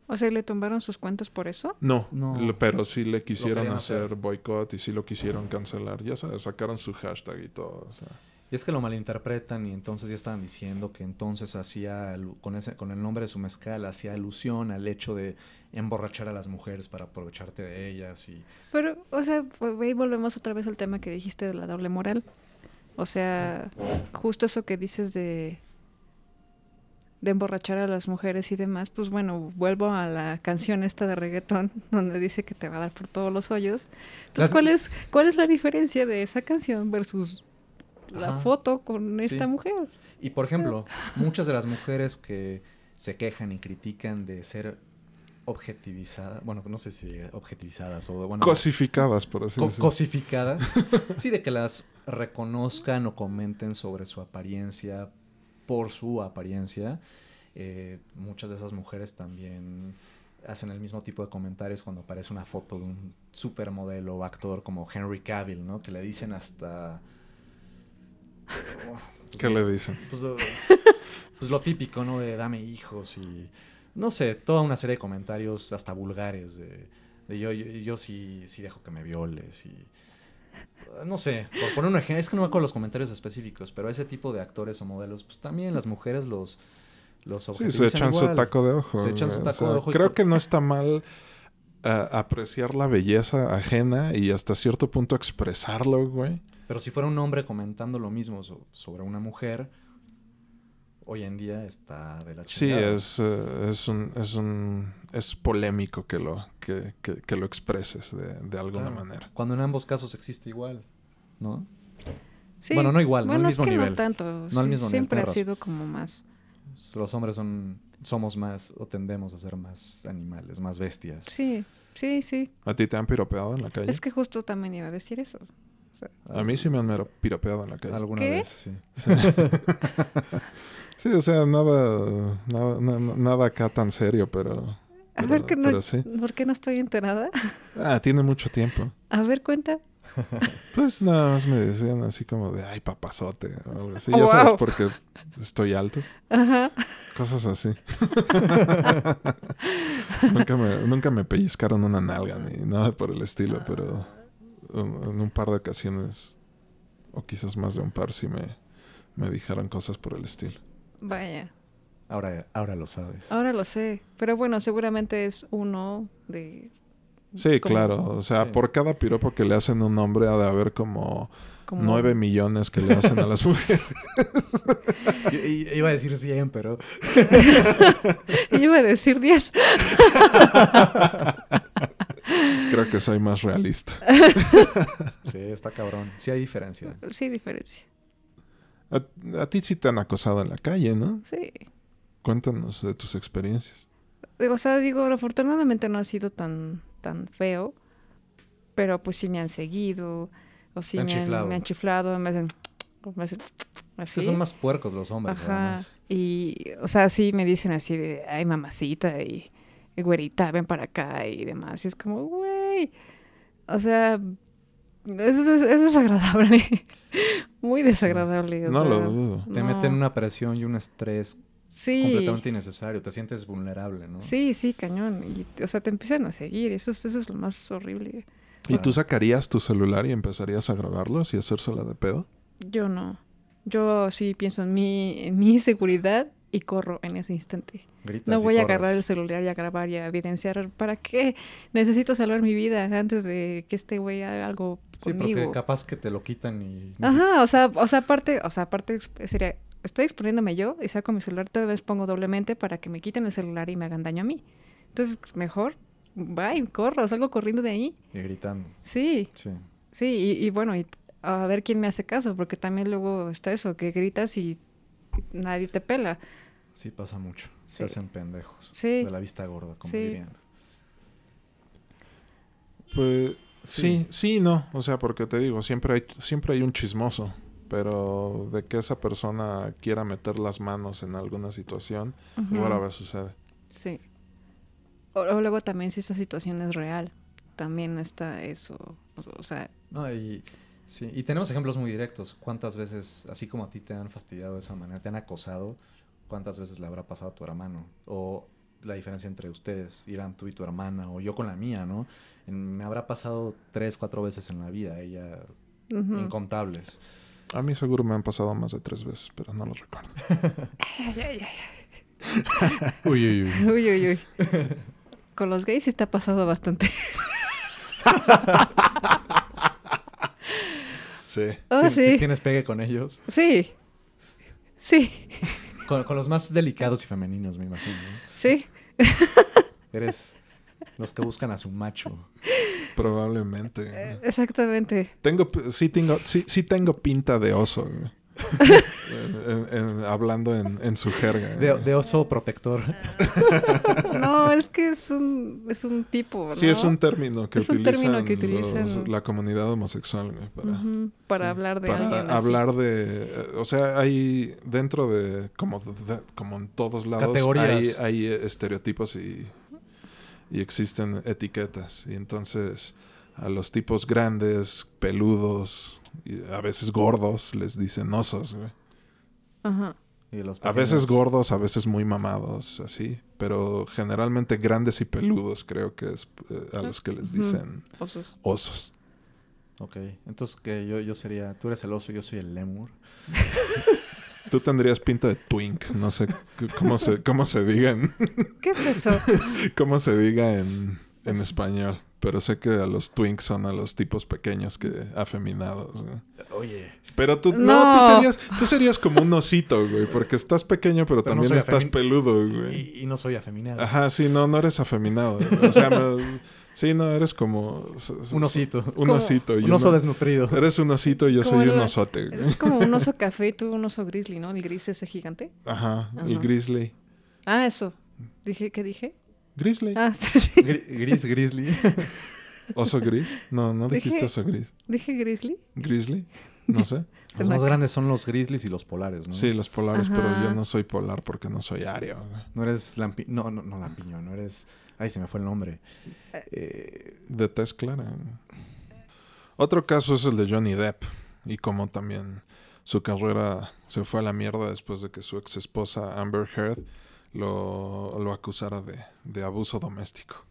O sea, ¿le tumbaron sus cuentas por eso? No, No. le- pero sí le quisieron hacer, hacer. boicot y sí lo quisieron cancelar. Ya sabes, sacaron su hashtag y todo. o sea. Y es que lo malinterpretan y entonces ya estaban diciendo que entonces hacía, con, ese, con el nombre de su mezcal, hacía alusión al hecho de emborrachar a las mujeres para aprovecharte de ellas y... Pero, o sea, pues, ahí volvemos otra vez al tema que dijiste de la doble moral. O sea, justo eso que dices de de emborrachar a las mujeres y demás, pues bueno, vuelvo a la canción esta de reggaetón *laughs* donde dice que te va a dar por todos los hoyos. Entonces, ¿cuál es cuál es la diferencia de esa canción versus la Ajá. foto con esta Sí. mujer? Y por ejemplo, muchas de las mujeres que se quejan y critican de ser objetivizadas, bueno, no sé si objetivizadas o bueno, Cosificadas, por así co- decirlo. cosificadas, *laughs* sí, de que las reconozcan o comenten sobre su apariencia por su apariencia. Eh, muchas de esas mujeres también hacen el mismo tipo de comentarios cuando aparece una foto de un supermodelo o actor como Henry Cavill, ¿no? Que le dicen hasta... pues, ¿Qué le dicen? pues lo, pues lo típico, ¿no? De dame hijos y no sé, toda una serie de comentarios hasta vulgares de, de yo, yo, yo sí, sí dejo que me violes y no sé, por poner un ejemplo, es que no me acuerdo los comentarios específicos, pero ese tipo de actores o modelos, pues también las mujeres los los Sí, se echan su taco de ojo. Se echan su. O taco sea, de ojo y Creo que no está mal eh, apreciar la belleza ajena y hasta cierto punto expresarlo, güey. Pero si fuera un hombre comentando lo mismo so- sobre una mujer, hoy en día está de la Sí, chingada. es, eh, es un, es un, es polémico que lo, que, que- que lo expreses de, de alguna Claro. manera. Cuando en ambos casos existe igual, ¿no? Sí. Bueno, no igual, no al Bueno, mismo es que nivel. no tanto. No al sí, mismo nivel, siempre ha tienes razón. sido como más. Los hombres son somos más o tendemos a ser más animales, más bestias. Sí, sí, sí. ¿A ti te han piropeado en la calle? Es que justo también iba a decir eso. Sea, A mí sí me han piropeado en la calle. Alguna ¿Qué? vez, sí. *laughs* Sí, o sea, nada, nada, na- nada acá tan serio, pero... a pero- ver, que no, sí. ¿por qué no estoy enterada? Ah, tiene mucho tiempo. A ver, cuenta. *laughs* Pues nada más me decían así como de, ay, papazote, así. Oh, ya sabes, wow. porque estoy alto. Ajá. Cosas así. *laughs* nunca, me, nunca me pellizcaron una nalga ni nada por el estilo, pero en, en un par de ocasiones, o quizás más de un par, sí me, me dijeron cosas por el estilo. Vaya. Ahora, ahora lo sabes. Ahora lo sé. Pero bueno, seguramente es uno de. Sí, como- claro. O sea, Sí. por cada piropo que le hacen a un hombre ha de haber como, nueve millones que le hacen a las mujeres. *laughs* Yo- iba a decir 100, pero Yo *laughs* iba a decir 10. *laughs* Creo que soy más realista. *laughs* sí, está cabrón. Sí hay diferencia. Sí, diferencia. A, a ti sí te han acosado en la calle, ¿no? Sí. Cuéntanos de tus experiencias. O sea, digo, afortunadamente no ha sido tan, tan feo, pero pues sí me han seguido, o sí me han, chiflado. me han chiflado, me hacen... me hacen Es así. que son más puercos los hombres, Ajá. además. Y, o sea, sí me dicen así de, ay, mamacita, y güerita, ven para acá, y demás. Y es como, güey. O sea, es, es, es desagradable. *laughs* Muy desagradable. o No sea, lo dudo. Te no. meten una presión y un estrés Sí. completamente innecesario. Te sientes vulnerable, ¿no? Sí, sí, cañón. Y, o sea, te empiezan a seguir. Eso, es- eso es lo más horrible. ¿Y tú sacarías tu celular y empezarías a grabarlos y hacérsela de pedo? Yo no. Yo sí pienso en mi, en mi seguridad y corro en ese instante. Gritas No voy a agarrar el celular y a grabar y a evidenciar. ¿Para qué? Necesito salvar mi vida antes de que este güey haga algo Sí, conmigo. porque capaz que te lo quitan y... Ajá, o sea, o sea, aparte, o sea, aparte sería, estoy exponiéndome yo y saco mi celular, todavía vez pongo doblemente para que me quiten el celular y me hagan daño a mí. Entonces, mejor, bye, corro, salgo corriendo de ahí. Y gritando. Sí, Sí. sí, y, y bueno, y a ver quién me hace caso, porque también luego está eso, que gritas y nadie te pela. Sí pasa mucho. Sí. Se hacen pendejos. Sí. De la vista gorda, como Sí. dirían. Pues sí, Sí. sí, y no. O sea, porque te digo, siempre hay, siempre hay un chismoso. Pero de que esa persona quiera meter las manos en alguna situación, Ujú. rara vez sucede. Sí. O, o luego también si esa situación es real, también está eso, o, o sea, No, y, sí, y tenemos ejemplos muy directos. ¿Cuántas veces, así como a ti te han fastidiado de esa manera, te han acosado? ¿Cuántas veces le habrá pasado a tu hermano? O la diferencia entre ustedes, Irán, tú y tu hermana, o yo con la mía, ¿no? En- me habrá pasado tres, cuatro veces en la vida, ella, ujú. incontables. A mí seguro me han pasado más de tres veces, pero no lo recuerdo. Ay, ay, ay. Uy, uy, uy. Uy, uy, uy. Con los gays sí te ha pasado bastante. *laughs* Sí. Oh, ¿Tien- sí. ¿Tienes pegue con ellos? Sí. Sí. Con, con los más delicados y femeninos, me imagino. ¿no? Sí. *laughs* Eres los que buscan a su macho. Probablemente. Exactamente. Tengo, sí tengo, sí, sí tengo pinta de oso. güey. *laughs* En- en- en- hablando en, en su jerga. De, oso protector. No, es que es un, es un tipo, ¿no? Sí, es un término que Es un utilizan, término que los- utilizan. la comunidad homosexual güey, para, Ujú, para sí, hablar de para alguien así. hablar de... eh, O sea, hay dentro de... Como, de- como en todos lados, Categorías. hay, hay estereotipos y, y existen etiquetas. Y entonces a los tipos grandes, peludos, a veces gordos, les dicen osos. güey. Ajá. Y los A veces gordos, a veces muy mamados, así. Pero generalmente grandes y peludos, creo que es eh, a los que les dicen Osos. osos. Ok, entonces que yo, yo sería, tú eres el oso, yo soy el lemur. *laughs* Tú tendrías pinta de twink, no sé cómo se, cómo se diga en, ¿Qué es eso? *laughs* cómo se diga en, en español. Pero sé que a los twinks son a los tipos pequeños que afeminados. Oye. Pero tú, no, No. tú serías, tú serías como un osito, güey, porque estás pequeño, pero, también estás peludo, güey. Y, y no soy afeminado. Ajá, sí, no, no eres afeminado. güey. O sea, sí, no, eres como... Un osito. Un Como- osito. y Un oso uno- desnutrido. Eres un osito y yo soy un el- osote. güey. Es como un oso café y tú un oso grizzly, ¿no? El gris ese gigante. Ajá, el Ajá. grizzly. Ah, eso. Dije, ¿qué dije? Grizzly. Ah, sí, *laughs* sí. Gri- Gris, grizzly. *laughs* ¿Oso gris? No, no dijiste Dije- oso gris. Dije grizzly. ¿Grizzly? No sé. *laughs* Se Los más grandes son los grizzlies y los polares, ¿no? Sí, los polares, pero yo no soy polar porque no soy ario. No eres lampi... No, no, no lampiño, no eres... Ay, se me fue el nombre. Eh, De tez clara. Otro caso es el de Johnny Depp. Y como también su carrera se fue a la mierda después de que su ex esposa Amber Heard lo, lo acusara de, de abuso doméstico.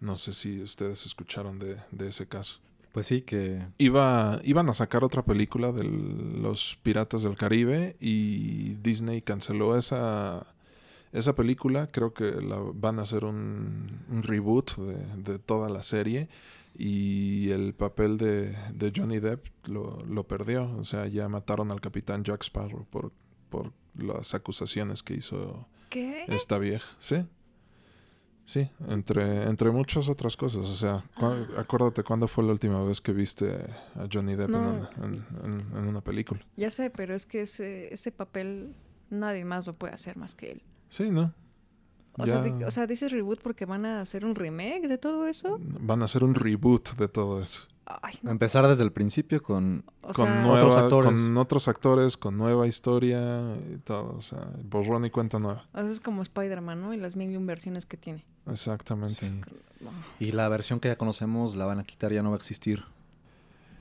No sé si ustedes escucharon de, de ese caso. pues sí, que... Iba, iban a sacar otra película de los Piratas del Caribe y Disney canceló esa, esa película. Creo que la, van a hacer un, un reboot de, de toda la serie y el papel de, de Johnny Depp lo, lo perdió. O sea, ya mataron al capitán Jack Sparrow por, por las acusaciones que hizo ¿Qué? esta vieja. ¿Sí? Sí, entre, entre muchas otras cosas. O sea, cu- acuérdate cuándo fue la última vez que viste a Johnny Depp en, una, en- en- en una película. Ya sé, pero es que ese, ese papel nadie más lo puede hacer más que él. Sí, ¿no? O, sea, Ya di- o sea, dices reboot porque van a hacer un remake de todo eso. van a hacer un reboot de todo eso. Ay, no. Empezar desde el principio con... O con, sea, nueva- Otros actores. con otros actores, con nueva historia y todo. O sea, borrón y cuenta nueva. o sea, es como Spider-Man, ¿no? Y las mil y un versiones que tiene. Exactamente. sí. Y la versión que ya conocemos la van a quitar, ya no va a existir.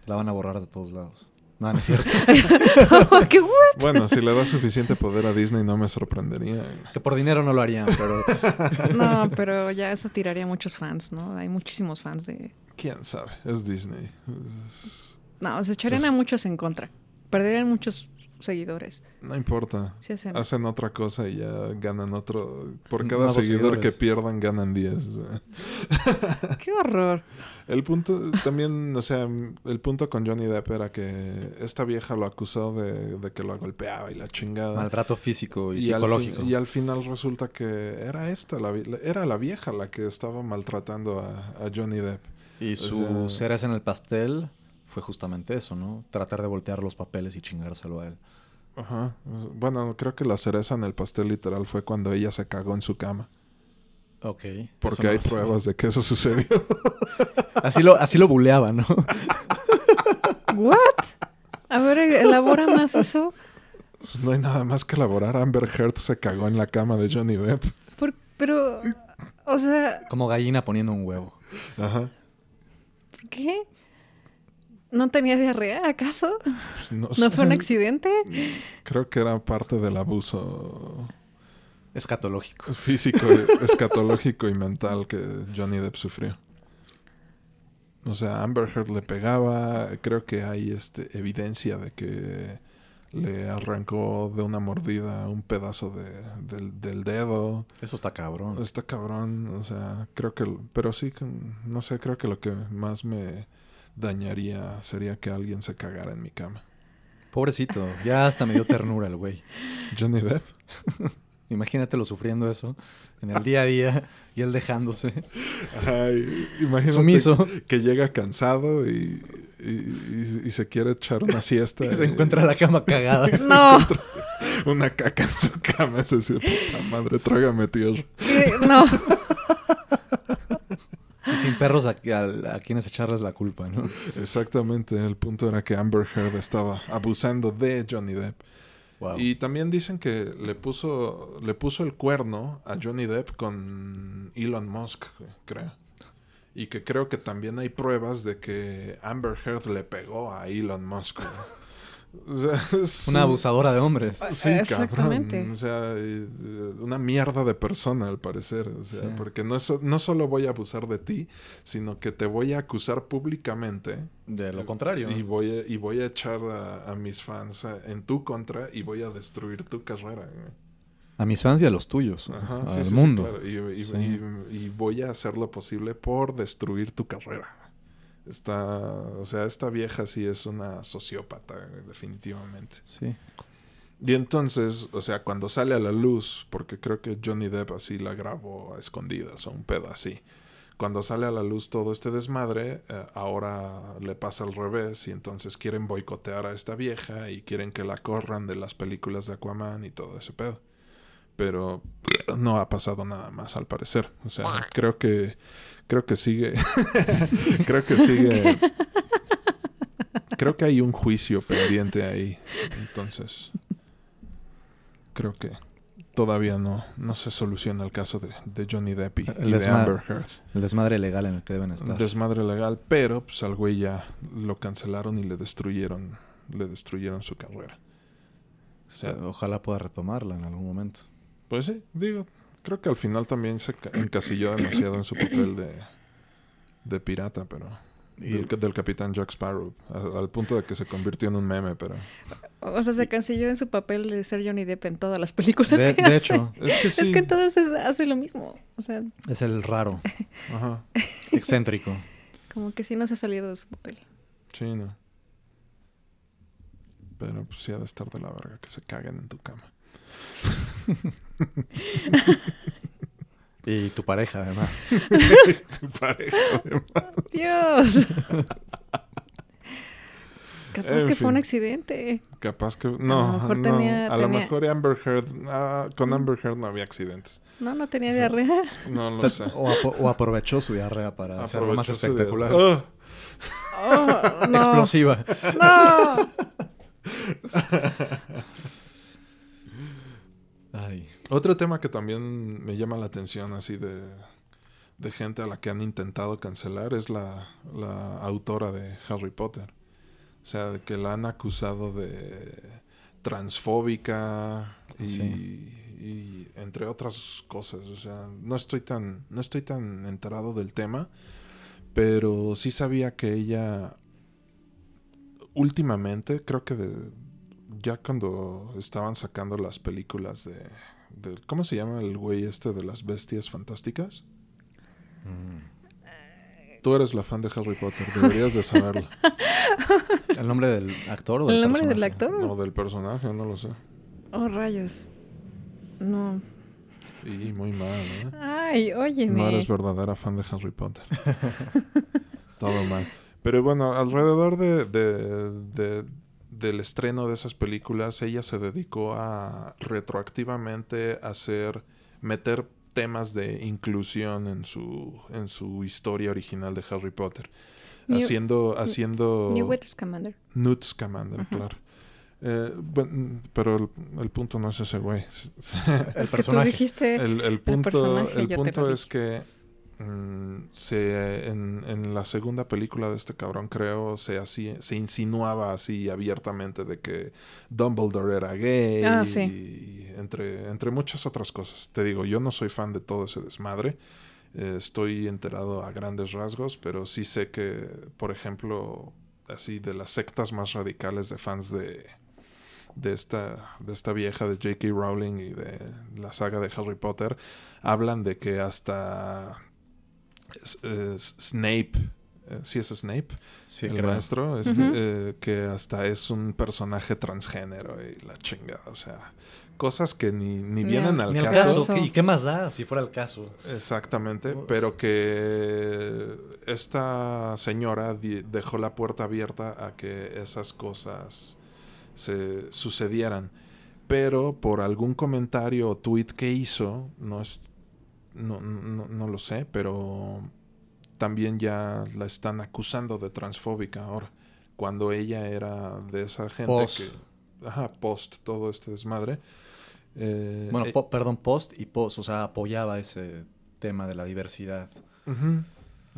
La van a borrar de todos lados. No, no es cierto. *laughs* ¡Qué guay! Bueno, si le da suficiente poder a Disney no me sorprendería. que por dinero no lo harían, pero... *laughs* No, pero ya eso tiraría a muchos fans, ¿no? Hay muchísimos fans de... ¿Quién sabe? Es Disney. Es- No, se echarían a muchos en contra. Perderían muchos seguidores. No importa. Sí hacen... Hacen otra cosa y ya ganan otro. Por cada Nuevos seguidor seguidores. que pierdan, ganan 10. o sea. *laughs* ¡Qué horror! El punto también, o sea, el punto con Johnny Depp era que esta vieja lo acusó de, de que lo golpeaba y la chingada. Maltrato físico y, Y al, psicológico. fin- y al final resulta que era esta, la, era la vieja la que estaba maltratando a, a Johnny Depp. Y O su sea- cereza en el pastel fue justamente eso, ¿no? Tratar de voltear los papeles y chingárselo a él. Ajá. Bueno, creo que la cereza en el pastel literal fue cuando ella se cagó en su cama. Ok. Porque no hay pruebas de que eso sucedió. *laughs* Así lo, así lo buleaba, ¿no? *laughs* ¿What? A ver, elabora más eso. no hay nada más que elaborar. Amber Heard se cagó en la cama de Johnny Depp. Por- pero, o sea, Como gallina poniendo un huevo. Ajá. ¿por qué? ¿No tenía diarrea, acaso? Pues no, ¿No sé. fue un accidente? Creo que era parte del abuso Escatológico. físico, *laughs* escatológico y mental que Johnny Depp sufrió. O sea, Amber Heard le pegaba. Creo que hay este, evidencia de que le arrancó de una mordida un pedazo de, del, del dedo. Eso está cabrón. Está cabrón, o sea, creo que... Pero sí, no sé, creo que lo que más me dañaría sería que alguien se cagara en mi cama. Pobrecito. Ya hasta me dio ternura el güey. Johnny Depp. *laughs* Imagínatelo sufriendo eso en el día a día y él dejándose. Ay, imagínate Sumiso. que llega cansado y, y, y- y se quiere echar una siesta. *laughs* Y se y- encuentra la cama cagada. *laughs* No, Una caca en su cama. Es decir, puta madre, trágame tierra. ¿qué? no. Y sin perros a, a- a quienes echarles la culpa, ¿no? Exactamente, el punto era que Amber Heard estaba abusando de Johnny Depp. Wow. Y también dicen que le puso, le puso el cuerno a Johnny Depp con Elon Musk, creo. Y que creo que también hay pruebas de que Amber Heard le pegó a Elon Musk. *laughs* O sea, *laughs* es Una un- abusadora de hombres. Sí, Exactamente. cabrón. O sea, eh, eh, una mierda de persona al parecer. O sea, Sí. porque no, es, no solo voy a abusar de ti, sino que te voy a acusar públicamente. De lo contrario. Y voy a, y voy a echar a, a mis fans a- en tu contra y voy a destruir tu carrera. A mis fans y a los tuyos. Ajá, al sí, sí, sí, mundo. claro. Y, y- Sí. y- y voy a hacer lo posible por destruir tu carrera. Está, o sea, esta vieja sí es una sociópata, güey, definitivamente. Sí. Y entonces, o sea, cuando sale a la luz, porque creo que Johnny Depp así la grabó a escondidas o un pedo así. Cuando sale a la luz todo este desmadre, eh, ahora le pasa al revés y entonces quieren boicotear a esta vieja y quieren que la corran de las películas de Aquaman y todo ese pedo. Pero no ha pasado nada más al parecer. O sea, creo que creo que sigue *laughs* creo que sigue creo que hay un juicio pendiente ahí. Entonces, creo que todavía no, no se soluciona el caso de, de Johnny Depp y, El de Amber Heard. El desmadre legal en el que deben estar. Desmadre legal, pero pues al güey ya lo cancelaron y le destruyeron, le destruyeron su carrera. O sea, Ojalá pueda retomarla en algún momento. pues sí, digo, creo que al final también se ca- encasilló demasiado en su papel de, de pirata, pero Y- del, del capitán Jack Sparrow, al punto de que se convirtió en un meme, pero O sea, se cancilló en su papel de ser Johnny Depp en todas las películas De, que de hace. hecho, es que sí. Es que todas es- hace lo mismo. O sea, es el raro, *laughs* Ajá. excéntrico. como que sí no se ha salido de su papel. Sí, no. Pero pues sí ha de estar de la verga que se caguen en tu cama. *laughs* *laughs* Y tu pareja, además. *laughs* tu pareja, además. ¡Dios! *laughs* Capaz En que fue un accidente. Capaz que... No, mejor no, tenía- a lo tenía- mejor Amber Heard... ah, con Amber Heard no había accidentes. No, no tenía diarrea. No lo sé. O, aprovechó su diarrea para hacerlo más espectacular. Ah, Oh, no. Explosiva. No. Otro tema que también me llama la atención así de, de gente a la que han intentado cancelar es la, la autora de Harry Potter. O sea, que la han acusado de transfóbica y, Sí. y entre otras cosas. O sea, no estoy tan, no estoy tan enterado del tema, pero sí sabía que ella últimamente, creo que de- ya cuando estaban sacando las películas de, de- ¿Cómo se llama el güey este de las bestias fantásticas? Mm. Tú eres la fan de Harry Potter, deberías de saberlo. *laughs* ¿El nombre del actor o del ¿El nombre del actor? O del personaje, no lo sé. Oh, rayos. No. Y muy mal, ¿eh? Ay, óyeme. No eres verdadera fan de Harry Potter. *laughs* Todo mal. Pero bueno, alrededor de, de- de- del estreno de esas películas, ella se dedicó a retroactivamente hacer, meter temas de inclusión en su, en su historia original de Harry Potter. New- haciendo, haciendo Newt Scamander. Newt Scamander, claro. Eh, bueno, pero el, el punto no es ese güey. *laughs* El es que tú personaje. dijiste. El, el punto, el punto es que se, en, en la segunda película de este cabrón, creo, se, así, se insinuaba así abiertamente de que Dumbledore era gay Ah, y, sí. y entre, entre muchas otras cosas. Te digo, yo no soy fan de todo ese desmadre. Eh, estoy enterado a grandes rasgos, pero sí sé que, por ejemplo, así de las sectas más radicales de fans de, de esta, de esta vieja de J.K. Rowling y de la saga de Harry Potter, hablan de que hasta eh, Snape, eh, ¿sí es Snape? Sí, el creo. maestro, este, eh, que hasta es un personaje transgénero y la chingada, o sea, cosas que ni, ni vienen al Ni caso. caso. ¿Y qué más da si fuera el caso? Exactamente, pero que esta señora dejó la puerta abierta a que esas cosas se sucedieran. Pero por algún comentario o tweet que hizo, no, es, no, no, no lo sé, pero también ya la están acusando de transfóbica ahora. Cuando ella era de esa gente Post. que... Ajá, post, todo este desmadre. Eh, Bueno, eh, po- perdón, post y post, o sea, apoyaba ese tema de la diversidad.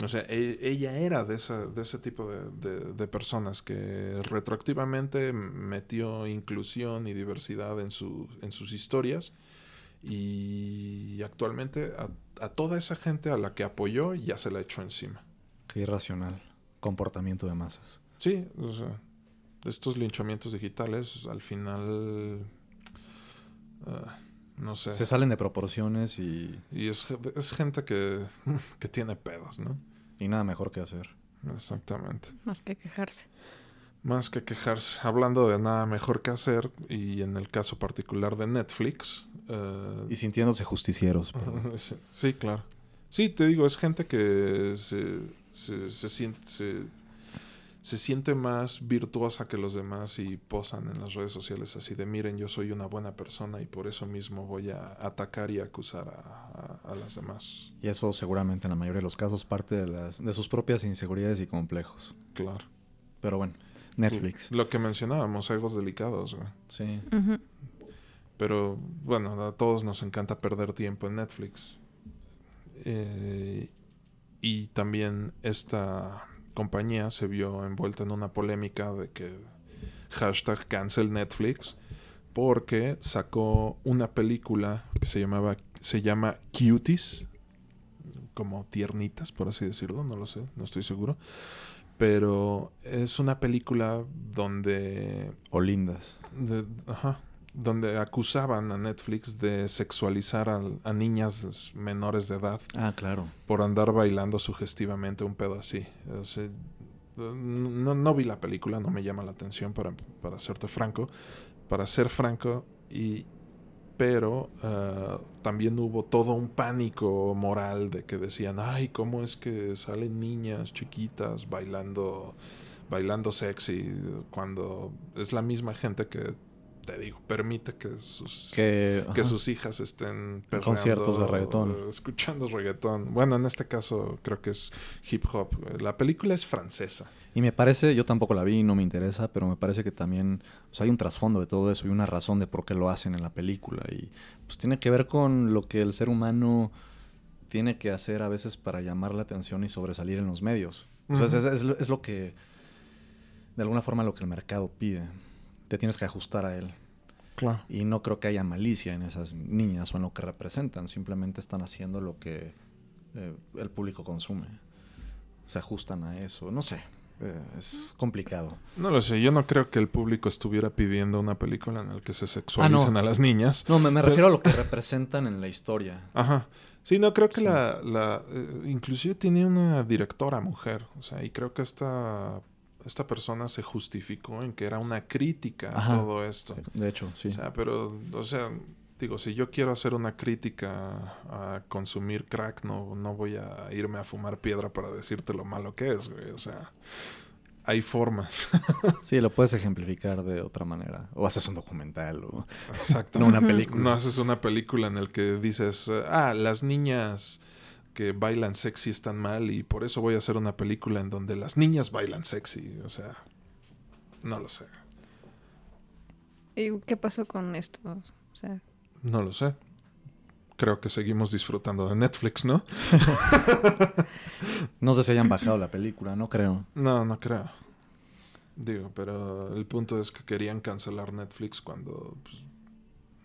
O sea, e- ella era de, esa, de ese tipo de, de- de personas que retroactivamente metió inclusión y diversidad en, su, en sus historias y actualmente a, a toda esa gente a la que apoyó ya se la echó encima. Qué irracional. Comportamiento de masas. Sí, o sea, estos linchamientos digitales al final, ah, no sé. Se salen de proporciones y, Y es, es gente que, *laughs* que tiene pedos, ¿no? y nada mejor que hacer. Exactamente. Más que quejarse. Más que quejarse. Hablando de nada mejor que hacer, y en el caso particular de Netflix. Eh, Y sintiéndose justicieros. *laughs* sí, sí, claro. Sí, te digo, es gente que se, se, se siente, se, se siente más virtuosa que los demás y posan en las redes sociales así de miren, yo soy una buena persona y por eso mismo voy a atacar y acusar a, a- a las demás. Y eso seguramente en la mayoría de los casos parte de, las, de sus propias inseguridades y complejos. Claro. Pero bueno, Netflix. Lo que mencionábamos, egos delicados, güey. Sí. Pero bueno, a todos nos encanta perder tiempo en Netflix. Eh, y también esta compañía se vio envuelta en una polémica de que hashtag cancel Netflix porque sacó una película que se llamaba se llama Cuties como tiernitas por así decirlo no lo sé no estoy seguro pero es una película donde O lindas. de- ajá, donde acusaban a Netflix de sexualizar a, a niñas menores de edad Ah, claro. por andar bailando sugestivamente un pedo así. O sea, no, no vi la película, no me llama la atención para, para serte franco. Para ser franco, y, pero ah, también hubo todo un pánico moral de que decían, ay, ¿cómo es que salen niñas chiquitas bailando bailando sexy cuando es la misma gente que te digo, permite que sus, que, sus hijas estén Conciertos de reggaetón. Escuchando reggaetón. Bueno, en este caso creo que es hip hop. La película es francesa. Y me parece, yo tampoco la vi, no me interesa, pero me parece que también hay un trasfondo de todo eso y una razón de por qué lo hacen en la película. Y pues tiene que ver con lo que el ser humano tiene que hacer a veces para llamar la atención y sobresalir en los medios. O sea, es- Ujú. es, es lo- es lo que, de alguna forma, lo que el mercado pide. Te tienes que ajustar a él. Claro. Y no creo que haya malicia en esas niñas o en lo que representan. Simplemente están haciendo lo que eh, el público consume. Se ajustan a eso. No sé. eh, es complicado. No lo sé, yo no creo que el público estuviera pidiendo una película en la que se sexualicen Ah, no. a las niñas. No, me, me Pero- refiero a lo que representan en la historia. *laughs* Ajá. Sí, no, creo que Sí. la... la eh, inclusive tiene una directora mujer. O sea, y creo que esta, esta persona se justificó en que era una crítica a Ajá. todo esto. De hecho, sí. O sea, pero, o sea, digo, si yo quiero hacer una crítica a consumir crack, no, no voy a irme a fumar piedra para decirte lo malo que es, güey. O sea, hay formas. *laughs* Sí, lo puedes ejemplificar de otra manera. O haces un documental o Exacto. *laughs* no una película. No haces una película en la que dices, ah, las niñas que bailan sexy están mal y por eso voy a hacer una película en donde las niñas bailan sexy. O sea, no lo sé. ¿Y qué pasó con esto? O sea, No lo sé. Creo que seguimos disfrutando de Netflix, ¿no? *laughs* No sé si hayan bajado la película, no creo. No, no creo. Digo, pero el punto es que querían cancelar Netflix cuando, pues,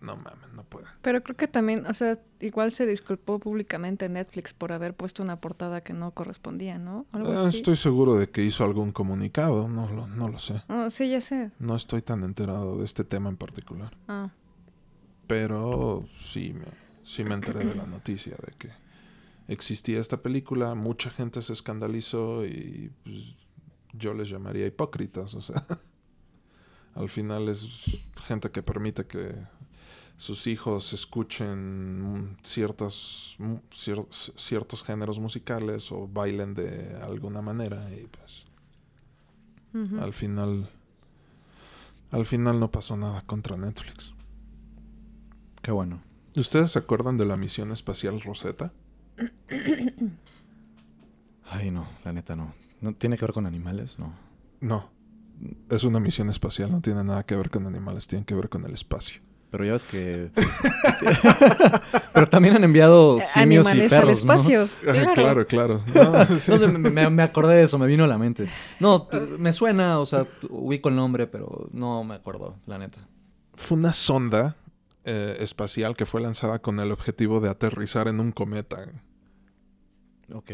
no mames, no pueden. pero creo que también, o sea, igual se disculpó públicamente Netflix por haber puesto una portada que no correspondía, ¿no? Algo Ah, así. estoy seguro de que hizo algún comunicado, no lo, no lo sé. Oh, sí, ya sé. No estoy tan enterado de este tema en particular. Ah, Pero sí me, sí me enteré de la noticia de que existía esta película, mucha gente se escandalizó y pues, yo les llamaría hipócritas, o sea, *laughs* al final es gente que permite que sus hijos escuchen ciertas, mu- cier- ciertos géneros musicales o bailen de alguna manera y pues al final al final no pasó nada contra Netflix. Qué bueno. ¿Ustedes se acuerdan de la misión espacial Rosetta? Ay, no, la neta no. ¿No tiene que ver con animales? No. No. Es una misión espacial, no tiene nada que ver con animales, tiene que ver con el espacio. Pero ya ves que... *laughs* Pero también han enviado simios y Animales perros, al espacio. Ah, *laughs* Claro. claro, claro. No, *laughs* sí. ¿no? No sé, me, me- acordé de eso, me vino a la mente. No, me suena, o sea, ubico el nombre, pero no me acuerdo, la neta. Fue una sonda eh, espacial que fue lanzada con el objetivo de aterrizar en un cometa. Ok.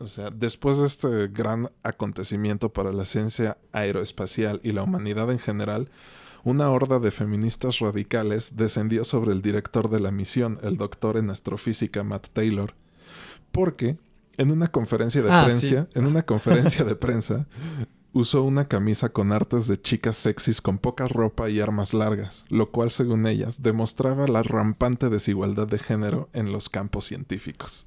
O sea, después de este gran acontecimiento para la ciencia aeroespacial y la humanidad en general, una horda de feministas radicales descendió sobre el director de la misión, el doctor en astrofísica Matt Taylor, porque en una conferencia de Ah, prensa, sí. en una *laughs* conferencia de prensa, usó una camisa con artes de chicas sexys con poca ropa y armas largas, lo cual, según ellas, demostraba la rampante desigualdad de género en los campos científicos.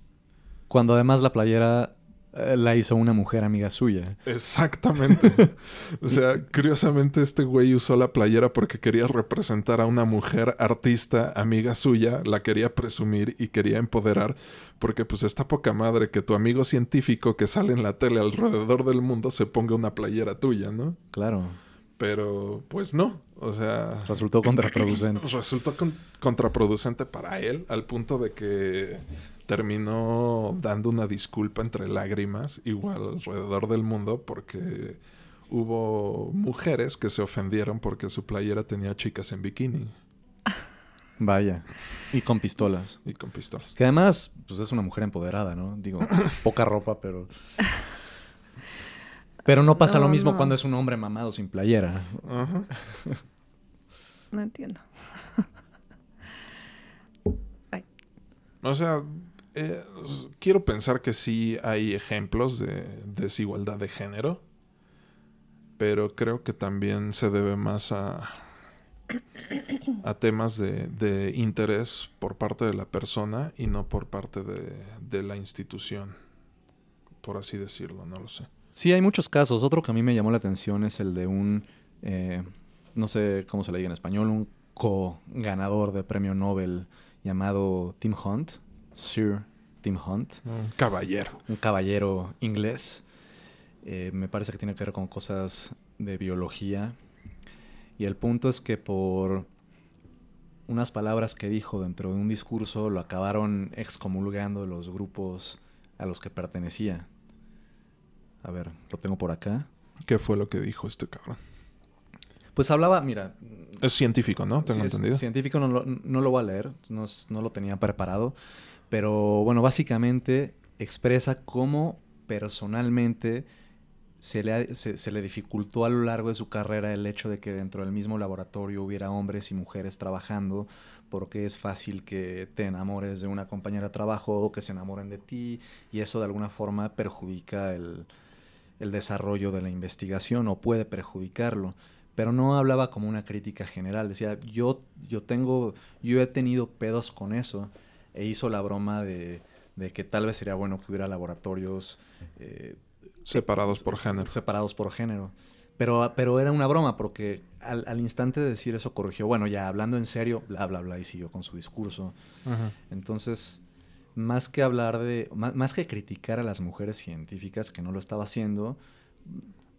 Cuando además la playera la hizo una mujer amiga suya. Exactamente. *laughs* o sea, curiosamente este güey usó la playera porque quería representar a una mujer artista, amiga suya, la quería presumir y quería empoderar, porque pues está poca madre que tu amigo científico que sale en la tele alrededor del mundo se ponga una playera tuya, ¿no? Claro. Pero pues no, o sea... Resultó contraproducente. *clears throat* Resultó con- contraproducente para él al punto de que terminó dando una disculpa entre lágrimas igual alrededor del mundo porque hubo mujeres que se ofendieron porque su playera tenía chicas en bikini Vaya. Y con pistolas. y con pistolas. Que además, pues es una mujer empoderada, ¿no? Digo, *laughs* poca ropa, pero... Pero no pasa No, lo mismo no. cuando es un hombre mamado sin playera. Ajá. No entiendo. Ay, O sea, eh, quiero pensar que sí hay ejemplos de desigualdad de género, pero creo que también se debe más a, a temas de, interés por parte de la persona y no por parte de, de la institución, por así decirlo, no lo sé. Sí, hay muchos casos. Otro que a mí me llamó la atención es el de un, eh, no sé cómo se le diga en español, un co-ganador de premio Nobel llamado Tim Hunt, Sir Tim Hunt. Un caballero. Un caballero inglés. Eh, me parece que tiene que ver con cosas de biología. Y el punto es que por unas palabras que dijo dentro de un discurso lo acabaron excomulgando los grupos a los que pertenecía. A ver, lo tengo por acá. ¿Qué fue lo que dijo este cabrón? Pues hablaba, mira. Es científico, ¿no? Tengo sí, es entendido. científico no lo, no lo voy a leer, no, no lo tenía preparado. Pero bueno, básicamente expresa cómo personalmente se le, se le dificultó a lo largo de su carrera el hecho de que dentro del mismo laboratorio hubiera hombres y mujeres trabajando, porque es fácil que te enamores de una compañera de trabajo o que se enamoren de ti, y eso de alguna forma perjudica el, el desarrollo de la investigación o puede perjudicarlo. Pero no hablaba como una crítica general, decía, yo, yo tengo, yo he tenido pedos con eso, e hizo la broma de, de que tal vez sería bueno que hubiera laboratorios eh, Separados por género. separados por género. Pero, pero era una broma, porque al, al instante de decir eso corrigió, bueno, ya hablando en serio, bla, bla, bla, y siguió con su discurso. Ajá. Entonces, más que hablar de, más, más que criticar a las mujeres científicas, que no lo estaba haciendo,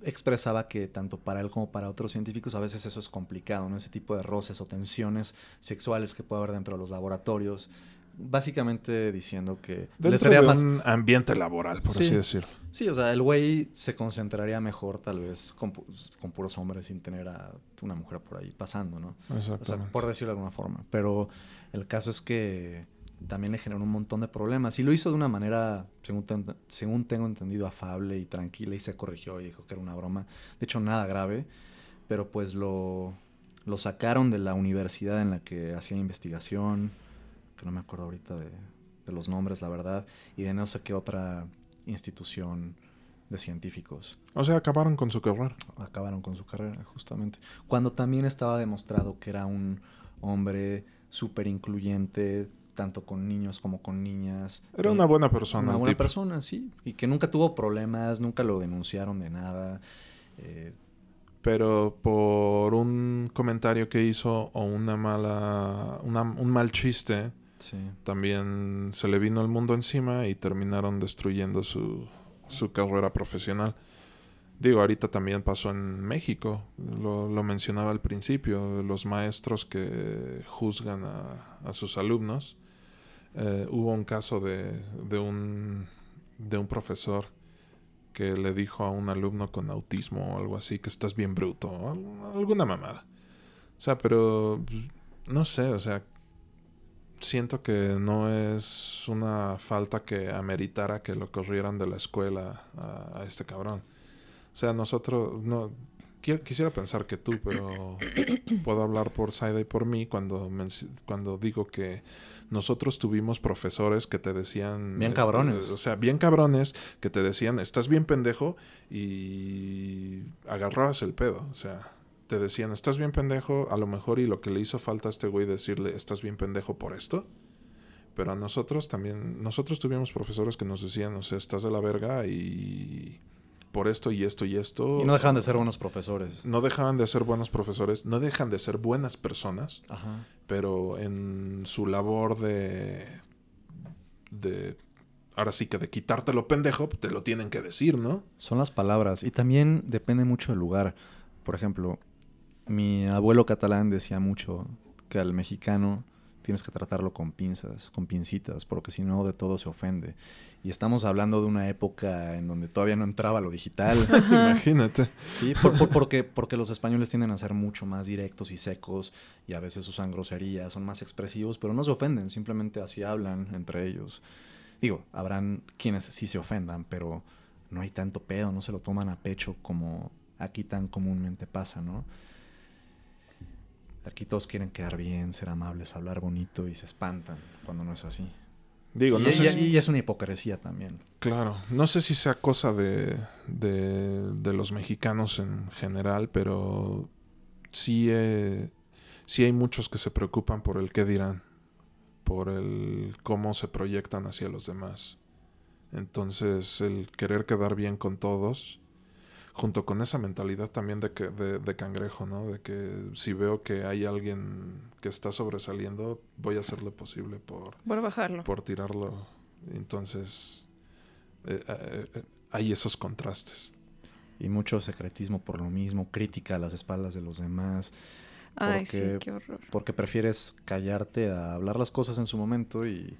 expresaba que tanto para él como para otros científicos a veces eso es complicado, ¿no? Ese tipo de roces o tensiones sexuales que puede haber dentro de los laboratorios. Básicamente diciendo que le sería de más... un ambiente laboral, por Sí. así decirlo. Sí, o sea, el güey se concentraría mejor tal vez con, pu- con puros hombres sin tener a una mujer por ahí pasando, ¿no? O sea, por decirlo de alguna forma. Pero el caso es que también le generó un montón de problemas. Y lo hizo de una manera, según, ten- según tengo entendido, afable y tranquila. Y se corrigió y dijo que era una broma. De hecho, nada grave. Pero pues lo, lo sacaron de la universidad en la que hacía investigación. Que no me acuerdo ahorita de, de los nombres, la verdad. Y de no sé qué otra institución de científicos O sea, acabaron con su carrera. acabaron con su carrera, justamente. Cuando también estaba demostrado que era un hombre súper incluyente, tanto con niños como con niñas. Era Eh, una buena persona. Una buena tipo. persona, sí. Y que nunca tuvo problemas, nunca lo denunciaron de nada. Eh, Pero por un comentario que hizo o una mala, una- un mal chiste, también se le vino el mundo encima y terminaron destruyendo su, su carrera profesional. Digo, ahorita también pasó en México, lo, lo mencionaba al principio, los maestros que juzgan a, sus alumnos. Eh, hubo un caso de, de, un, de un profesor que le dijo a un alumno con autismo o algo así que estás bien bruto, alguna mamada. O sea, pero pues, no sé, o sea, siento que no es una falta que ameritara que lo corrieran de la escuela a, a este cabrón. O sea, nosotros, no, qui- quisiera pensar que tú, pero *coughs* puedo hablar por Saida y por mí cuando, menci- cuando digo que nosotros tuvimos profesores que te decían... Bien eh, cabrones. O sea, bien cabrones que te decían, estás bien pendejo y agarrabas el pedo. O sea, te decían, estás bien pendejo, a lo mejor y lo que le hizo falta a este güey decirle, estás bien pendejo por esto. Pero a nosotros también, nosotros tuvimos profesores que nos decían, o sea, estás de la verga y por esto y esto y esto. Y no dejaban de ser buenos profesores. No dejaban de ser buenos profesores, no dejan de ser buenas personas, Ajá. pero en su labor de. de. ahora sí que de quitártelo pendejo, te lo tienen que decir, ¿no? Son las palabras. Y también depende mucho del lugar. Por ejemplo, mi abuelo catalán decía mucho que al mexicano tienes que tratarlo con pinzas, con pincitas, porque si no de todo se ofende. Y estamos hablando de una época en donde todavía no entraba lo digital. *laughs* Imagínate. Sí, por- por- porque, porque los españoles tienden a ser mucho más directos y secos y a veces usan groserías, son más expresivos, pero no se ofenden, simplemente así hablan entre ellos. Digo, habrán quienes sí se ofendan, pero no hay tanto pedo, no se lo toman a pecho como aquí tan comúnmente pasa, ¿no? Aquí todos quieren quedar bien, ser amables, hablar bonito y se espantan cuando no es así. Digo, y, no sé y- si- y es una hipocresía también. Claro, no sé si sea cosa de, de, de los mexicanos en general, pero sí, eh, sí hay muchos que se preocupan por el qué dirán, por el cómo se proyectan hacia los demás. Entonces, el querer quedar bien con todos junto con esa mentalidad también de, que, de, de cangrejo, ¿no? De que si veo que hay alguien que está sobresaliendo, voy a hacer lo posible por, Por bajarlo. por tirarlo. Entonces, eh, eh, eh, hay esos contrastes. Y mucho secretismo por lo mismo, crítica a las espaldas de los demás, Ay, sí, porque- qué horror. porque prefieres callarte a hablar las cosas en su momento y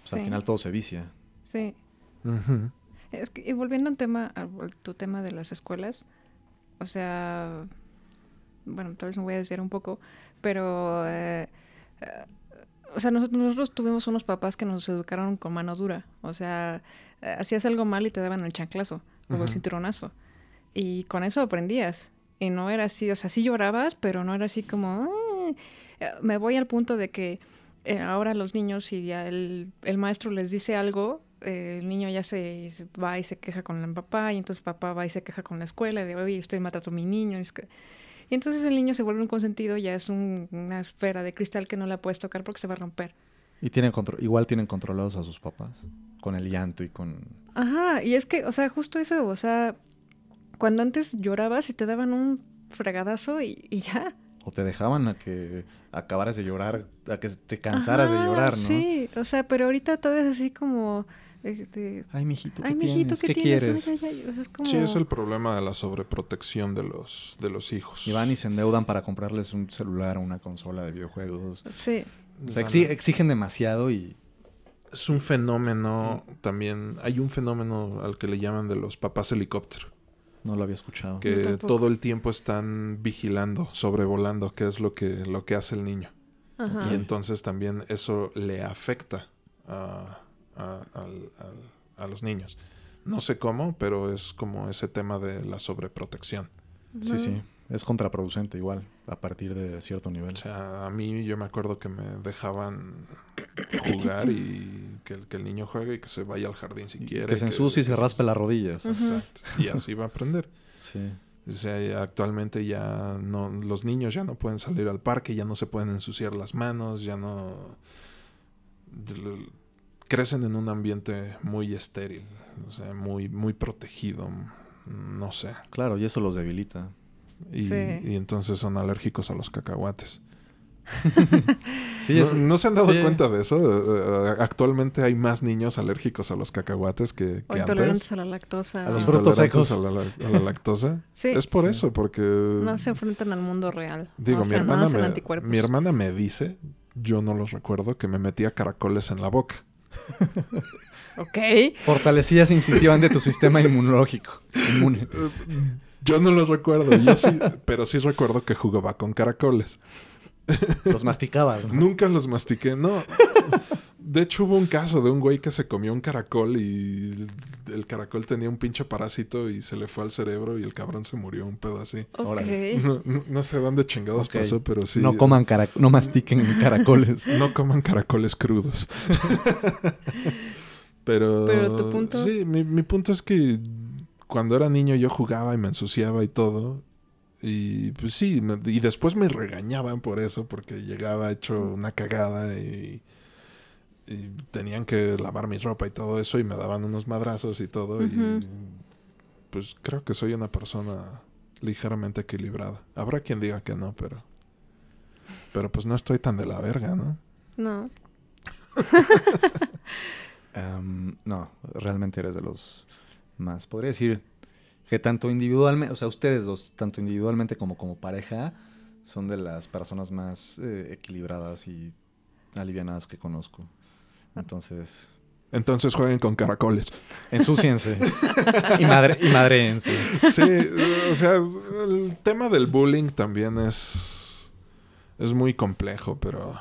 pues, al final todo se vicia. Sí. Es que, y volviendo a un tema, a tu tema de las escuelas, o sea, bueno, tal vez me voy a desviar un poco, pero, eh, eh, o sea, nosotros, nosotros tuvimos unos papás que nos educaron con mano dura, o sea, eh, hacías algo mal y te daban el chanclazo o el cinturonazo, y con eso aprendías, y no era así, o sea, sí llorabas, pero no era así como, me voy al punto de que ahora los niños, si ya el, el maestro les dice algo, eh, el niño ya se va y se queja con el papá, y entonces papá va y se queja con la escuela, de, oye, usted maltrató a mi niño. es que- Y entonces el niño se vuelve un consentido, ya es un- una esfera de cristal que no la puedes tocar porque se va a romper. Y tienen contro- igual tienen controlados a sus papás, con el llanto y con... Ajá, y es que, o sea, justo eso, o sea, cuando antes llorabas y te daban un fregadazo y, y ya. O te dejaban a que acabaras de llorar, a que te cansaras de llorar, ¿no? Sí, o sea, pero ahorita todo es así como... este, Ay, mijito, ¿qué Ay, mijito, tienes? ¿qué, ¿Qué, tienes? quieres? Ay, ay, ay, o sea, es como... Sí, es el problema de la sobreprotección de los, de los hijos. Y van y se endeudan para comprarles un celular o una consola de videojuegos. Sí, O sea, exi- exigen demasiado y... Es un fenómeno también. Hay un fenómeno al que le llaman de los papás helicóptero. No lo había escuchado. Que todo el tiempo están vigilando, sobrevolando, qué es lo que, lo que hace el niño. ajá. Y entonces también eso le afecta a, a- al- al- a los niños. No sé cómo, pero es como ese tema de la sobreprotección. Sí, sí. Es contraproducente igual, a partir de cierto nivel. O sea, a mí yo me acuerdo que me dejaban jugar y que, el- que el niño juegue y que se vaya al jardín si quiere. que se ensucie y se raspe las rodillas. Exacto. Y así va a aprender. Sí. O sea, actualmente ya no, los niños ya no pueden salir al parque, ya no se pueden ensuciar las manos, ya no crecen en un ambiente muy estéril, o sea, muy, muy protegido, no sé. Claro, y eso los debilita. Y, Sí. y entonces son alérgicos a los cacahuates. *laughs* Sí, ¿No, es... no se han dado sí. cuenta de eso? Eh, eh, actualmente hay más niños alérgicos a los cacahuates que, O que intolerantes antes. a la lactosa. A los o- frutos Intolerantes secos. A la, a la lactosa. *laughs* Sí. es por Sí. eso, porque... No se enfrentan al mundo real. Digo, o sea, mi, no hermana me, mi hermana me dice, yo no los recuerdo, que me metía caracoles en la boca. *laughs* Ok. Fortalecías instintivamente tu sistema inmunológico. Inmune. Yo no los recuerdo, yo sí, pero sí recuerdo que jugaba con caracoles. Los masticabas, ¿no? Nunca los mastiqué, no. De hecho, hubo un caso de un güey que se comió un caracol y el caracol tenía un pinche parásito y se le fue al cerebro y el cabrón se murió un pedo así. Ok. Órale. No, no- no sé dónde chingados pasó, pero sí. No coman cara- no mastiquen *laughs* caracoles. No coman caracoles crudos. *laughs* Pero. Pero tu punto- Sí, mi, mi punto es que cuando era niño yo jugaba y me ensuciaba y todo. Y pues sí, me- y después me regañaban por eso, porque llegaba hecho una cagada y, y tenían que lavar mi ropa y todo eso, y me daban unos madrazos y todo. Y pues creo que soy una persona ligeramente equilibrada. Habrá quien diga que no, pero. Pero pues no estoy tan de la verga, ¿no? No. Am, *laughs* no, realmente eres de los más. Podría decir que tanto individualmente, o sea, ustedes dos, tanto individualmente como como pareja, son de las personas más eh, equilibradas y alivianadas que conozco. Entonces, Entonces jueguen con caracoles. ensúciense. y, madre, y madreense. Sí, o sea, el tema del bullying también es, es muy complejo, pero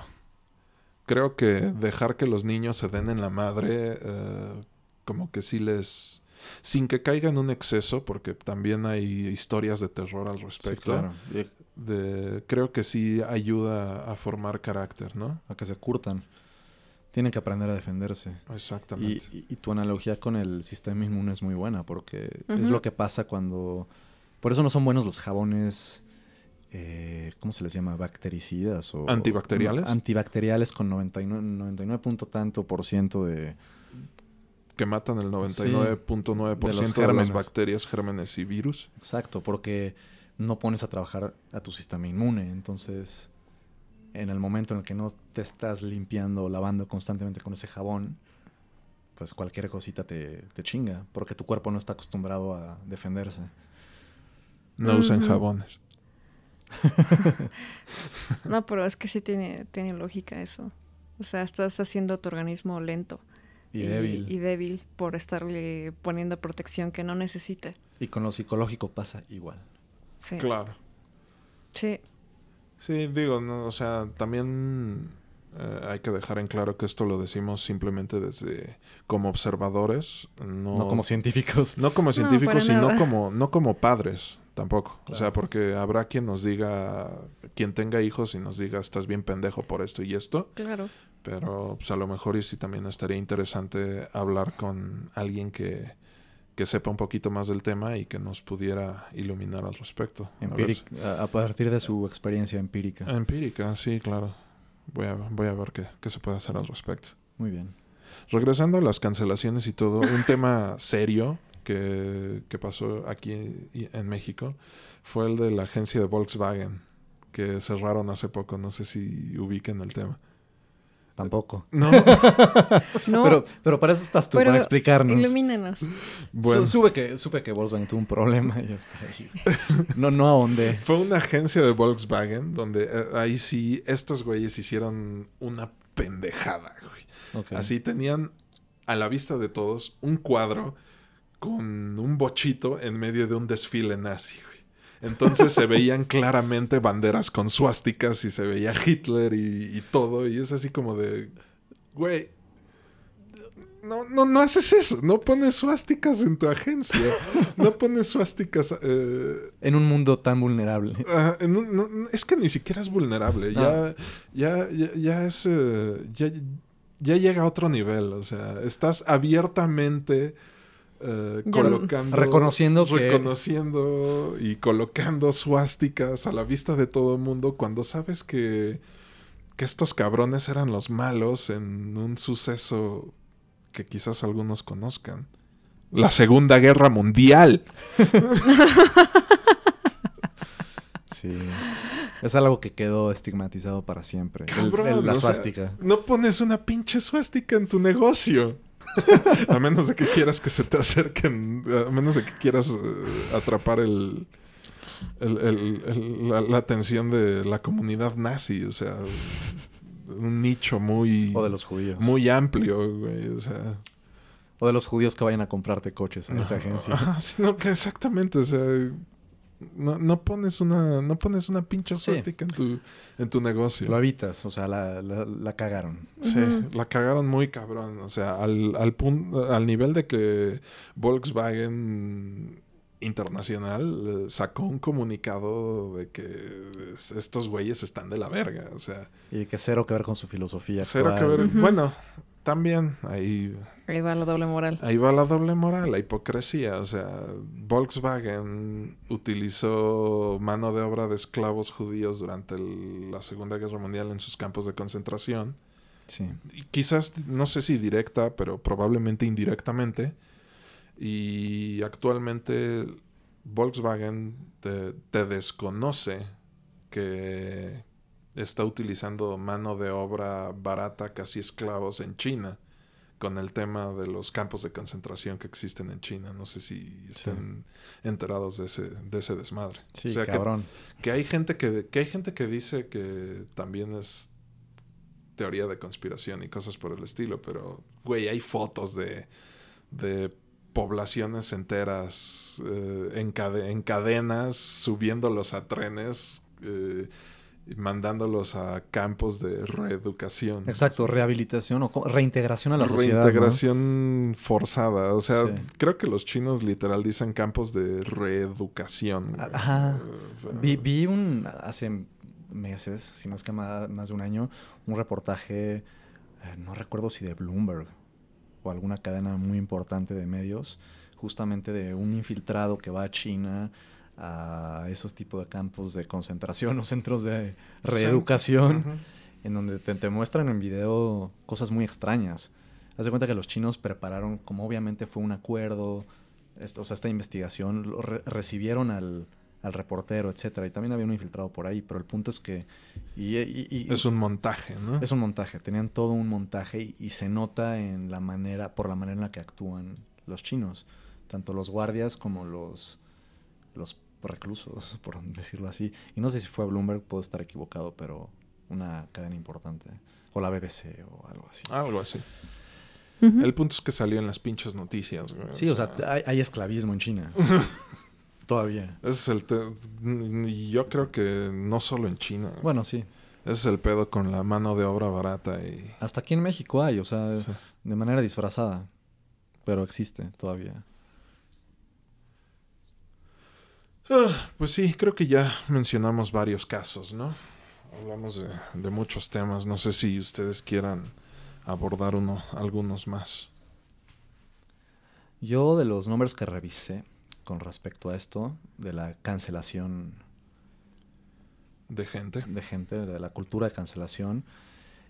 creo que dejar que los niños se den en la madre, eh, como que sí les... Sin que caiga en un exceso, porque también hay historias de terror al Sí, respecto. claro. Y de, creo que sí ayuda a formar carácter, ¿no? a que se curtan. Tienen que aprender a defenderse. Exactamente. y- y tu analogía con el sistema inmune es muy buena porque es lo que pasa cuando... Por eso no son buenos los jabones, eh, ¿cómo se les llama? Bactericidas o... ¿Antibacteriales? antibacteriales con 99, 99 punto tanto por ciento de... que matan el 99.9% de los de, las bacterias, gérmenes y virus. Exacto, porque no pones a trabajar a tu sistema inmune. Entonces, en el momento en el que no te estás limpiando, lavando constantemente con ese jabón, pues cualquier cosita te, te chinga, porque tu cuerpo no está acostumbrado a defenderse. No usen jabones. *laughs* No, pero es que sí tiene, tiene lógica eso. O sea, estás haciendo tu organismo lento Y, débil. y débil por estarle poniendo protección que no necesita. Y con lo psicológico pasa igual. Sí. Claro. Sí. Sí, digo, no, o sea, también eh, hay que dejar en claro que esto lo decimos simplemente desde como observadores, no, No como científicos. no como No, científicos, sino nada. como no como padres tampoco. O sea, porque habrá quien nos diga, quien tenga hijos y nos diga, estás bien pendejo por esto y esto, Claro. pero pues a lo mejor y sí también estaría interesante hablar con alguien que, que sepa un poquito más del tema y que nos pudiera iluminar al respecto. A ver Empíric- a, a partir de su experiencia empírica. Empírica, sí, claro. Voy a, voy a ver qué, qué se puede hacer al respecto. Muy bien. Regresando a las cancelaciones y todo, un tema serio que, que pasó aquí en México fue el de la agencia de Volkswagen, que cerraron hace poco. No sé si ubiquen el tema. Tampoco. No, *laughs* No, Pero, pero para eso estás tú, pero para explicarnos. ilumínanos. bueno. Su- supe, que, supe que Volkswagen tuvo un problema y ya está ahí. No, no ahondé. *laughs* Fue una agencia de Volkswagen donde eh, ahí sí estos güeyes hicieron una pendejada, güey. Así tenían a la vista de todos un cuadro con un bochito en medio de un desfile nazi, güey. Entonces se veían claramente banderas con suásticas y se veía Hitler y, y todo. Y es así como de, güey, no, no, no haces eso. No pones suásticas en tu agencia. No pones suásticas... eh, En un mundo tan vulnerable. Ajá, en un- no- no, es que ni siquiera es vulnerable. Ya, ya, ya, ya es. eh, ya, ya llega a otro nivel. O sea, estás abiertamente eh, colocando. Reconociendo que- Reconociendo y colocando suásticas a la vista de todo el mundo cuando sabes que. Que estos cabrones eran los malos en un suceso que quizás algunos conozcan. La Segunda Guerra Mundial. *laughs* Sí. Es algo que quedó estigmatizado para siempre. Cabrón, el- la o sea, suástica. no pones una pinche suástica en tu negocio. *laughs* a menos de que quieras que se te acerquen, a menos de que quieras eh, atrapar el, el- el- el- la, la atención de la comunidad nazi, o sea, un nicho muy, O de los judíos. muy amplio, güey, o sea. O de los judíos que vayan a comprarte coches en esa agencia. *laughs* Ajá, sí, no, que exactamente, o sea, no, no pones una, no pones una pinche Sí. suástica en tu, en tu negocio. Lo evitas, o sea, la, la- la cagaron. Sí, la cagaron muy cabrón. O sea, al, al, pun- al nivel de que Volkswagen Internacional eh, sacó un comunicado de que es- estos güeyes están de la verga. O sea, Y que cero que ver con su filosofía. cero que ver. Ujú. Bueno, también ahí, Ahí va la doble moral. ahí va la doble moral, la hipocresía. O sea, Volkswagen utilizó mano de obra de esclavos judíos durante el- la Segunda Guerra Mundial en sus campos de concentración. Sí. y quizás, no sé si directa, pero probablemente indirectamente. Y actualmente Volkswagen te, te desconoce que está utilizando mano de obra barata, casi esclavos en China, con el tema de los campos de concentración que existen en China. No sé si estén enterados de ese, de ese desmadre. Sí, O sea, que- cabrón. que hay gente que, que hay gente que dice que también es teoría de conspiración y cosas por el estilo, pero güey, hay fotos de, de poblaciones enteras eh, en, cade- en cadenas, subiéndolos a trenes, eh, mandándolos a campos de reeducación. Exacto, rehabilitación o reintegración a la sociedad. ¿no? Reintegración forzada. O sea, Sí. creo que los chinos literal dicen campos de reeducación. güey. Ajá. Vi, vi un hace meses, si no es que ma- más, de un año, un reportaje, eh, no recuerdo si de Bloomberg o alguna cadena muy importante de medios, justamente de un infiltrado que va a China a esos tipos de campos de concentración *laughs* o centros de reeducación, en donde te, te muestran en video cosas muy extrañas. Haz de cuenta que los chinos prepararon, como obviamente fue un acuerdo, esto, o sea, esta investigación, lo re- recibieron al, al reportero, etcétera, y también había un infiltrado por ahí, pero el punto es que... Y, y- y- Es un montaje, ¿no? es un montaje, tenían todo un montaje y, y se nota en la manera, por la manera en la que actúan los chinos, tanto los guardias como los, los reclusos, *laughs* por decirlo así. Y no sé si fue Bloomberg, puedo estar equivocado, pero una cadena importante. O la BBC o algo así. Algo así. El punto es que salió en las pinches noticias, güey. sí, o sea, hay, hay esclavismo en China. *laughs* Todavía. Ese es el... te- Yo creo que no solo en China. Bueno, sí. Ese es el pedo con la mano de obra barata y... Hasta aquí en México hay, o sea, Sí. de manera disfrazada. Pero existe todavía. Ah, pues sí, creo que ya mencionamos varios casos, ¿no? Hablamos de, de muchos temas. No sé si ustedes quieran abordar uno, algunos más. Yo de los nombres que revisé con respecto a esto, de la cancelación De gente. de gente, de la cultura de cancelación,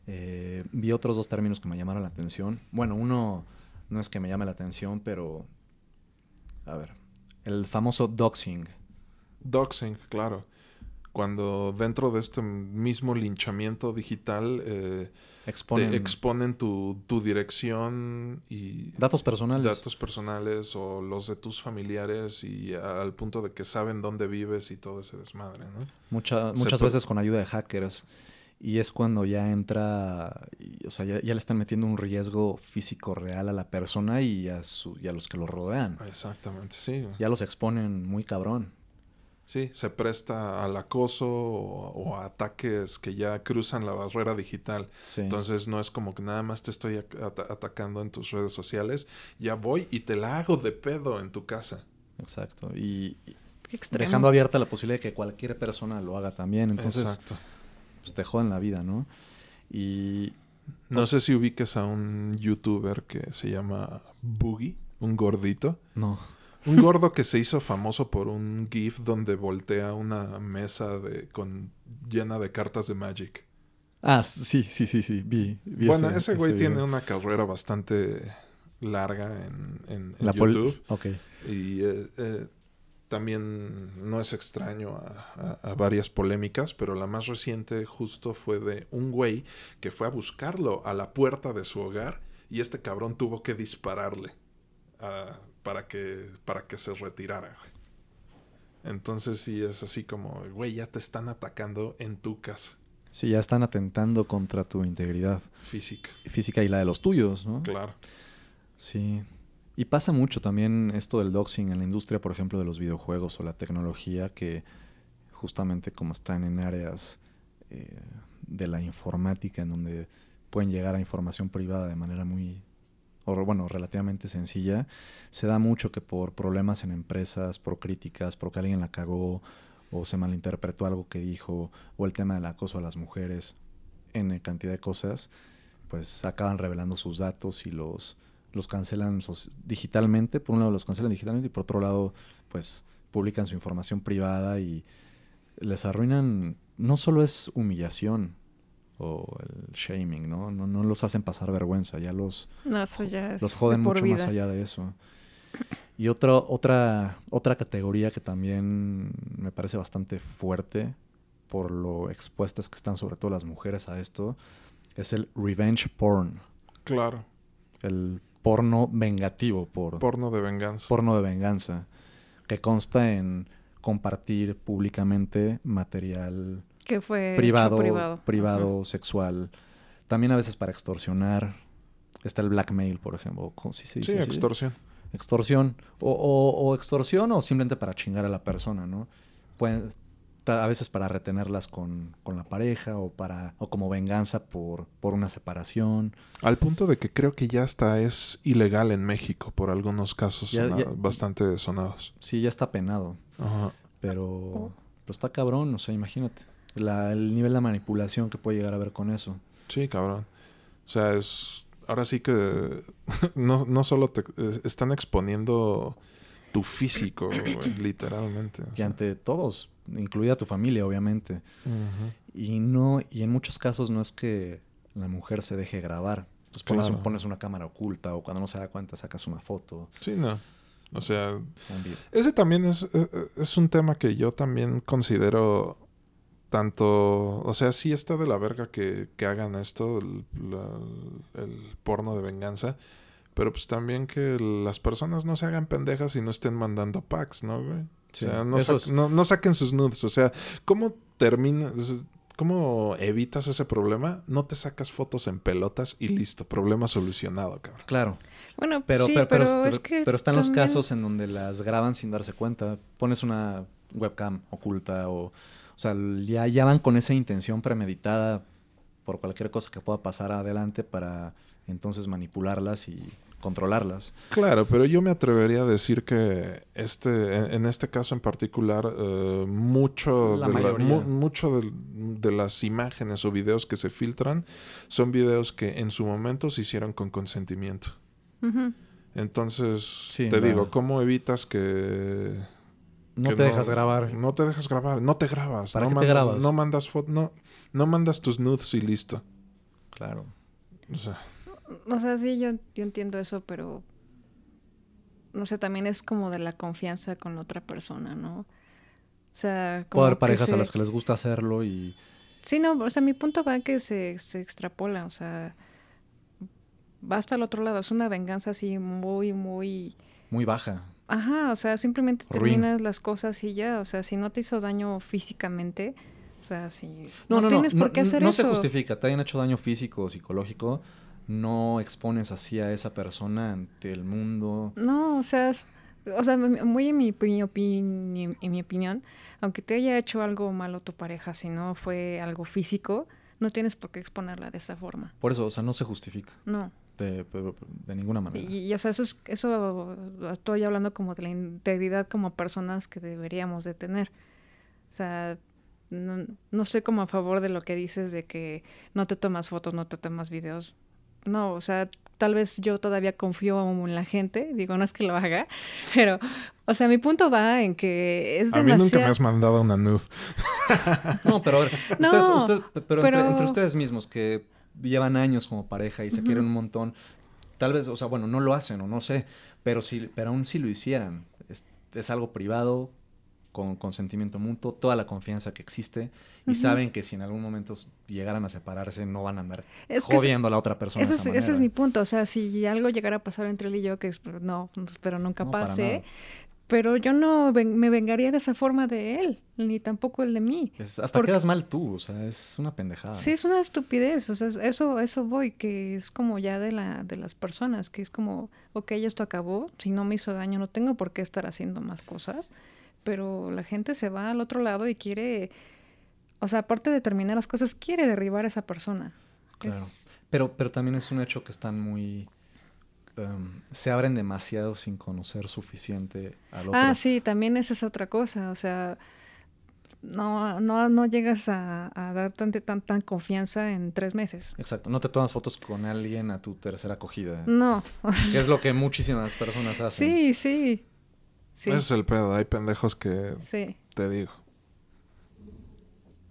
eh, vi otros dos términos que me llamaron la atención. Bueno, uno no es que me llame la atención, pero... A ver, el famoso doxing. Doxing, claro. Cuando dentro de este mismo linchamiento digital eh, Exponen te exponen tu, tu dirección y datos personales. datos personales o los de tus familiares y al punto de que saben dónde vives y todo ese desmadre, ¿no? Mucha- muchas veces con ayuda de hackers. Y es cuando ya entra, y- o sea, ya, ya le están metiendo un riesgo físico real a la persona y a, su- y a los que lo rodean. Exactamente, sí. Ya los exponen muy cabrón. Sí, se presta al acoso o, o a ataques que ya cruzan la barrera digital. Sí. Entonces no es como que nada más te estoy at- ata- atacando en tus redes sociales, ya voy y te la hago de pedo en tu casa. Exacto. Y Qué dejando abierta la posibilidad de que cualquier persona lo haga también. Entonces, Exacto. pues, te joden la vida, ¿no? Y No sé si ubiques a un youtuber que se llama Boogie, un gordito. no. Un gordo que se hizo famoso por un GIF donde voltea una mesa de, con, llena de cartas de Magic. Ah, sí, sí, sí, sí. Vi, vi bueno, ese güey tiene una carrera bastante larga en, en- en La pol- YouTube. Ok. Y eh, eh, también no es extraño a, a- a varias polémicas, pero la más reciente justo fue de un güey que fue a buscarlo a la puerta de su hogar y este cabrón tuvo que dispararle ah, para, que, para que se retirara. güey. Entonces sí es así como, güey, ya te están atacando en tu casa Sí, ya están atentando contra tu integridad física. física y la de los tuyos, ¿no? Claro. Sí. Y pasa mucho también esto del doxing en la industria, por ejemplo, de los videojuegos o la tecnología, que justamente como están en áreas eh, de la informática, en donde pueden llegar a información privada de manera muy, o bueno, relativamente sencilla, se da mucho que por problemas en empresas, por críticas, porque alguien la cagó o se malinterpretó algo que dijo, o el tema del acoso a las mujeres, en cantidad de cosas, pues acaban revelando sus datos y los, los cancelan digitalmente. Por un lado los cancelan digitalmente y por otro lado, pues publican su información privada y les arruinan, no solo es humillación o el shaming, ¿no? No, no los hacen pasar vergüenza, ya los, No, eso ya es los joden mucho vida. más allá de eso. Y otro, otra, otra categoría que también me parece bastante fuerte por lo expuestas que están sobre todo las mujeres a esto es el revenge porn, Claro. el porno vengativo por Porno de venganza. porno de venganza, que consta en compartir públicamente material Que fue privado, privado. sexual, también a veces para extorsionar. Está el blackmail, por ejemplo. ¿Cómo sí se sí, dice así? extorsión. extorsión o, o- o extorsión o simplemente para chingar a la persona, ¿no? Pueden, a veces para retenerlas con, con la pareja o para o como venganza por, por una separación. Al punto de que creo que ya hasta es ilegal en México por algunos casos Ya- sona- ya- bastante sonados. Sí, ya está penado, Ajá. pero, pero está cabrón, o sea, imagínate la- el nivel de manipulación que puede llegar a haber con eso. Sí, cabrón. O sea, es. Ahora sí que. *laughs* no, no solo te. es- están exponiendo tu físico, güey, *clears throat* literalmente. Y sea. ante todos, incluida tu familia, obviamente. Y no, y en muchos casos no es que la mujer se deje grabar, pues pones, Claro. pones una cámara oculta o cuando no se da cuenta sacas una foto. Sí, no. O sea, ese también es, eh, eh, es un tema que yo también considero tanto, o sea, sí está de la verga que, que hagan esto, el, la- el porno de venganza, pero pues también que las personas no se hagan pendejas y no estén mandando packs, ¿no, güey? Sí, o sea, no, sa- no, no saquen sus nudes, o sea, ¿cómo termina, cómo evitas ese problema? No te sacas fotos en pelotas y listo, problema solucionado, cabrón. Claro, Bueno, pero, sí, pero, pero, pero, es pero- que pero están los casos en donde las graban sin darse cuenta. Pones una webcam oculta o... O sea, ya, ya van con esa intención premeditada por cualquier cosa que pueda pasar adelante para entonces manipularlas y controlarlas. Claro, pero yo me atrevería a decir que este, en, en este caso en particular, eh, mucho, La de la- mu- mucho de, las imágenes o videos que se filtran son videos que en su momento se hicieron con consentimiento. Entonces, Sí, te digo, ¿cómo evitas que... No te dejas grabar. No te dejas grabar, no te grabas. ¿Para no qué te manda- grabas? No mandas fotos, no, no mandas tus nudes y listo. Claro. O sea, O sea, sí, yo, yo entiendo eso, pero no sé, también es como de la confianza con la otra persona, ¿no? O sea, como Puede haber parejas a las que les gusta hacerlo y... Sí, no, o sea, mi punto va que se, se extrapola, o sea, va hasta el otro lado, es una venganza así muy, muy... Muy baja. Ajá, o sea, simplemente Ruin. terminas las cosas y ya, o sea, si no te hizo daño físicamente, o sea, si No, no, no. tienes no, por qué hacer no eso. se justifica. Te hayan hecho daño físico o psicológico. No expones así a esa persona ante el mundo. No, o sea, es- o sea, muy en mi, opi- opini- en mi opinión, aunque te haya hecho algo malo tu pareja, si no fue algo físico, no tienes por qué exponerla de esa forma. Por eso, o sea, no se justifica. No. De, pero- de ninguna manera. Y, y, o sea, eso, es, eso estoy hablando como de la integridad como personas que deberíamos de tener. O sea, no, no estoy como a favor de lo que dices de que no te tomas fotos, no te tomas videos. No, o sea, tal vez yo todavía confío en la gente, digo, no es que lo haga, *laughs* pero, o sea, mi punto va en que es a mí nunca me demasiado... has mandado una nude. No, pero a ver, *laughs* No, ustedes, ustedes- pero, Entre, pero- entre ustedes mismos que llevan años como pareja y se Ujú. quieren un montón, tal vez, o sea, bueno, no lo hacen o no sé, pero si, pero aún si lo hicieran, es, es algo privado, con consentimiento mutuo, toda la confianza que existe y saben que si en algún momento llegaran a separarse no van a andar Es que jodiendo a la otra persona. Ese de es, ese es mi punto. O sea, si algo llegara a pasar entre él y yo, que no, espero nunca No, pase. Pero yo no ven- me vengaría de esa forma de él, ni tampoco el de mí. Es- hasta Porque- quedas mal tú, o sea, es una pendejada. Sí, es una estupidez. O sea, eso, eso voy, que es como ya de la, de las personas, que es como, ok, esto acabó, si no me hizo daño, no tengo por qué estar haciendo más cosas. Pero la gente se va al otro lado y quiere, o sea, aparte de terminar las cosas, quiere derribar a esa persona. Claro. Es- Pero, pero también es un hecho que están muy... em, se abren demasiado sin conocer suficiente al otro. Ah, sí, también esa es otra cosa. O sea, no, no, no llegas a, a dar tan, tan, tan confianza en tres meses. Exacto. No te tomas fotos con alguien a tu tercera acogida. No. Que es lo que muchísimas personas hacen. sí, sí. Sí, Ese es el pedo. Hay pendejos que sí. te digo.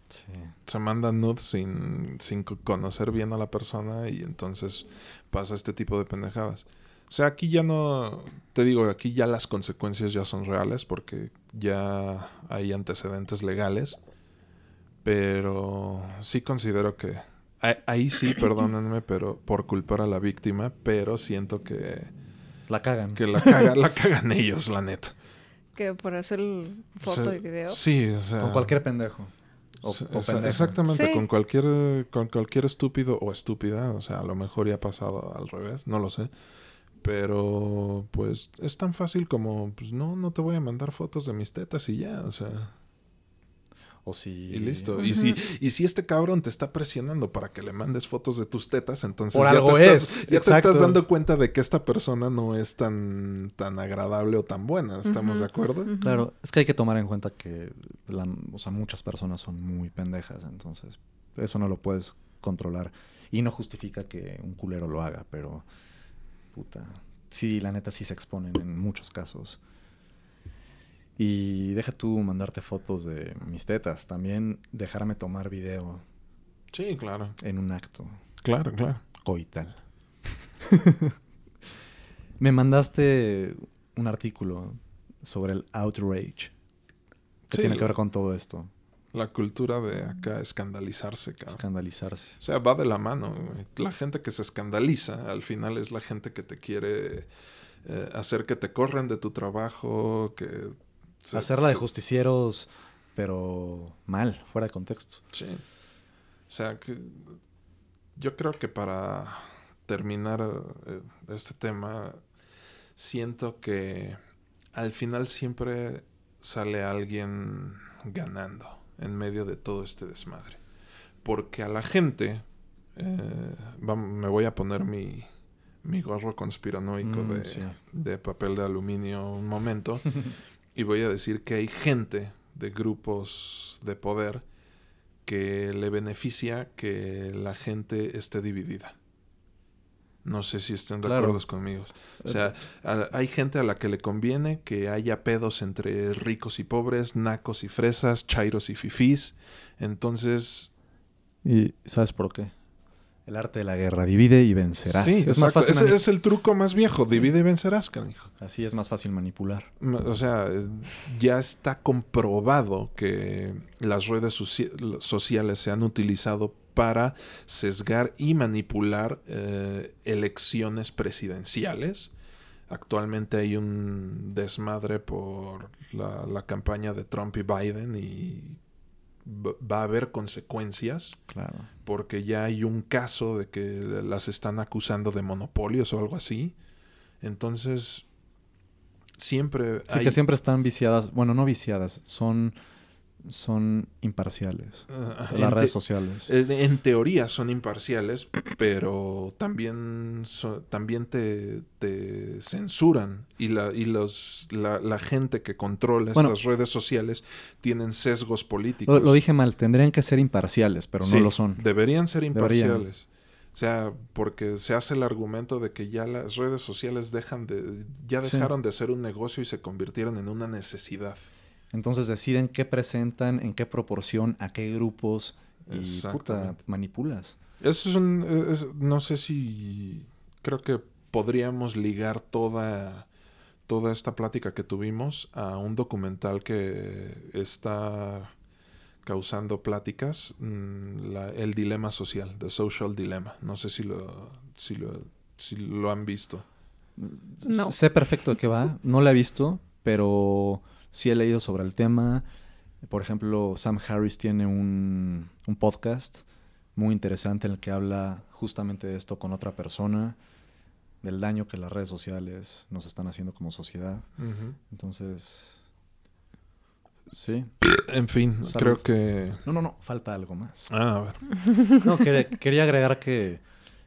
Sí. Se mandan nudes sin, sin co- conocer bien a la persona y entonces pasa este tipo de pendejadas. O sea, aquí ya no, te digo, aquí ya las consecuencias ya son reales porque ya hay antecedentes legales, pero sí considero que, ahí, ahí sí, *clears throat* perdónenme, pero por culpar a la víctima, pero siento que, La cagan. que la, caga- la *laughs* cagan ellos, la neta. Que por hacer el O foto sea, y video. Sí, o sea. Con cualquier pendejo. O, o. Exactamente, Sí. con cualquier con cualquier estúpido o estúpida, o sea, a lo mejor ya ha pasado al revés, no lo sé. Pero pues es tan fácil como pues no no te voy a mandar fotos de mis tetas y ya, o sea, O si... y listo. Y si y si este cabrón te está presionando para que le mandes fotos de tus tetas, entonces Por ya algo te estás, es, ya te estás dando cuenta de que esta persona no es tan tan agradable o tan buena, ¿estamos de acuerdo? Claro, es que hay que tomar en cuenta que la- o sea, muchas personas son muy pendejas, entonces eso no lo puedes controlar. Y no justifica que un culero lo haga, pero puta. Sí, la neta sí se exponen en muchos casos. Y deja tú mandarte fotos de mis tetas, también dejarme tomar video Sí, claro. en un acto Claro, claro. coital. *laughs* Me mandaste un artículo sobre el outrage. Que Sí, tiene que ver con todo esto. La cultura de acá escandalizarse, cabrón. Escandalizarse. O sea, va de la mano. güey. La gente que se escandaliza al final es la gente que te quiere eh, hacer que te corren de tu trabajo, que... Hacerla de justicieros, pero mal, fuera de contexto. Sí. O sea, que yo creo que para terminar eh, este tema, siento que al final siempre sale alguien ganando en medio de todo este desmadre. Porque a la gente, eh, me voy a poner mi, mi gorro conspiranoico Mm, de, sí. de papel de aluminio un momento *laughs* y voy a decir que hay gente de grupos de poder que le beneficia que la gente esté dividida. No sé si estén de Claro. acuerdo conmigo. O sea, a- hay gente a la que le conviene que haya pedos entre ricos y pobres, nacos y fresas, chairos y fifís. Entonces, ¿Y sabes por qué? El arte de la guerra divide y vencerás. sí, es más fácil. Ese mani- es el truco más viejo. Divide y vencerás, canijo. Así es más fácil manipular. Ma- O sea, ya está comprobado que las redes soci- sociales se han utilizado para sesgar y manipular eh, elecciones presidenciales. Actualmente hay un desmadre por la, la campaña de Trump y Biden y va- a haber consecuencias Claro. porque ya hay un caso de que las están acusando de monopolios o algo así. Entonces, siempre Sí, hay... que siempre están viciadas. Bueno, no viciadas, son, son imparciales. Las en redes sociales. En teoría son imparciales, pero también, so- también te, te censuran y, la, y los, la, la gente que controla Bueno. estas redes sociales tienen sesgos políticos. Lo, lo dije mal, tendrían que ser imparciales, pero Sí, no lo son. Deberían ser Deberían. imparciales. O sea, porque se hace el argumento de que ya las redes sociales dejan de, ya Sí. dejaron de ser un negocio y se convirtieron en una necesidad. Entonces deciden qué presentan, en qué proporción, a qué grupos y puta, manipulas. Eso es un, es- no sé si creo que podríamos ligar toda, toda esta plática que tuvimos a un documental que está causando pláticas, mm, la- el dilema social, The Social Dilemma. No sé si lo, si lo, si lo han visto. No. Sé perfecto de qué va, no la he visto, pero sí he leído sobre el tema. Por ejemplo, Sam Harris tiene un, un podcast muy interesante en el que habla justamente de esto con otra persona, del daño que las redes sociales nos están haciendo como sociedad. Entonces, sí. En fin, Salud. creo que... No, no, no, falta algo más. Ah, a ver. *laughs* No, quería, quería agregar que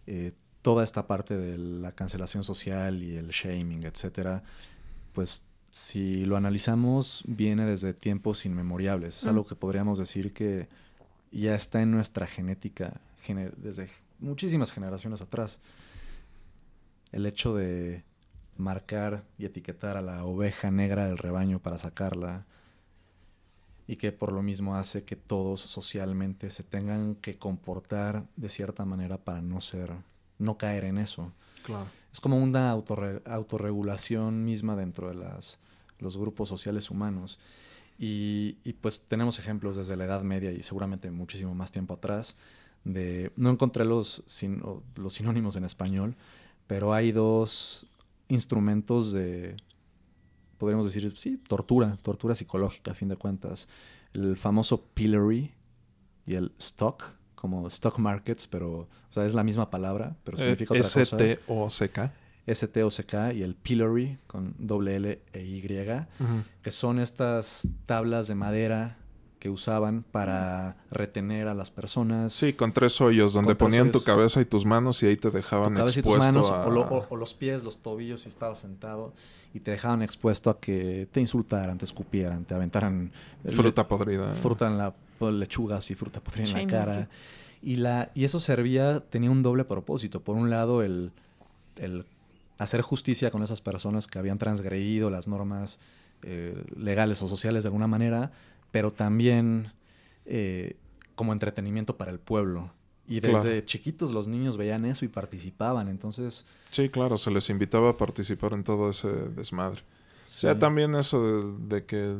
eh, toda esta parte de la cancelación social y el shaming, etcétera, pues si lo analizamos, viene desde tiempos inmemoriales. Es Mm. algo que podríamos decir que ya está en nuestra genética gener- desde muchísimas generaciones atrás. El hecho de marcar y etiquetar a la oveja negra del rebaño para sacarla y que por lo mismo hace que todos socialmente se tengan que comportar de cierta manera para no ser, no caer en eso. Claro. Es como una autorre- autorregulación misma dentro de las, los grupos sociales humanos. Y, y, pues tenemos ejemplos desde la Edad Media y seguramente muchísimo más tiempo atrás. De, no encontré los, sin- los sinónimos en español, pero hay dos instrumentos de, podríamos decir, sí, tortura, tortura psicológica a fin de cuentas. El famoso pillory y el stock, como stock markets, pero, o sea, es la misma palabra, pero significa otra cosa. S-T-O-C-K. S-T-O-C-K y el pillory con doble L e Y, que son estas tablas de madera que usaban para retener a las personas. Sí, con tres hoyos donde ponían tu cabeza y tus manos y ahí te tu dejaban cabeza y tus expuesto manos, a... o, lo- o- o los pies, los tobillos, si estabas sentado, y te dejaban expuesto a que te insultaran, te escupieran, te aventaran le- fruta podrida. fruta en la pues, lechugas y fruta podrida en la cara. Y, la, y eso servía, tenía un doble propósito. Por un lado, el, el hacer justicia con esas personas que habían transgredido las normas eh, legales o sociales de alguna manera, pero también eh, como entretenimiento para el pueblo. Y desde Claro. chiquitos los niños veían eso y participaban, entonces... Sí, claro, se les invitaba a participar en todo ese desmadre. O sea, también eso de, de que...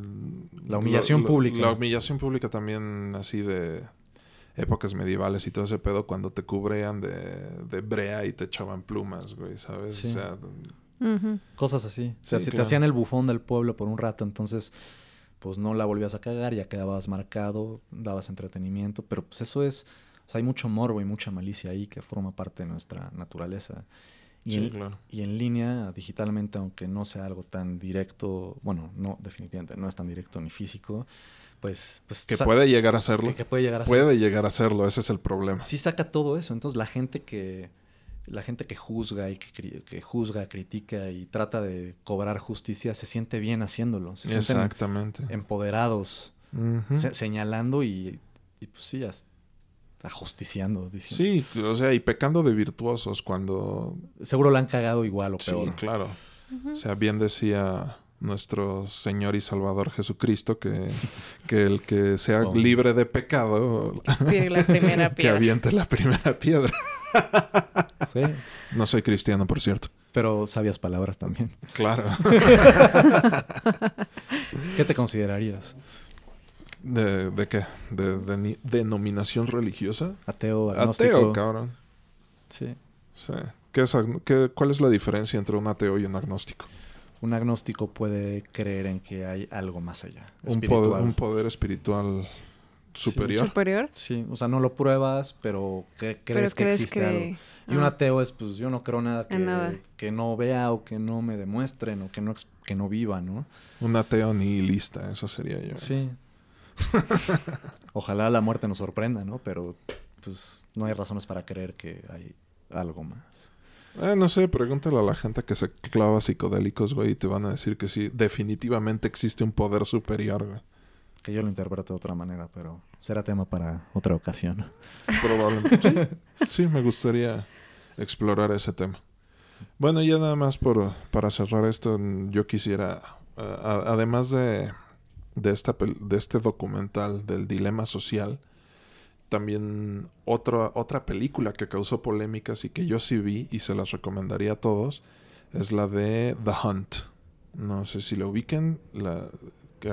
La humillación pública. La humillación pública también así de épocas medievales y todo ese pedo cuando te cubrían de, de brea y te echaban plumas, güey, ¿sabes? Sí. O sea. Cosas así. O sea, Sí, si te hacían el bufón del pueblo por un rato, entonces pues no la volvías a cagar, ya quedabas marcado, dabas entretenimiento, pero pues eso es, o sea, hay mucho morbo y mucha malicia ahí que forma parte de nuestra naturaleza. Y, sí, en, claro. y en línea, digitalmente, aunque no sea algo tan directo, bueno, no, definitivamente no es tan directo ni físico, pues... pues Que puede llegar a hacerlo. que, que puede llegar a ser Puede llegar a hacerlo, ese es el problema. sí saca todo eso. Entonces la gente que la gente que juzga y que, que juzga, critica y trata de cobrar justicia se siente bien haciéndolo. Se sienten Exactamente. empoderados, Ujú. se- señalando y, y, pues sí, ajusticiando. diciendo. Sí, o sea, y pecando de virtuosos cuando... Seguro la han cagado igual o Sí, peor. claro. O sea, bien decía nuestro Señor y Salvador Jesucristo que, que el que sea Oh. libre de pecado, Tiene la primera *laughs* que aviente la primera piedra. Sí, No soy cristiano, por cierto. pero sabias palabras también. Claro. *laughs* ¿Qué te considerarías? ¿De, de qué? ¿De, denominación religiosa? Ateo, agnóstico. Ateo, cabrón. Sí. Sí. ¿Qué es qué- ¿Cuál es la diferencia entre un ateo y un agnóstico? Un agnóstico puede creer en que hay algo más allá. Un poder, un poder espiritual superior. Superior. Sí, o sea, no lo pruebas, pero cre- crees Pero que crees existe que... algo. Y un Ah. ateo es, pues, yo no creo nada que, En nada. que no vea o que no me demuestren o que no, que no viva, ¿no? Un ateo nihilista, eso sería yo. Sí. Ojalá la muerte nos sorprenda, ¿no? Pero, pues, no hay razones para creer que hay algo más. Eh, no sé, pregúntale a la gente que se clava psicodélicos, güey, y te van a decir que sí, definitivamente existe un poder superior, güey. Que yo lo interpreto de otra manera, pero será tema para otra ocasión. *laughs* Probablemente. Sí, sí, me gustaría explorar ese tema. Bueno, ya nada más por, para cerrar esto, yo quisiera, a- a- además de, de, esta, de este documental del dilema social, también otra, otra película que causó polémicas y que yo sí vi y se las recomendaría a todos, es la de The Hunt. No sé si lo ubiquen, la,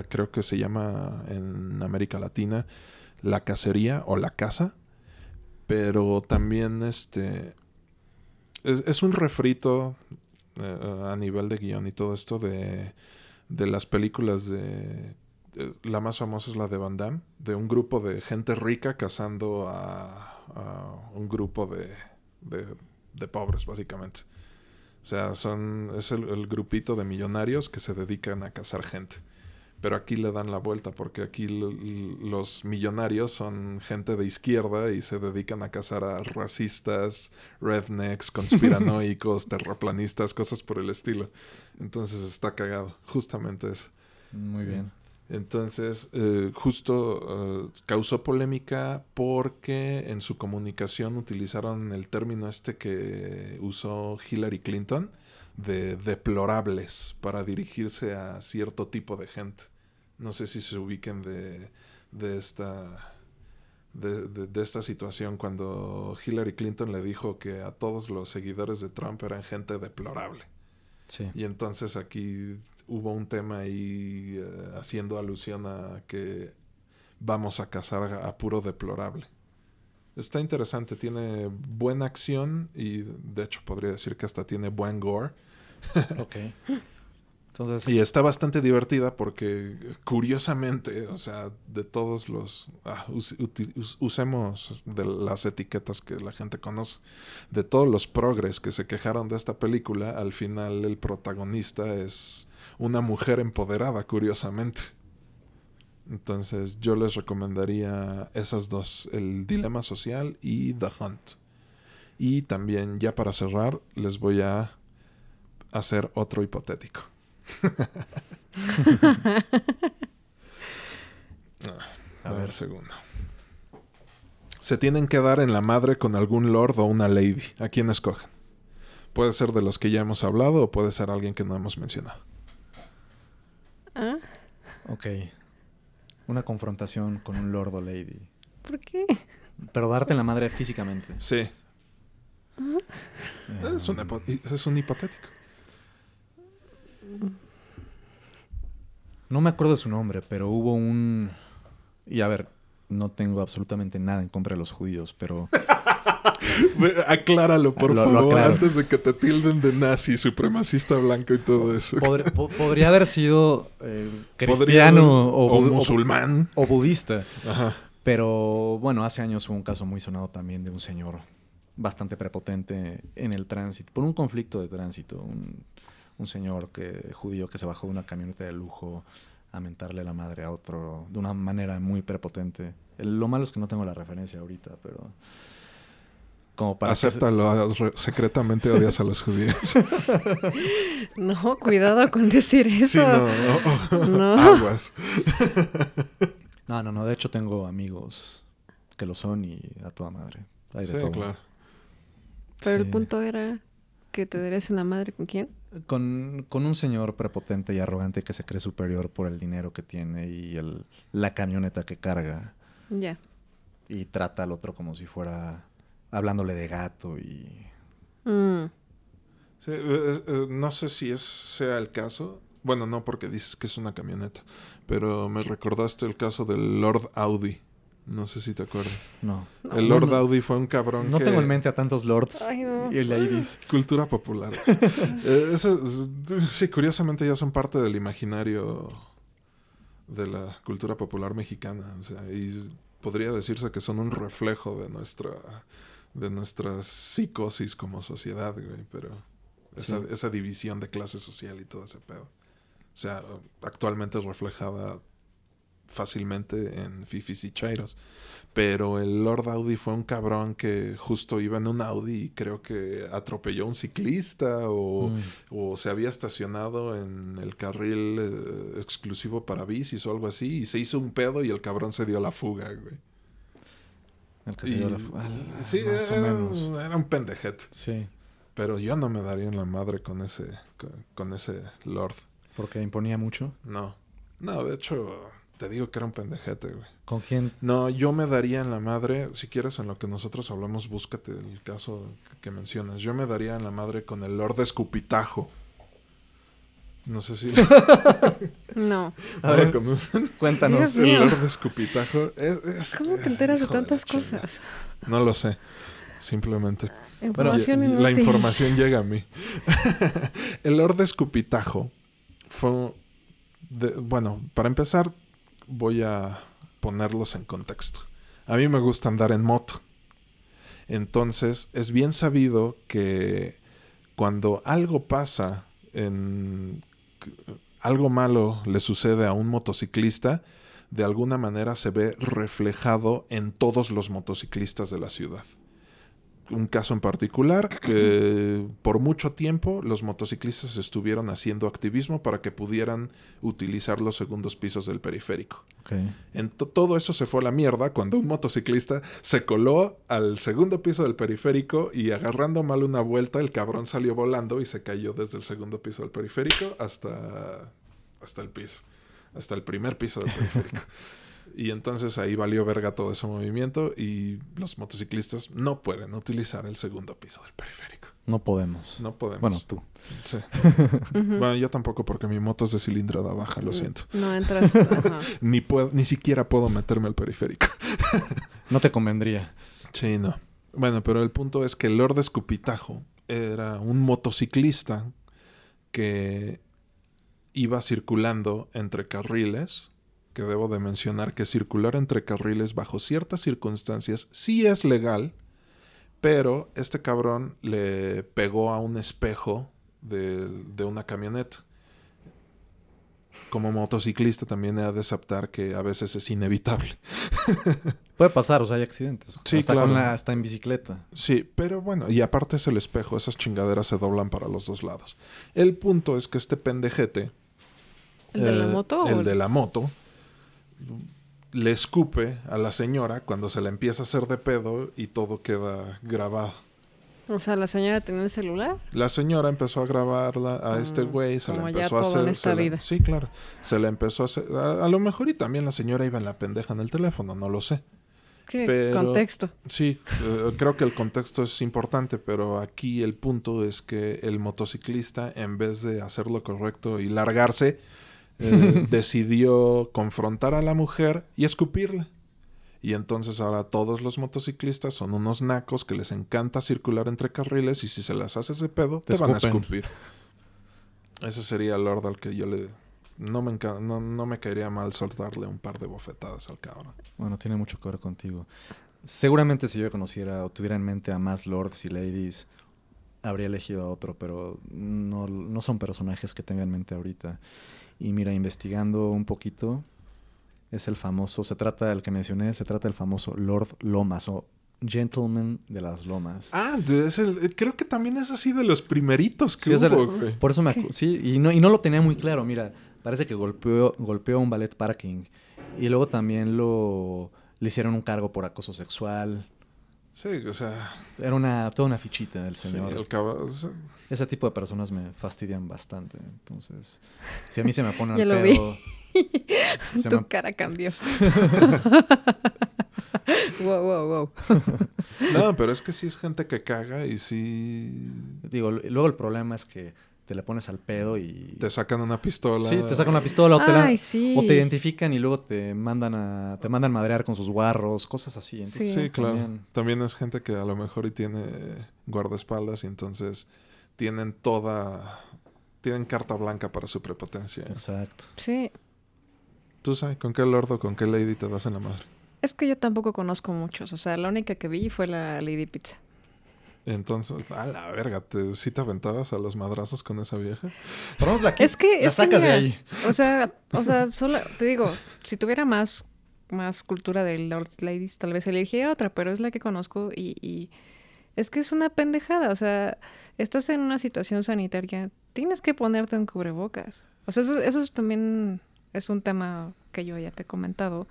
creo que se llama en América Latina La Cacería o La Casa pero también este es, es un refrito eh, a nivel de guion y todo esto de, de las películas de- la más famosa es la de Van Damme de un grupo de gente rica cazando a, a un grupo de, de, de pobres básicamente o sea son es el, el grupito de millonarios que se dedican a cazar gente pero aquí le dan la vuelta porque aquí los millonarios son gente de izquierda y se dedican a cazar a racistas, rednecks, conspiranoicos, *laughs* terraplanistas, cosas por el estilo. Entonces está cagado, justamente eso. Muy bien. Entonces, eh, justo eh, causó polémica porque en su comunicación utilizaron el término este que usó Hillary Clinton de deplorables para dirigirse a cierto tipo de gente. No sé si se ubiquen de, de esta de, de- de esta situación cuando Hillary Clinton le dijo que a todos los seguidores de Trump eran gente deplorable. Sí. Y entonces aquí hubo un tema ahí eh, haciendo alusión a que vamos a cazar a, puro deplorable. Está interesante, tiene buena acción y de hecho podría decir que hasta tiene buen gore. *laughs* Ok. Entonces, Y está bastante divertida porque curiosamente, o sea, de todos los... ah, us- uti- us- usemos de las etiquetas que la gente conoce. De todos los progres que se quejaron de esta película, al final el protagonista es una mujer empoderada, curiosamente. Entonces yo les recomendaría esas dos, el dilema social y The Hunt. Y también, ya para cerrar, les voy a hacer otro hipotético. A *laughs* A ver. segundo. Se tienen que dar en la madre con algún lord o una lady. ¿A quién escogen? Puede ser de los que ya hemos hablado o puede ser alguien que no hemos mencionado. ¿Ah? ok. Una confrontación con un lord o lady. ¿Por qué? Pero darte en la madre físicamente. Sí. Eh, Es un, es un hipotético. No me acuerdo de su nombre, pero hubo un... Y a ver, no tengo absolutamente nada en contra de los judíos, pero... *laughs* Acláralo, por Lo- favor, antes de que te tilden de nazi, supremacista blanco y todo eso. *laughs* Podr- po- podría haber sido eh, cristiano haber- o, o musulmán. o budista. Ajá. Pero bueno, hace años hubo un caso muy sonado también de un señor bastante prepotente en el tránsito, por un conflicto de tránsito. Un, un señor que, judío que se bajó de una camioneta de lujo a mentarle la madre a otro de una manera muy prepotente. El- lo malo es que no tengo la referencia ahorita, pero... Como para que se- Acéptalo, re- secretamente odias a los judíos. *laughs* No, cuidado con decir eso. Sí, no, no, No. *laughs* Aguas. No, no, no. De hecho, tengo amigos que lo son y a toda madre. Hay de Sí, todo. claro. Pero el punto era que te darías en la madre con quién. Con, con un señor prepotente y arrogante que se cree superior por el dinero que tiene y el, la camioneta que carga. Ya. Y trata al otro como si fuera hablándole de gato y... Mm. Sí, es- eh, no sé si es, sea el caso. Bueno, no porque dices que es una camioneta. Pero me recordaste el caso del Lord Audi. No sé si te acuerdas. No. el No, Lord no. Audi fue un cabrón No que... tengo en mente a tantos lords Ay, no. y ladies. *laughs* Cultura popular. *laughs* Eh, eso es- sí, curiosamente ya son parte del imaginario de la cultura popular mexicana. O sea, y podría decirse que son un reflejo de nuestra de nuestra psicosis como sociedad, güey. Pero esa, Sí. esa división de clase social y todo ese pedo. O sea, actualmente es reflejada fácilmente en Fifis y Chairos. Pero el Lord Audi fue un cabrón que justo iba en un Audi y creo que atropelló a un ciclista o, Mm. o se había estacionado en el carril eh, exclusivo para bicis o algo así y se hizo un pedo y el cabrón se dio la fuga, güey. El que se Y- dio la fu- ah, sí, más o era, menos. era un pendejete. Sí. Pero yo no me daría en la madre con ese, con, con ese Lord. Porque imponía mucho. No. No, de hecho, te digo que era un pendejete, güey. ¿Con quién? No, yo me daría en la madre, si quieres en lo que nosotros hablamos, búscate el caso que mencionas. Yo me daría en la madre con el Lord Escupitajo. No sé si *laughs* *laughs* No. A ¿No ver, conocen. Cuéntanos. Dios El mío. Lord Escupitajo. Es, es- ¿Cómo te enteras de tantas cosas? No lo sé. Simplemente Información inútil. La información llega a mí. *laughs* el Lord Escupitajo fue... de- bueno, para empezar, voy a ponerlos en contexto. A mí me gusta andar en moto. Entonces, es bien sabido que cuando algo pasa en... algo malo le sucede a un motociclista, de alguna manera se ve reflejado en todos los motociclistas de la ciudad un caso en particular que por mucho tiempo los motociclistas estuvieron haciendo activismo para que pudieran utilizar los segundos pisos del periférico. Ok. En to- todo eso se fue a la mierda cuando un motociclista se coló al segundo piso del periférico y agarrando mal una vuelta el cabrón salió volando y se cayó desde el segundo piso del periférico hasta, hasta el piso, hasta el primer piso del periférico. *laughs* Y entonces ahí valió verga todo ese movimiento y los motociclistas no pueden utilizar el segundo piso del periférico. No podemos. No podemos. Bueno, tú. Sí. *laughs* Bueno, yo tampoco porque mi moto es de cilindrada baja, lo Mm, siento. No entras. ajá. *laughs* Ni, puedo, ni siquiera puedo meterme al periférico. *laughs* No te convendría. Sí, no. Bueno, pero el punto es que Lord Escupitajo era un motociclista que iba circulando entre carriles, que debo de mencionar que circular entre carriles bajo ciertas circunstancias sí es legal, pero este cabrón le pegó a un espejo de, de una camioneta. Como motociclista también he de aceptar que a veces es inevitable. *laughs* Puede pasar, o sea, hay accidentes. Sí, hasta, claro. con la- hasta en bicicleta. Sí, pero bueno, y aparte es el espejo, esas chingaderas se doblan para los dos lados. El punto es que este pendejete, ¿El de la eh, moto? o el de la moto, le escupe a la señora cuando se le empieza a hacer de pedo y todo queda grabado. O sea, la señora tenía el celular. La señora empezó a grabarla a este Mm, güey, se ya empezó a hacer. en esta vida. sí, claro. Se le empezó a hacer. A, a lo mejor y también la señora iba en la pendeja en el teléfono, no lo sé. ¿Qué Pero- contexto? Sí, eh, creo que el contexto es importante, pero aquí el punto es que el motociclista, en vez de hacer lo correcto y largarse, eh, *laughs* decidió confrontar a la mujer y escupirla. Y entonces ahora todos los motociclistas son unos nacos que les encanta circular entre carriles y si se las haces de pedo, te, Te van a escupir. Ese sería el Lord al que yo le... No me, enca- no, no me caería mal soltarle un par de bofetadas al cabrón. Bueno, tiene mucho que ver contigo. Seguramente si yo conociera o tuviera en mente a más lords y ladies, habría elegido a otro, pero no, no son personajes que tenga en mente ahorita. Y mira, investigando un poquito, es el famoso, se trata del que mencioné, se trata del famoso Lord Lomas o Gentleman de las Lomas. Ah, es el- eh, creo que también es así de los primeritos que Sí, es el- hubo, güey. Por eso me sí, y no, y no lo tenía muy claro. Mira, parece que golpeó, golpeó a un ballet parking. Y luego también lo le hicieron un cargo por acoso sexual. Sí, o sea, Era una, toda una fichita del sí, señor. el caba- o sea, Ese tipo de personas me fastidian bastante. Entonces, si a mí se me pone *laughs* Ya al lo vi. *laughs* pedo. tu me- *laughs* cara cambió. wow, wow, wow. No, pero es que sí es gente que caga y sí digo, luego el problema es que te le pones al pedo y. te sacan una pistola. Sí, te sacan una pistola o te, la- Ay, sí. o te identifican y luego te mandan a te mandan madrear con sus guarros, cosas así. Entonces, Sí, claro. también- También es gente que a lo mejor y tiene guardaespaldas y entonces tienen toda... Tienen carta blanca para su prepotencia. Exacto. Sí. ¿Tú sabes con qué lord o con qué lady te das en la madre? Es que yo tampoco conozco muchos. O sea, la única que vi fue la Lady Pizza. Entonces, a la verga, ¿te, ¿sí te aventabas a los madrazos con esa vieja? Por lo menos la, Es que, la es que sacas de mira, ahí. O sea, *laughs* o sea, solo, te digo, si tuviera más, más cultura del Lord Ladies, tal vez elegiría otra, pero es la que conozco y, y es que es una pendejada. O sea, estás en una situación sanitaria, tienes que ponerte un cubrebocas. O sea, eso, eso es también es un tema que yo ya te he comentado,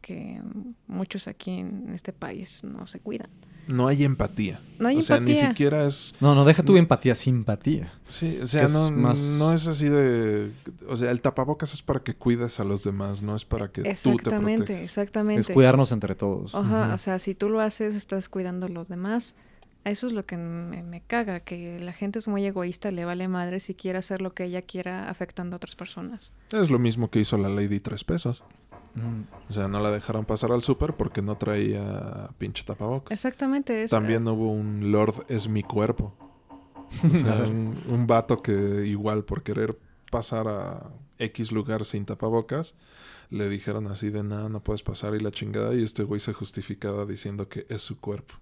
que muchos aquí en este país no se cuidan. No hay empatía. No hay o sea, ni empatía. siquiera es... No, no, deja tu empatía, simpatía. Sí, o sea, Que es no, más- no es así de... O sea, el tapabocas es para que cuides a los demás, no es para que tú te Exactamente, protejas. exactamente. Es cuidarnos entre todos. Ajá, o sea, si tú lo haces, estás cuidando a los demás. Eso es lo que me, me caga, que la gente es muy egoísta, le vale madre si quiere hacer lo que ella quiera afectando a otras personas. Es lo mismo que hizo la Lady Tres Pesos. Mm, O sea, no la dejaron pasar al súper porque no traía pinche tapabocas. Exactamente, es... También hubo un Lord es mi cuerpo. O sea, *laughs* un, un vato que igual por querer pasar a X lugar sin tapabocas, le dijeron así de nada, no puedes pasar y la chingada. Y este güey se justificaba diciendo que es su cuerpo.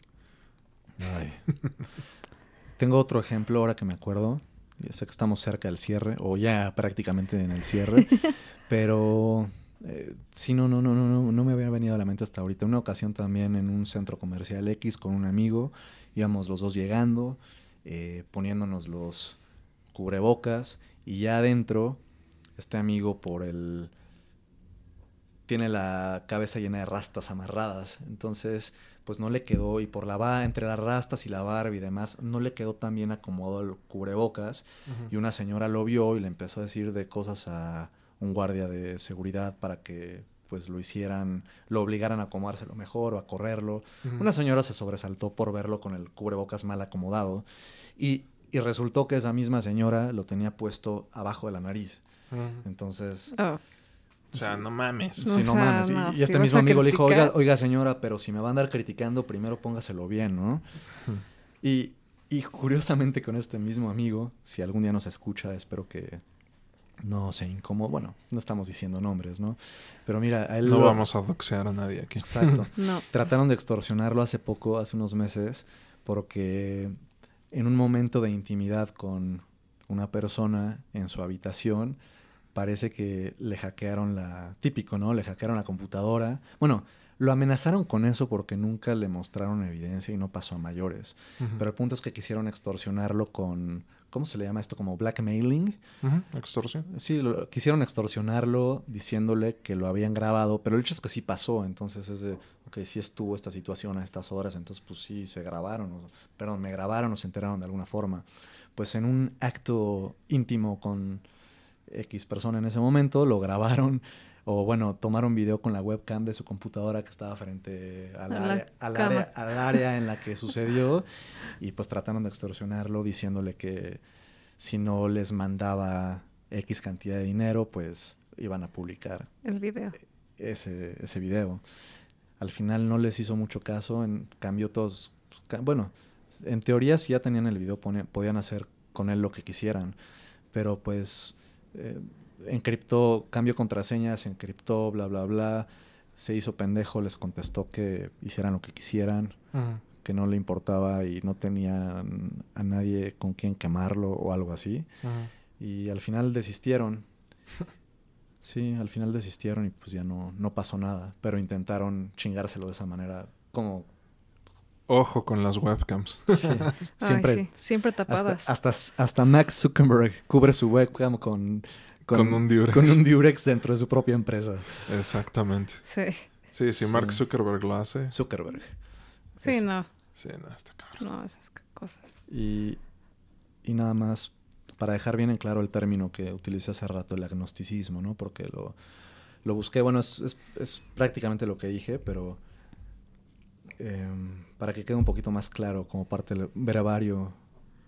Ay. *laughs* Tengo otro ejemplo ahora que me acuerdo. Ya sé que estamos cerca del cierre, o ya prácticamente en el cierre. *laughs* pero eh, sí, no, no, no, no, no, no me había venido a la mente hasta ahorita. Una ocasión también en un centro comercial X con un amigo. Íbamos los dos llegando, eh, poniéndonos los cubrebocas. Y ya adentro, este amigo por el tiene la cabeza llena de rastas amarradas. Entonces, pues no le quedó, y por la va entre las rastas y la barba y demás, no le quedó tan bien acomodado el cubrebocas. Y una señora lo vio y le empezó a decir de cosas a un guardia de seguridad para que pues lo hicieran, lo obligaran a acomodárselo mejor o a correrlo. Una señora se sobresaltó por verlo con el cubrebocas mal acomodado y, y resultó que esa misma señora lo tenía puesto abajo de la nariz. Entonces, Oh, O sea, no mames. No, Sí, o no sea, mames. Y- no, y, si este vas mismo a amigo le dijo, oiga, señora, pero si me va a andar criticando, primero póngaselo bien, ¿no? Y, y curiosamente con este mismo amigo, si algún día nos escucha, espero que no se incómodo. Bueno, no estamos diciendo nombres, ¿no? Pero mira, a él No lo- vamos a doxear a nadie aquí. Exacto. *laughs* no. Trataron de extorsionarlo hace poco, hace unos meses, porque en un momento de intimidad con una persona en su habitación, parece que le hackearon la... Típico, ¿no? Le hackearon la computadora. Bueno, lo amenazaron con eso porque nunca le mostraron evidencia y no pasó a mayores. Ujú. Pero el punto es que quisieron extorsionarlo con... ¿Cómo se le llama esto? Como blackmailing. Ujú, Extorsión. Sí, lo- quisieron extorsionarlo diciéndole que lo habían grabado, pero el hecho es que sí pasó, entonces es de, ok, sí estuvo esta situación a estas horas, entonces pues sí se grabaron, o- perdón, me grabaron o se enteraron de alguna forma. Pues en un acto íntimo con X persona en ese momento, lo grabaron O bueno, tomaron video con la webcam de su computadora que estaba frente al, A área, al, área, al área en la que sucedió y pues trataron de extorsionarlo diciéndole que si no les mandaba X cantidad de dinero, pues iban a publicar El video. ese, ese video. Al final no les hizo mucho caso, en cambio todos, pues, bueno, en teoría si ya tenían el video podían hacer con él lo que quisieran, pero pues eh, encriptó, cambió contraseñas, encriptó, bla, bla, bla, se hizo pendejo, les contestó que hicieran lo que quisieran, que no le importaba y no tenían a nadie con quien quemarlo o algo así. Y al final desistieron. *laughs* Sí, al final desistieron y pues ya no, no pasó nada. Pero intentaron chingárselo de esa manera. Como Ojo con las webcams. sí, *laughs* Ay, siempre. sí, siempre hasta, tapadas. hasta, hasta Max Zuckerberg cubre su webcam con, Con un Durex. con un Durex dentro de su propia empresa. Exactamente. Sí. Sí, si Mark Sí. Zuckerberg lo hace. Zuckerberg. Sí, Es- no. Sí, no, está cabrón. No, esas cosas. Y, y nada más, para dejar bien en claro el término que utilicé hace rato, el agnosticismo, ¿no? Porque lo, lo busqué, bueno, es, es- es prácticamente lo que dije, pero em, para que quede un poquito más claro como parte del brevario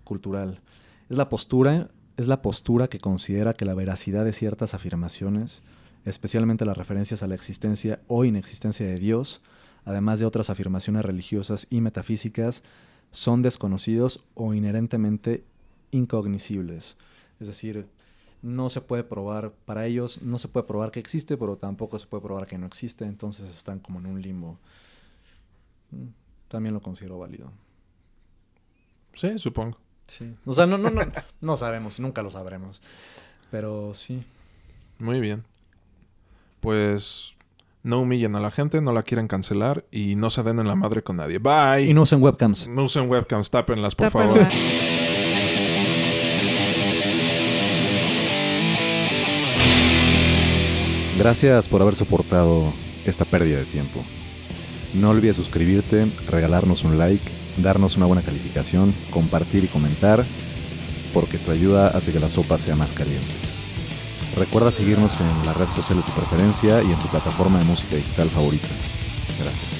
cultural. Es la postura, es la postura que considera que la veracidad de ciertas afirmaciones, especialmente las referencias a la existencia o inexistencia de Dios, además de otras afirmaciones religiosas y metafísicas, son desconocidos o inherentemente incognoscibles. Es decir, no se puede probar, para ellos no se puede probar que existe, pero tampoco se puede probar que no existe, entonces están como en un limbo. Mm, También lo considero válido. Sí, supongo. Sí. O sea, no, no, no, no sabemos, nunca lo sabremos. Pero sí. Muy bien. Pues no humillen a la gente, no la quieran cancelar y no se den en la madre con nadie. Bye. Y no usen webcams. No usen webcams, tápenlas, por Tápenla. favor. Gracias por haber soportado esta pérdida de tiempo. No olvides suscribirte, regalarnos un like, darnos una buena calificación, compartir y comentar, porque tu ayuda hace que la sopa sea más caliente. Recuerda seguirnos en la red social de tu preferencia y en tu plataforma de música digital favorita. Gracias.